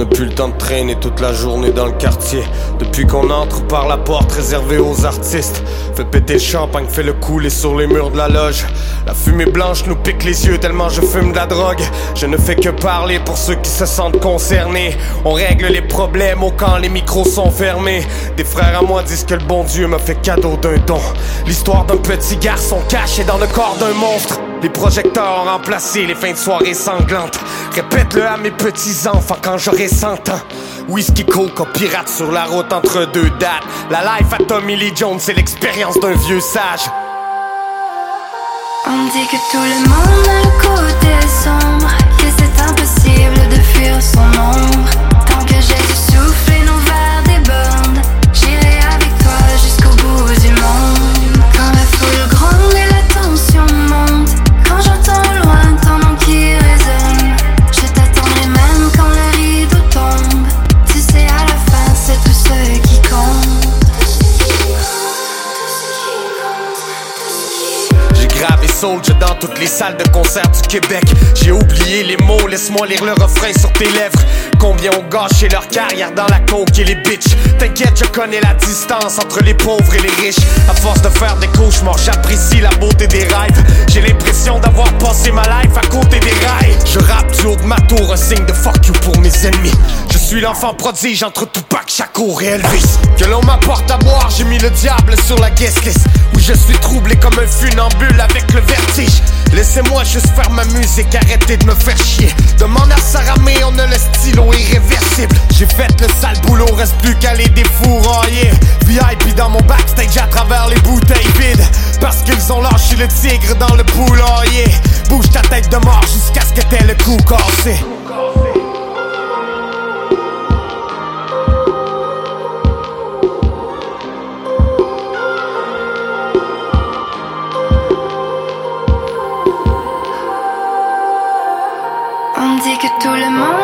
[SPEAKER 30] N'a plus le temps de traîner toute la journée dans le quartier. Depuis qu'on entre par la porte réservée aux artistes. Fait péter le champagne, fait le couler sur les murs de la loge. La fumée blanche nous pique les yeux tellement je fume de la drogue. Je ne fais que parler pour ceux qui se sentent concernés. On règle les problèmes au quand les micros sont fermés. Des frères à moi disent que le bon Dieu m'a fait cadeau d'un don. L'histoire d'un petit garçon caché dans le corps d'un monstre. Les projecteurs ont remplacé les fins de soirée sanglantes. Répète-le à mes petits-enfants quand j'aurai 100 ans. Whisky coke, pirate sur la route entre deux dates. La life à Tommy Lee Jones, c'est l'expérience d'un vieux sage.
[SPEAKER 35] On dit que tout le monde a un côté sombre, que c'est impossible de fuir son ombre.
[SPEAKER 30] Soldier dans toutes les salles de concert du Québec. J'ai oublié les mots, laisse-moi lire le refrain sur tes lèvres. Combien ont gâché leur carrière dans la coke et les bitches. T'inquiète, je connais la distance entre les pauvres et les riches. À force de faire des cauchemars, j'apprécie la beauté des rêves. J'ai l'impression d'avoir passé ma life à côté des rails. Je rappe du haut de ma tour, un signe de fuck you pour mes ennemis. Je suis l'enfant prodige entre Tupac, Shakur et Elvis. Que l'on m'apporte à boire, j'ai mis le diable sur la guest list. Où je suis troublé comme un funambule avec le vertige. Laissez-moi juste faire ma musique, arrêtez de me faire chier. Demande à Saramé, on a le stylo irréversible. J'ai fait le sale boulot, reste plus qu'à les défourailler. VIP dans mon backstage à travers les bouteilles vides. Parce qu'ils ont lâché le tigre dans le poulailler. Bouge ta tête de mort jusqu'à ce que t'aies le cou cassé.
[SPEAKER 35] On dit que tout le monde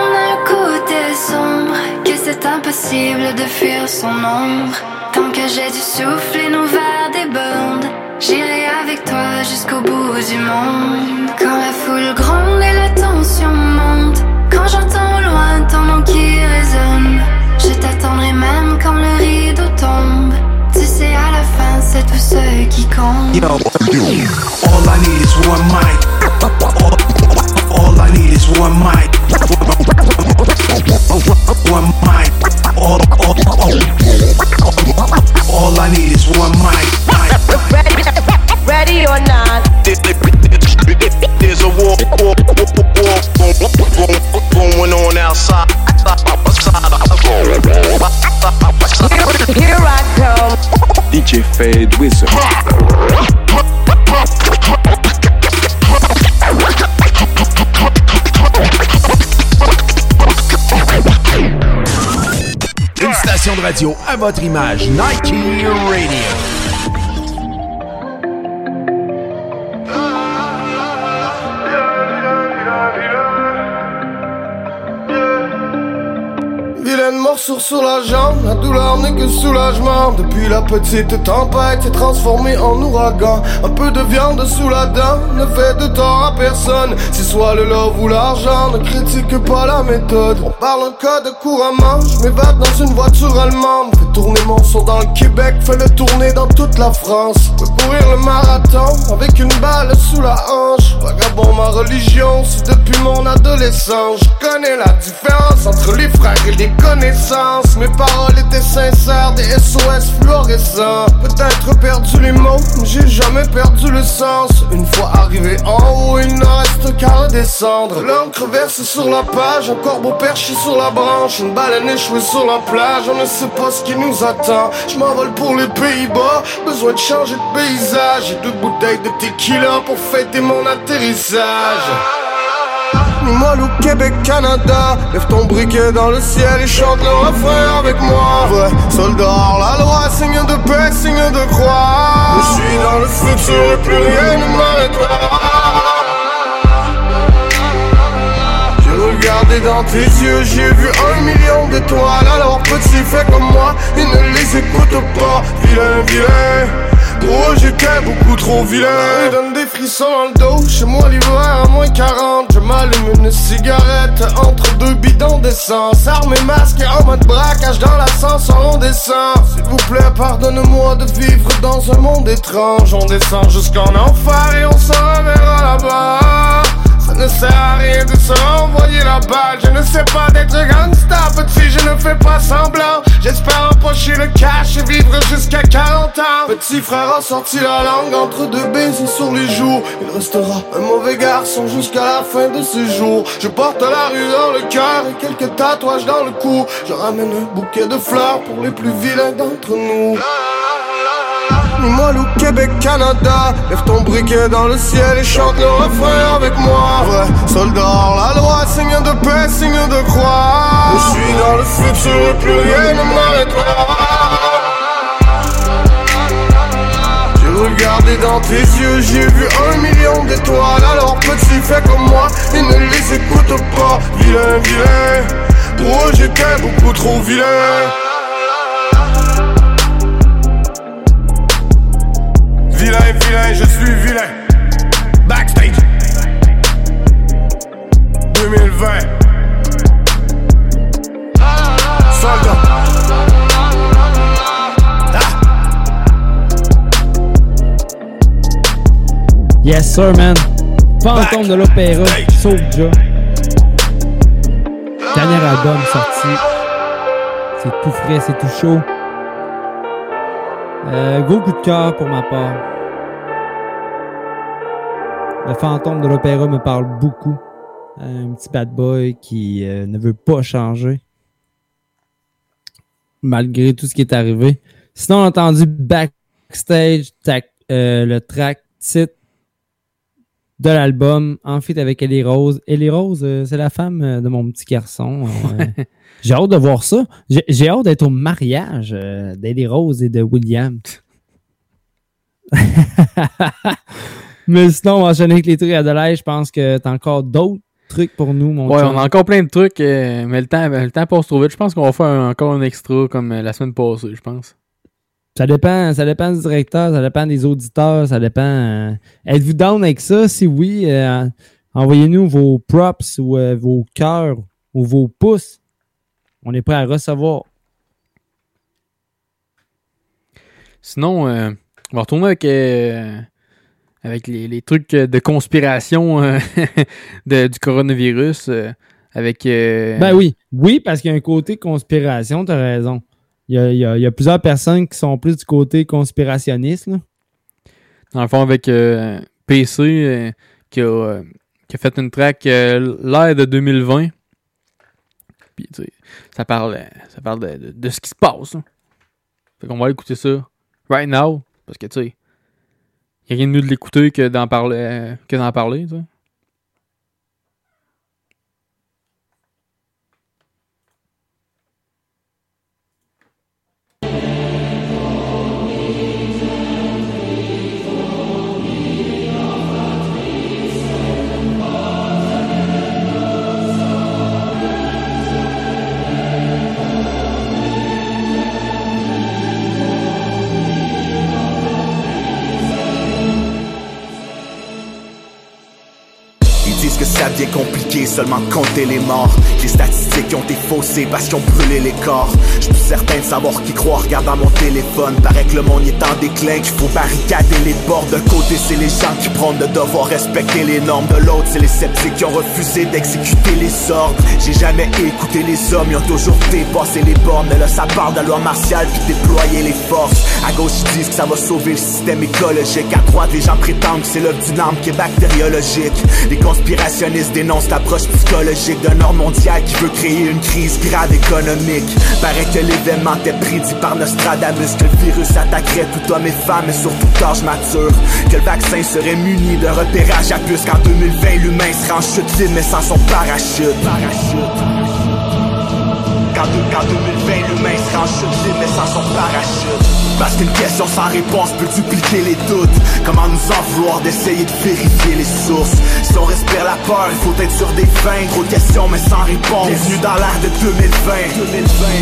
[SPEAKER 35] sombre, que c'est impossible de fuir son ombre. Tant que j'ai du souffle et nos verres débordent, j'irai avec toi jusqu'au bout du monde. Quand la foule gronde et la tension monte, quand j'entends au loin ton nom qui résonne, je t'attendrai même quand le rideau tombe. Tu sais, à la fin, c'est tout ce qui compte.
[SPEAKER 36] All I need is one mic. All I need is one mic. One mic. All, all, all, all I need is one mic.
[SPEAKER 37] Ready or not?
[SPEAKER 30] There's a war, war, war, war going on outside.
[SPEAKER 37] Here I come.
[SPEAKER 38] DJ Fade Wizard.
[SPEAKER 9] Radio à votre image, Nike Radio.
[SPEAKER 39] Sur la jambe, la douleur n'est que soulagement. Depuis la petite tempête s'est transformée en ouragan. Un peu de viande sous la dent ne fait de tort à personne. Si soit le love ou l'argent, ne critique pas la méthode. On parle un code couramment, je m'évade dans une voiture allemande. Fais tourner mon son dans le Québec, fais le tourner dans toute la France. Courir le marathon avec une balle sous la hanche. Vagabond, ma religion, c'est depuis mon adolescence. Je connais la différence entre les frères et les connaissances. Mes paroles étaient sincères, des SOS fluorescents. Peut-être perdu les mots, mais j'ai jamais perdu le sens. Une fois arrivé en haut, il ne reste qu'à redescendre. L'encre verse sur la page, un corbeau perché sur la branche, une baleine échouée sur la plage. On ne sait pas ce qui nous attend. Je m'envole pour les Pays-Bas, besoin de changer de paysage. J'ai deux bouteilles de tequila pour fêter mon atterrissage. Moi, au Québec, Canada. Lève ton briquet dans le ciel et chante le refrain avec moi. Vrai soldat la loi, signe de paix, signe de croix. Je suis dans le futur et plus rien ne m'arrêtera. J'ai regardé dans tes yeux, j'ai vu un million d'étoiles. Alors petit, fais comme moi et ne les écoute pas. Vilain, vilain. Oh j'étais beaucoup trop vilain. Il donne des frissons dans le dos. Chez moi l'hiver à moins 40 Je m'allume une cigarette. Entre deux bidons d'essence masque et en mode braquage Dans l'ascenseur on descend. S'il vous plaît pardonne-moi de vivre dans un monde étrange. On descend jusqu'en enfer Et on se reverra là-bas ne sert à rien de se renvoyer la balle. Je ne sais pas d'être gangsta Petit je ne fais pas semblant J'espère empocher le cash et vivre jusqu'à 40 ans. Petit frère a sorti la langue entre deux baisers sur les joues. Il restera un mauvais garçon jusqu'à la fin de ses jours. Je porte la rue dans le cœur et quelques tatouages dans le cou. Je ramène un bouquet de fleurs pour les plus vilains d'entre nous moi au Québec, Canada. Lève ton briquet dans le ciel et chante le refrain avec moi. Vrai soldat la loi, signe de paix, signe de croix. Je suis dans le futur et plus rien ne m'arrêtera. J'ai regardé dans tes yeux, j'ai vu un million d'étoiles. Alors petit, fais comme moi et ne les écoute pas. Vilain, vilain, pour eux j'étais beaucoup trop vilain Vilain, vilain, je suis vilain. Backstage. 2020. Soldat.
[SPEAKER 1] Yes, sir, man. Fantôme de l'opéra, Soulja. Dernier album sorti. C'est tout frais, c'est tout chaud. Euh, gros coup de cœur pour ma part. Le fantôme de l'opéra me parle beaucoup. Un petit bad boy qui euh, ne veut pas changer. Malgré tout ce qui est arrivé. Sinon, on a entendu Backstage, tac- euh, le track titre de l'album, en fait avec Ellie Rose. Ellie Rose, euh, c'est la femme euh, de mon petit garçon. euh, j'ai hâte de voir ça. J'ai hâte d'être au mariage euh, d'Ellie Rose et de William. Mais sinon, on va enchaîner avec les trucs à Adelaide. Je pense que t'as encore d'autres trucs pour nous, mon
[SPEAKER 2] Ouais,
[SPEAKER 1] chum.
[SPEAKER 2] on a encore plein de trucs, euh, mais le temps, le temps passe trop vite. Je pense qu'on va faire un- encore un extra comme euh, la semaine passée, je pense.
[SPEAKER 1] Ça dépend, ça dépend du directeur, ça dépend des auditeurs, ça dépend. euh, Êtes-vous down avec ça? Si oui, euh, envoyez-nous vos props ou euh, vos cœurs ou vos pouces. On est prêt à recevoir.
[SPEAKER 2] Sinon, on va retourner avec, avec les, les trucs euh, de conspiration euh, de- du coronavirus. euh, avec. euh,
[SPEAKER 1] Ben oui, oui, parce qu'il y a un côté conspiration, t'as raison. Il y a, il y a- il y a plusieurs personnes qui sont plus du côté conspirationniste. là.
[SPEAKER 2] Dans le fond, avec PC qui, a, qui a fait une track l'ère de 2020. Puis, tu sais, ça parle, ça parle de, de- de ce qui se passe. là. Fait qu'on va écouter ça right now. Parce que, tu sais, n'y a rien de mieux de l'écouter que d'en parler. euh, que d'en parler, tu sais.
[SPEAKER 31] Pense que seulement compter les morts. Les statistiques ont été faussées parce qu'ils ont brûlé les corps. Je suis certain de savoir qui croit en regardant mon téléphone. Paraît que le monde est en déclin, qu'il faut barricader les bords. D'un côté, c'est les gens qui prennent de devoir respecter les normes. De l'autre, c'est les sceptiques qui ont refusé d'exécuter les ordres. J'ai jamais écouté les hommes, ils ont toujours dépassé les bornes. Mais là, ça parle de la loi martiale puis déployer les forces. À gauche, ils disent que ça va sauver le système écologique. À droite, les gens prétendent que c'est l'œuvre d'une arme qui est bactériologique. Les conspirationnistes dénoncent l'approche psychologique d'un ordre mondial qui veut créer une crise grave économique. Paraît que l'événement était prédit par Nostradamus, que le virus attaquerait tout homme et femme et surtout âge mature. Que le vaccin serait muni de repérage à plus qu'en 2020, l'humain sera en chute libre mais sans son parachute. Qu'en 2020, l'humain sera en chute libre mais sans son parachute. Parce qu'une question sans réponse peut dupliquer les doutes. Comment nous en vouloir d'essayer de vérifier les sources? Si on respire la peur, il faut être sur des fins Trop de questions mais sans réponse. Bienvenue dans l'ère de 2020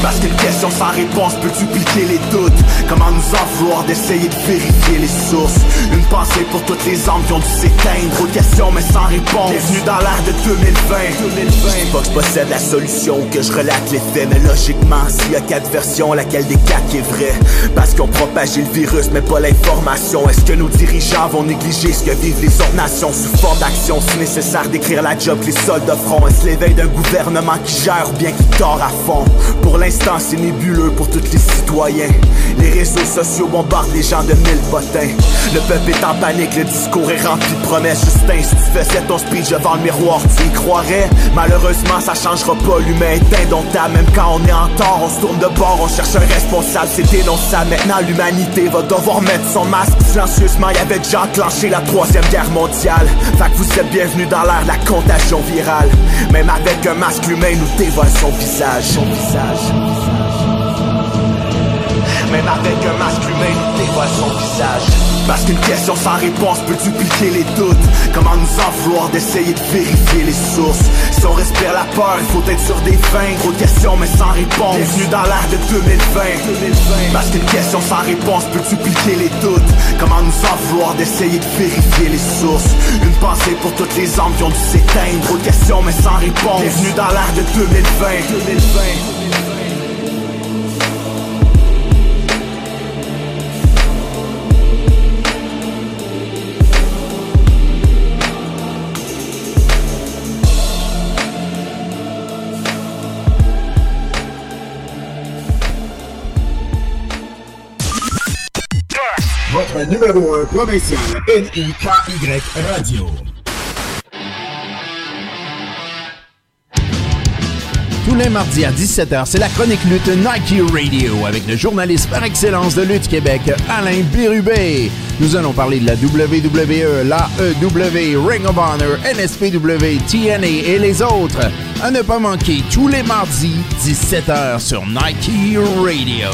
[SPEAKER 31] Parce qu'une question sans réponse peut dupliquer les doutes. Comment nous en vouloir d'essayer de vérifier les sources? Une pensée pour toutes les âmes qui ont dû s'éteindre. Trop de questions mais sans réponse. Bienvenue dans l'ère de 2020 Je pas que je possède la solution ou que je relate les faits Mais logiquement, s'il y a quatre versions, laquelle des quatre est vraie? Parce qu'on propager le virus, mais pas l'information. Est-ce que nos dirigeants vont négliger ce que vivent les autres nations? Sous forme d'action Si nécessaire d'écrire la job les soldats feront Est-ce l'éveil d'un gouvernement qui gère ou bien qui tord à fond? Pour l'instant, c'est nébuleux pour tous les citoyens. Les réseaux sociaux bombardent les gens de mille potins. Le peuple est en panique, le discours est rempli de promesses. Justin, si tu faisais ton speech devant le miroir, tu y croirais. Malheureusement, ça changera pas. L'humain est indomptable, même quand on est en tort. On se tourne de bord, on cherche un responsable, c'est dénonçable. Maintenant, l'humanité va devoir mettre son masque. Silencieusement, il y avait déjà enclenché la troisième guerre mondiale. Fait vous êtes bienvenus dans l'ère de la contagion virale. Même avec un masque, l'humain nous dévoile son visage. Son visage même avec un masque humain, dévoile son visage Parce qu'une question sans réponse peut dupliquer les doutes? Comment nous en vouloir d'essayer de vérifier les sources? Si on respire la peur, il faut être sur des fins Trop de questions mais sans réponse. Bienvenue dans l'ère de 2020 Parce qu'une question sans réponse peut dupliquer les doutes? Comment nous en vouloir d'essayer de vérifier les sources? Une pensée pour toutes les âmes qui ont dû s'éteindre. Trop de questions mais sans réponse. Bienvenue dans l'ère de 2020 2020
[SPEAKER 40] numéro 1 provincial, N-I-K-Y Radio.
[SPEAKER 9] Tous les mardis à 17h, c'est la chronique lutte Nike Radio avec le journaliste par excellence de Lutte Québec, Alain Bérubé. Nous allons parler de la WWE, la EW, Ring of Honor, NSPW, TNA et les autres. À ne pas manquer tous les mardis, 17h sur Nike Radio.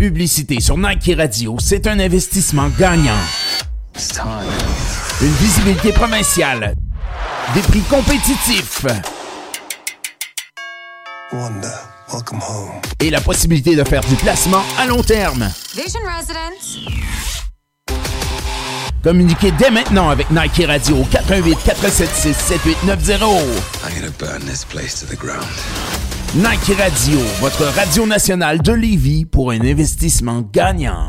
[SPEAKER 9] Publicité sur Nike Radio, c'est un investissement gagnant. Une visibilité provinciale. Des prix compétitifs. Et la possibilité de faire du placement à long terme.
[SPEAKER 41] Vision Residence.
[SPEAKER 9] Communiquez dès maintenant avec Nike Radio au 418 476 7890.
[SPEAKER 42] I'm gonna burn this place to the ground.
[SPEAKER 9] Nike Radio, votre radio nationale de Lévis pour un investissement gagnant.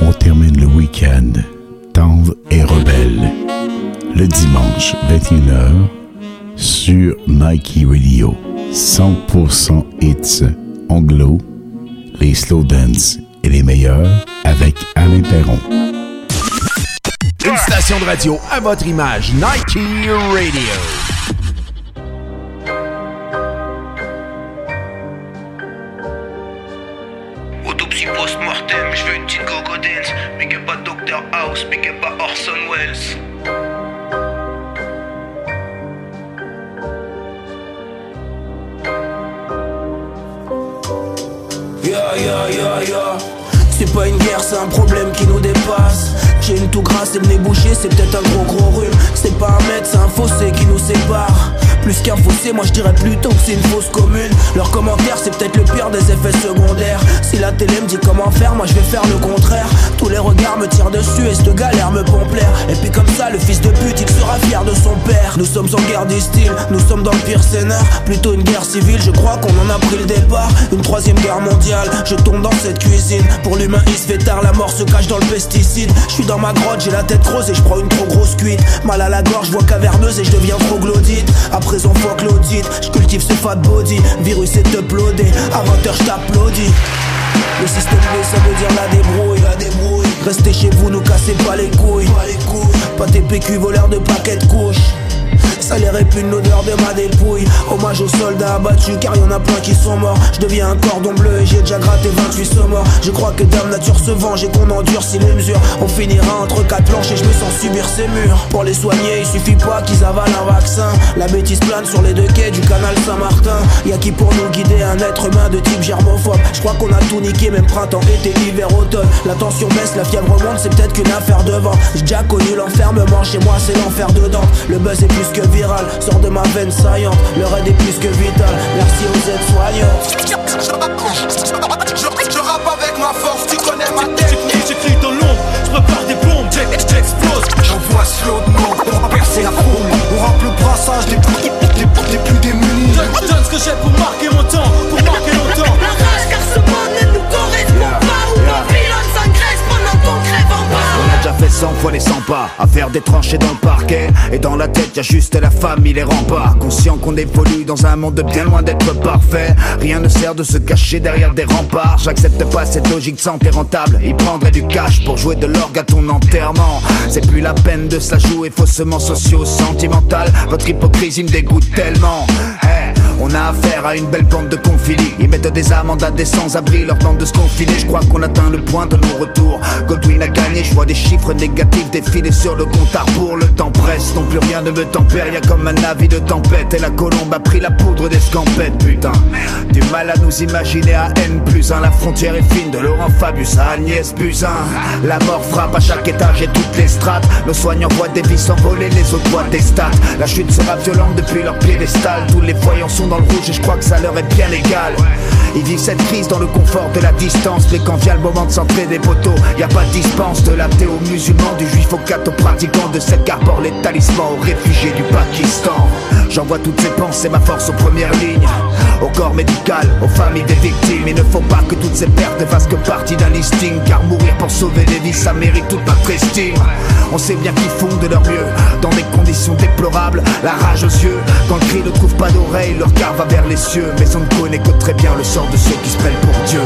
[SPEAKER 40] On termine le week-end tendre et rebelle. Le dimanche 21h sur Nike Radio. 100% hits anglo, les slow dance et les meilleurs avec Alain Perron.
[SPEAKER 9] Une station de radio à votre image, Nike Radio.
[SPEAKER 18] Orson Welles. C'est pas une guerre, c'est un problème qui nous dépasse. J'ai une toux grasse et le nez bouché, c'est peut-être un gros gros rhume. C'est pas un mètre, c'est un fossé qui nous sépare. Plus qu'un fossé, moi je dirais plutôt que c'est une fausse commune. Leur commentaire, c'est peut-être le pire des effets secondaires. Si la télé me dit comment faire, moi je vais faire le contraire. Tous les regards me tirent dessus et cette galère me pompe l'air. Et puis comme ça, le fils de pute, il sera fier de son père. Nous sommes en guerre des styles, nous sommes dans le pire scénar. Plutôt une guerre civile, je crois qu'on en a pris le départ. Une troisième guerre mondiale, je tombe dans cette cuisine. Pour l'humain, il se fait tard, la mort se cache dans le pesticide. Je suis dans ma grotte, j'ai la tête creuse et je prends une trop grosse cuite. Mal à la gorge, voix caverneuse et je deviens troglodyte. À présent, fuck l'audit, je cultive ce fat body. Virus est uploadé, à 20h je t'applaudis. Le système B, ça veut dire la débrouille, la débrouille. Restez chez vous, nous cassez pas les couilles. Pas les couilles. Pas tes PQ voleurs de paquets de couches. Ça les répugne l'odeur de ma dépouille. Hommage aux soldats abattus car y en a plein qui sont morts. Je deviens un cordon bleu et j'ai déjà gratté 28 morts. Je crois que Dame Nature se venge et qu'on endurcit les mesures. On finira entre quatre planches et je me sens subir ces murs. Pour les soigner il suffit pas qu'ils avalent un vaccin. La bêtise plane sur les deux quais du canal Saint-Martin. Y'a qui pour nous guider un être humain de type germophobe? Je crois qu'on a tout niqué même printemps, été, hiver, automne. La tension baisse, la fièvre remonte c'est peut-être qu'une affaire de vent. J'ai déjà connu l'enfermement, chez moi c'est l'enfer dedans. Le buzz est plus que viral, sort de ma veine saillante Le raid est plus que vital, merci aux aides-soignants.
[SPEAKER 39] Je, je rappe avec ma force, tu connais ma technique. J'écris dans l'ombre, je prépare des bombes, j'explose. J'envoie slow de mort, on va percer la foule. On rappe le brassage des plus, des, des- des plus démunis.
[SPEAKER 43] Donne, donne ce que j'ai pour marquer mon temps, pour marquer
[SPEAKER 44] fait 100 fois les 100 pas À faire des tranchées dans le parquet. Et dans la tête y a juste la famille, les remparts. Conscient qu'on évolue dans un monde bien loin d'être parfait. Rien ne sert de se cacher derrière des remparts. J'accepte pas cette logique santé rentable. Il prendrait du cash pour jouer de l'orgue à ton enterrement. C'est plus la peine de se jouer faussement socio-sentimental Votre hypocrisie me dégoûte tellement on a affaire à une belle bande de confilés Ils mettent des amendes à des sans-abri leur temps de se confiner Je crois qu'on atteint le point de nos retours Godwin a gagné, je vois des chiffres négatifs défiler sur le compte à Le temps presse, non plus rien ne me tempère. Y'a comme un avis de tempête Et la colombe a pris la poudre des scampettes Putain, du mal à nous imaginer à N plus 1 La frontière est fine de Laurent Fabius à Agnès Buzyn. La mort frappe à chaque étage et toutes les strates. Nos soignants voient des vies s'envoler, les autres voient des stats. La chute sera violente depuis leur piédestal. Tous les voyants sont dans le rouge et je crois que ça leur est bien égal. Ils vivent cette crise dans le confort de la distance Mais quand vient le moment de s'entrer des poteaux Y a pas de dispense de l'athée aux musulmans Du juif au catho pratiquant De cette qu'arbore les talismans aux réfugiés du Pakistan J'envoie toutes ces pensées, ma force aux premières lignes. Au corps médical, aux familles des victimes. Il ne faut pas que toutes ces pertes fassent que partie d'un listing. Car mourir pour sauver des vies, ça mérite toute notre estime. On sait bien qu'ils font de leur mieux. Dans des conditions déplorables, la rage aux yeux. Quand le cri ne trouve pas d'oreille, leur regard va vers les cieux. Mais on ne connaît que très bien le sort de ceux qui se prennent pour Dieu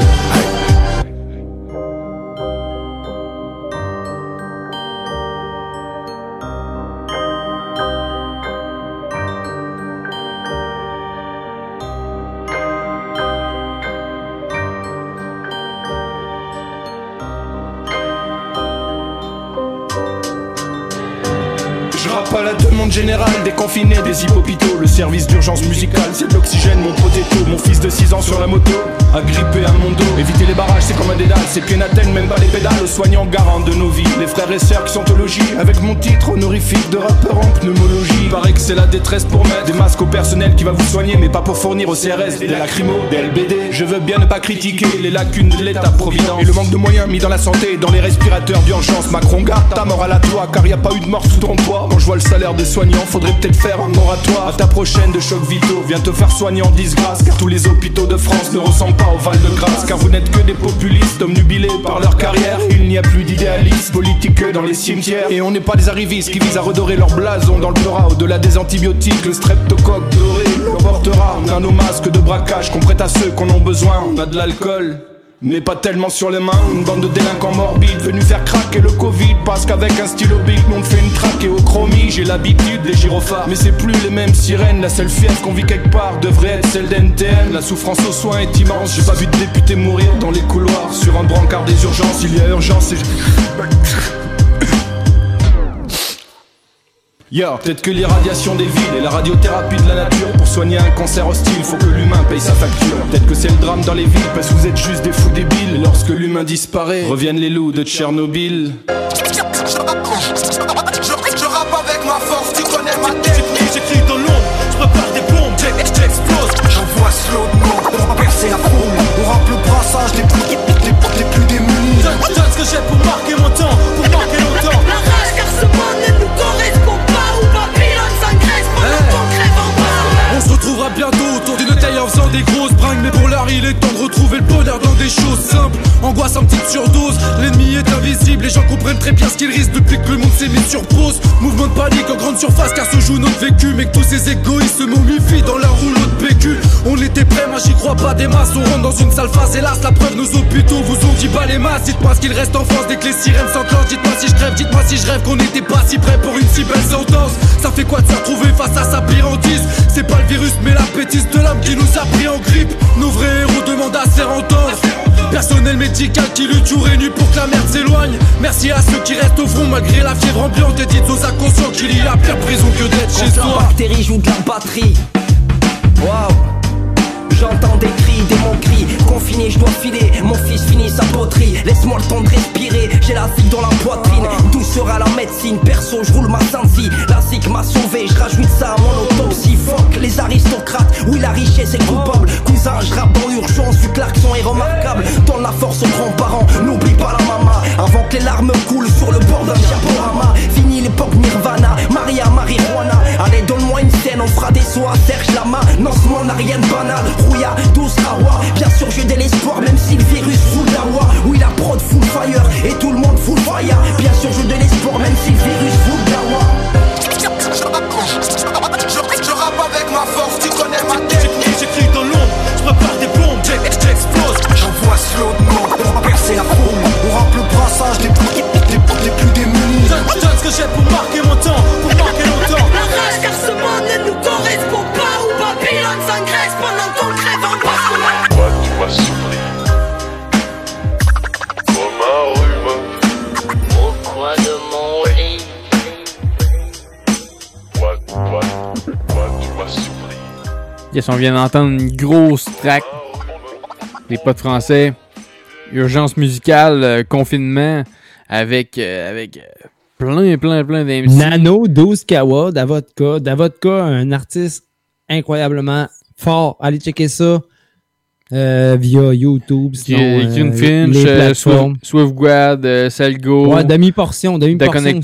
[SPEAKER 45] à la demande générale des confinés, des hippopitaux. Le service d'urgence musicale, c'est de l'oxygène, mon potato. Mon fils de 6 ans sur la moto, agrippé à mon dos. Éviter les barrages, c'est comme un dédale. C'est pieds n'atteignent même pas les pédales. Aux soignants garants de nos vies. Les frères et sœurs qui sont au logis. Avec mon titre honorifique de rappeur en pneumologie. Paraît que c'est la détresse pour mettre des masques au personnel qui va vous soigner, mais pas pour fournir au CRS des lacrymos, des LBD. Je veux bien ne pas critiquer les lacunes de l'état-providence. Et le manque de moyens mis dans la santé dans les respirateurs d'urgence. Macron garde ta mort à la toi, car y a pas eu de mort sous ton toit. Quand je vois le salaire des soignants, faudrait peut-être faire un moratoire. À ta prochaine de choc vitaux, viens te faire soigner en disgrâce. Car tous les hôpitaux de France ne ressemblent pas au Val de Grâce. Car vous n'êtes que des populistes, omnubilés par leur carrière. Il n'y a plus d'idéalistes politiques que dans les cimetières. Et on n'est pas des arrivistes qui visent à redorer leur blason dans le pleura. Au-delà des antibiotiques, le streptocoque doré le portera. On a nos masques de braquage qu'on prête à ceux qu'on ont besoin. On a de l'alcool. Mais pas tellement sur les mains, une bande de délinquants morbides venus faire craquer le Covid. Parce qu'avec un stylo nous on fait une traque. Et au chromie J'ai l'habitude des gyrophares, mais c'est plus les mêmes sirènes La seule fièvre qu'on vit quelque part devrait être celle d'NTM La souffrance aux soins est immense, j'ai pas vu de député mourir dans les couloirs. Sur un brancard des urgences, il y a urgence et Yeah, peut-être que l'irradiation des villes et la radiothérapie de la nature pour soigner un cancer hostile, faut que l'humain paye sa facture. Peut-être que c'est le drame dans les villes parce que vous êtes juste des fous débiles. Et lorsque l'humain disparaît, reviennent les loups de Tchernobyl.
[SPEAKER 39] Je rappe avec ma force, tu connais ma technique J'écris dans l'ombre, je prépare des bombes, j'ex- j'explose
[SPEAKER 46] J'envoie slow de mort pour percer la foule. On rappe le brassage des plus, des, des plus démunis.
[SPEAKER 39] Donne, donne ce que j'ai pour marquer mon temps, pour marquer faisant des grosses Mais pour l'heure il est temps de retrouver le bonheur dans des choses simples. Angoisse en petite surdose, l'ennemi est invisible Les gens comprennent très bien ce qu'ils risquent depuis que le monde s'est mis sur pause Mouvement de panique en grande surface car se joue notre vécu Mais que tous ces égoïstes se momifient dans leur rouleau de PQ. On était prêts, moi j'y crois pas. Des masses On rentre dans une sale phase, hélas la preuve nos hôpitaux vous ont dit pas les masses. Dites-moi ce qu'il reste en France dès que les sirènes s'enclenchent. Dites-moi si je rêve, dites-moi si je rêve qu'on n'était pas si près pour une si belle sentence. Ça fait quoi de se face à sa pire C'est pas le virus mais la bêtise de l'homme qui nous a pris en grippe Nos vrais héros demandent à se faire entendre Personnel médical qui lutte jour et nuit pour que la merde s'éloigne Merci à ceux qui restent au front malgré la fièvre ambiante Et dites aux inconscients qu'il y a pire prison que d'être chez soi
[SPEAKER 18] bactérie joue de la batterie. Waouh. J'entends des cris, des mots cris. Confiné, je dois filer, mon fils finit sa poterie. Laisse-moi le temps de respirer, j'ai la zig dans la poitrine. Tout sera la médecine, perso, je roule ma Sansi La zig m'a sauvé, je rajoute ça à mon autopsie. Fuck les aristocrates, oui la richesse est coupable. Cousin, je rappe dans l'urgence, que l'accent est remarquable. Donne la force aux grands-parents, n'oublie pas la maman Avant que les larmes coulent sur le bord d'un diaporama. Fini l'époque Nirvana, Maria Marijuana. Allez donne-moi une scène, on fera des sauts à Serge Lama Non ce monde n'a rien de banal, Rouya, 12 Kawa Bien sûr j'ai de l'espoir même si le virus fout la loi. Oui la prod full fire et tout le monde full fire. Bien sûr j'ai de l'espoir même si le virus fout la loi.
[SPEAKER 39] Je, je rappe avec ma force, tu connais ma technique. J'écris dans l'ombre, je prépare des bombes, j'ex- j'explose.
[SPEAKER 46] J'envoie slow de mort pour percer la foule. On rappe le brassage des plus, des, des plus démunis.
[SPEAKER 39] Donne ce que j'ai pour marquer
[SPEAKER 2] Yes, on vient d'entendre une grosse track. Les potes français. Urgence musicale, euh, confinement, avec, euh, avec euh, plein, plein, plein d'MC.
[SPEAKER 1] Nano, 12 Kawa, Davodka. Davodka, un artiste incroyablement fort. Allez checker ça euh, via YouTube. Sinon,
[SPEAKER 2] Finch,
[SPEAKER 1] les plateformes.
[SPEAKER 2] Swift- Swiftguard, Salgo.
[SPEAKER 1] Ouais, demi-portion, demi-portion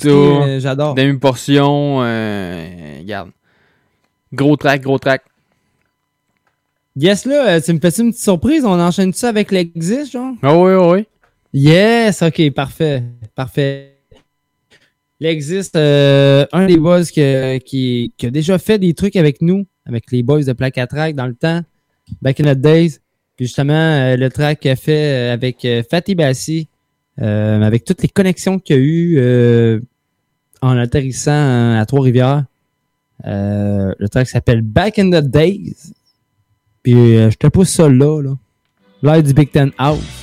[SPEAKER 1] j'adore.
[SPEAKER 2] Demi-portion, regarde. Gros track, gros track.
[SPEAKER 1] Yes, là, euh, tu me fais une petite surprise? On enchaîne ça avec l'Exist, genre?
[SPEAKER 2] Ah oui, oui, oui.
[SPEAKER 1] Yes, ok, parfait. Parfait. L'Exist, euh, un des boys que- qui, qui a déjà fait des trucs avec nous, avec les boys de Plaque à Track dans le temps, back in the days. Puis justement, euh, le track qu'il a fait euh, avec euh, Fatih Bassi, euh, avec toutes les connexions qu'il a eu euh, en atterrissant à Trois-Rivières. Euh, le track s'appelle Back in the Days. Puis euh, je te pousse ça là, là. L'air du Big Ten House.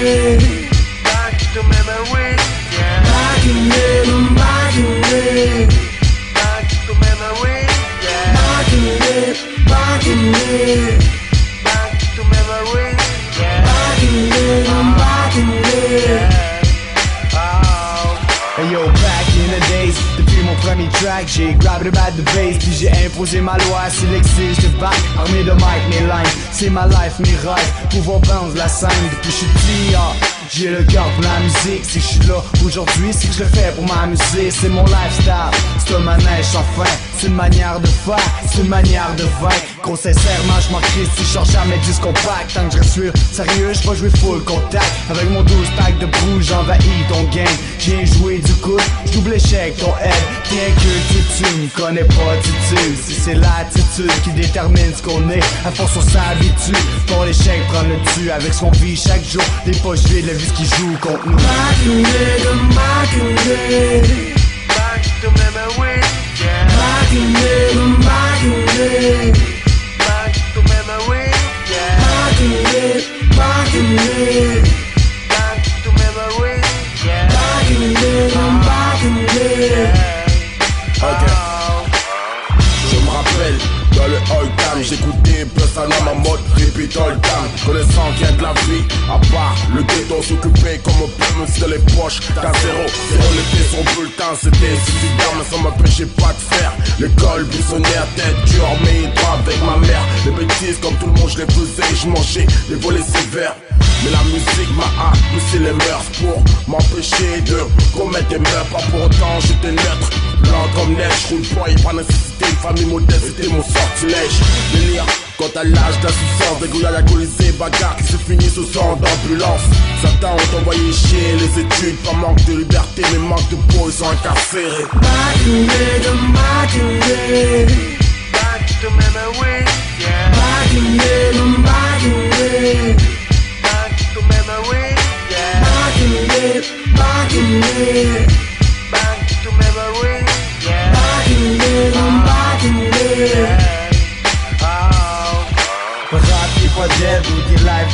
[SPEAKER 46] Yeah. Back to memory. Back in rhythm, back in rhythm.
[SPEAKER 44] Hey yo, back in the days, depuis mon premier track, j'ai grab le de base, puis j'ai imposé ma loi, c'est l'exil, j'te back, armé de mic, mes lines, c'est ma life, mes rêves, pouvoir prendre la scène depuis je suis petit, ah.
[SPEAKER 39] J'ai le cœur pour la musique, si je suis là aujourd'hui, c'est que je le fais pour m'amuser. C'est mon lifestyle, c'est un manège sans fin. C'est une manière de faire, c'est une manière de vaincre. Gros sincèrement, je m'en crie si je jamais du compact. Tant que je sûr, sérieux, je vais jouer full contact. Avec mon 12 pack de brou, j'envahis ton game. J'ai joué du coup, je échec ton head. Bien que tu, tu me connais pas, tu tu. Si c'est l'attitude qui détermine ce qu'on est, à force on s'habitue. Pour l'échec, prendre le dessus avec ce qu'on chaque jour. Des poches vides, la vie qui joue contre nous.
[SPEAKER 46] Back in the back in the Back to memory, yeah. Back in the back in the Back to memory, yeah. Back in the back in the Back to memory, yeah. Back in the back in the
[SPEAKER 7] Ok. Le all time, Plus un homme en mode repeat all time. Connaissant rien de la vie, à part le ghetto s'occuper comme on peut, même si dans les poches, t'as zéro. Zéro était son bulletin, c'était suffisant, mais ça m'empêchait pas de faire. L'école buissonnière, tête dure, mais droit avec ma mère. Les bêtises, comme tout le monde, je les faisais, je mangeais les volets sévères. Mais la musique m'a poussé les mœurs pour m'empêcher de commettre des mœurs. Pas pour autant, j'étais neutre. Blanc comme neige, roule y'a pas nécessité. Famille modeste, c'était mon sortilège. Délire, quand à l'âge d'insouciance, dégouillade alcoolisée, bagarre qui se finit sous sang d'ambulance. Certains ont envoyé chier les études, pas manque de liberté, mais manque de peau, ils sont incarcérés.
[SPEAKER 46] Back in the back the Back to memory, yeah. Back in the back the Back to memory, yeah. Back the back in in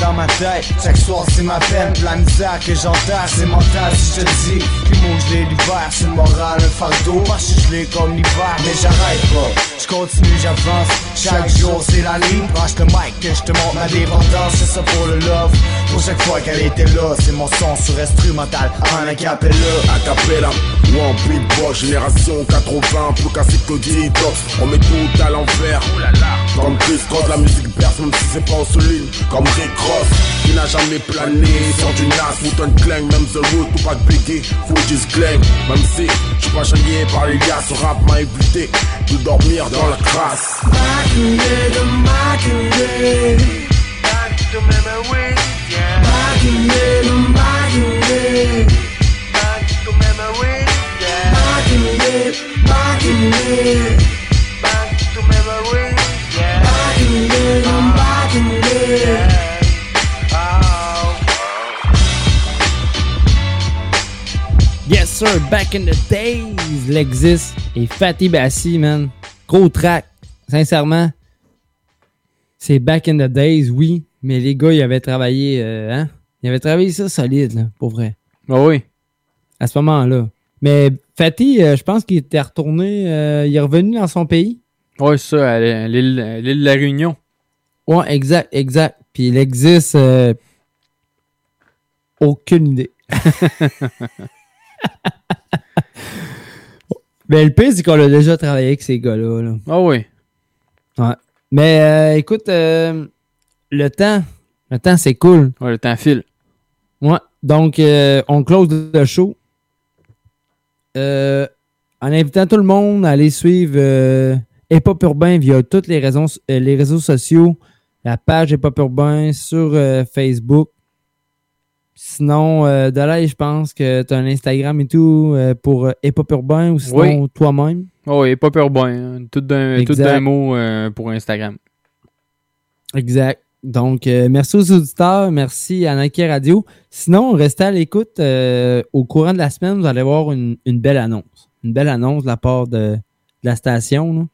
[SPEAKER 39] dans ma tête. Chaque soir c'est ma peine, la misère que j'entends c'est mental si je te dis. Les mots je l'ai l'hiver, c'est le moral, un fardeau. Que je l'ai comme l'hiver, mais j'arrête pas. Je continue, j'avance, chaque jour c'est la ligne. Branche le mic que je te montre ma dépendance. C'est ça pour le love, pour chaque fois qu'elle était là C'est mon son sur instrumental, en acapella
[SPEAKER 7] Acapella. Ou en beatbox, génération 80, plus cassé que. On met tout à l'envers. Comme Chris Cross, la musique berce, même si c'est pas en soligne. Comme Rick Ross, qui n'a jamais plané. Sur du Nas, Mouton Clang, même The Root, ou pas de Biggie, faut juste claim. Même si j'suis pas chagné par les gars, ce rap m'a évité de dormir dans la crasse.
[SPEAKER 46] Back in the back to memory, yeah.
[SPEAKER 1] Yes sir, back in the days, Lexis et Fatty Bassi, man. Gros track, sincèrement. C'est back in the days, oui, mais les gars, ils avaient travaillé, euh, hein? Ils avaient travaillé ça solide, là, pour vrai.
[SPEAKER 2] Ah oui.
[SPEAKER 1] À ce moment-là. Mais Fatty, euh, je pense qu'il était retourné, euh, il est revenu dans son pays.
[SPEAKER 2] Ouais, c'est ça, à l'île de la Réunion.
[SPEAKER 1] Ouais, exact, exact. Puis Lexis, euh, aucune idée. Mais le pire, c'est qu'on a déjà travaillé avec ces gars-là. là.
[SPEAKER 2] Ah oui.
[SPEAKER 1] Ouais. Mais euh, écoute, euh, le temps, le temps, c'est cool.
[SPEAKER 2] Ouais, le temps file.
[SPEAKER 1] Ouais. Donc, euh, on close le show. Euh, en invitant tout le monde à aller suivre euh, Hip Hop Urbain via toutes les, raisons, les réseaux sociaux. La page Hip Hop Urbain sur euh, Facebook. Sinon, euh, de là, je pense que tu as un Instagram et tout euh, pour euh, Hip Hop Urbain ou sinon
[SPEAKER 2] Oui.
[SPEAKER 1] toi-même.
[SPEAKER 2] Oh, oui, pas urbain. hein. Tout d'un mot euh, pour Instagram.
[SPEAKER 1] Exact. Donc, euh, merci aux auditeurs, merci à Nike Radio. Sinon, restez à l'écoute. euh, au courant de la semaine, vous allez voir une, une belle annonce. Une belle annonce de la part de, de la station.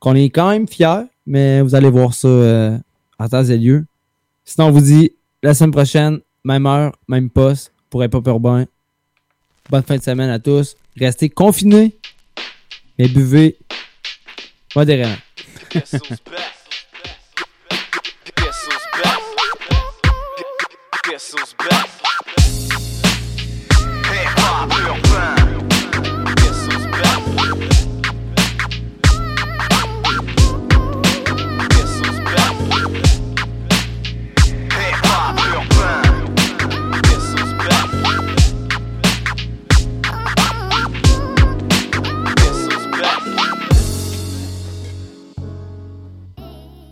[SPEAKER 1] Qu'on est quand même fiers, mais vous allez voir ça euh, en temps et lieu. Sinon, on vous dit la semaine prochaine, même heure, même poste pour Hip Hop Urbain. Bonne fin de semaine à tous. Restez confinés, mais buvez modérément.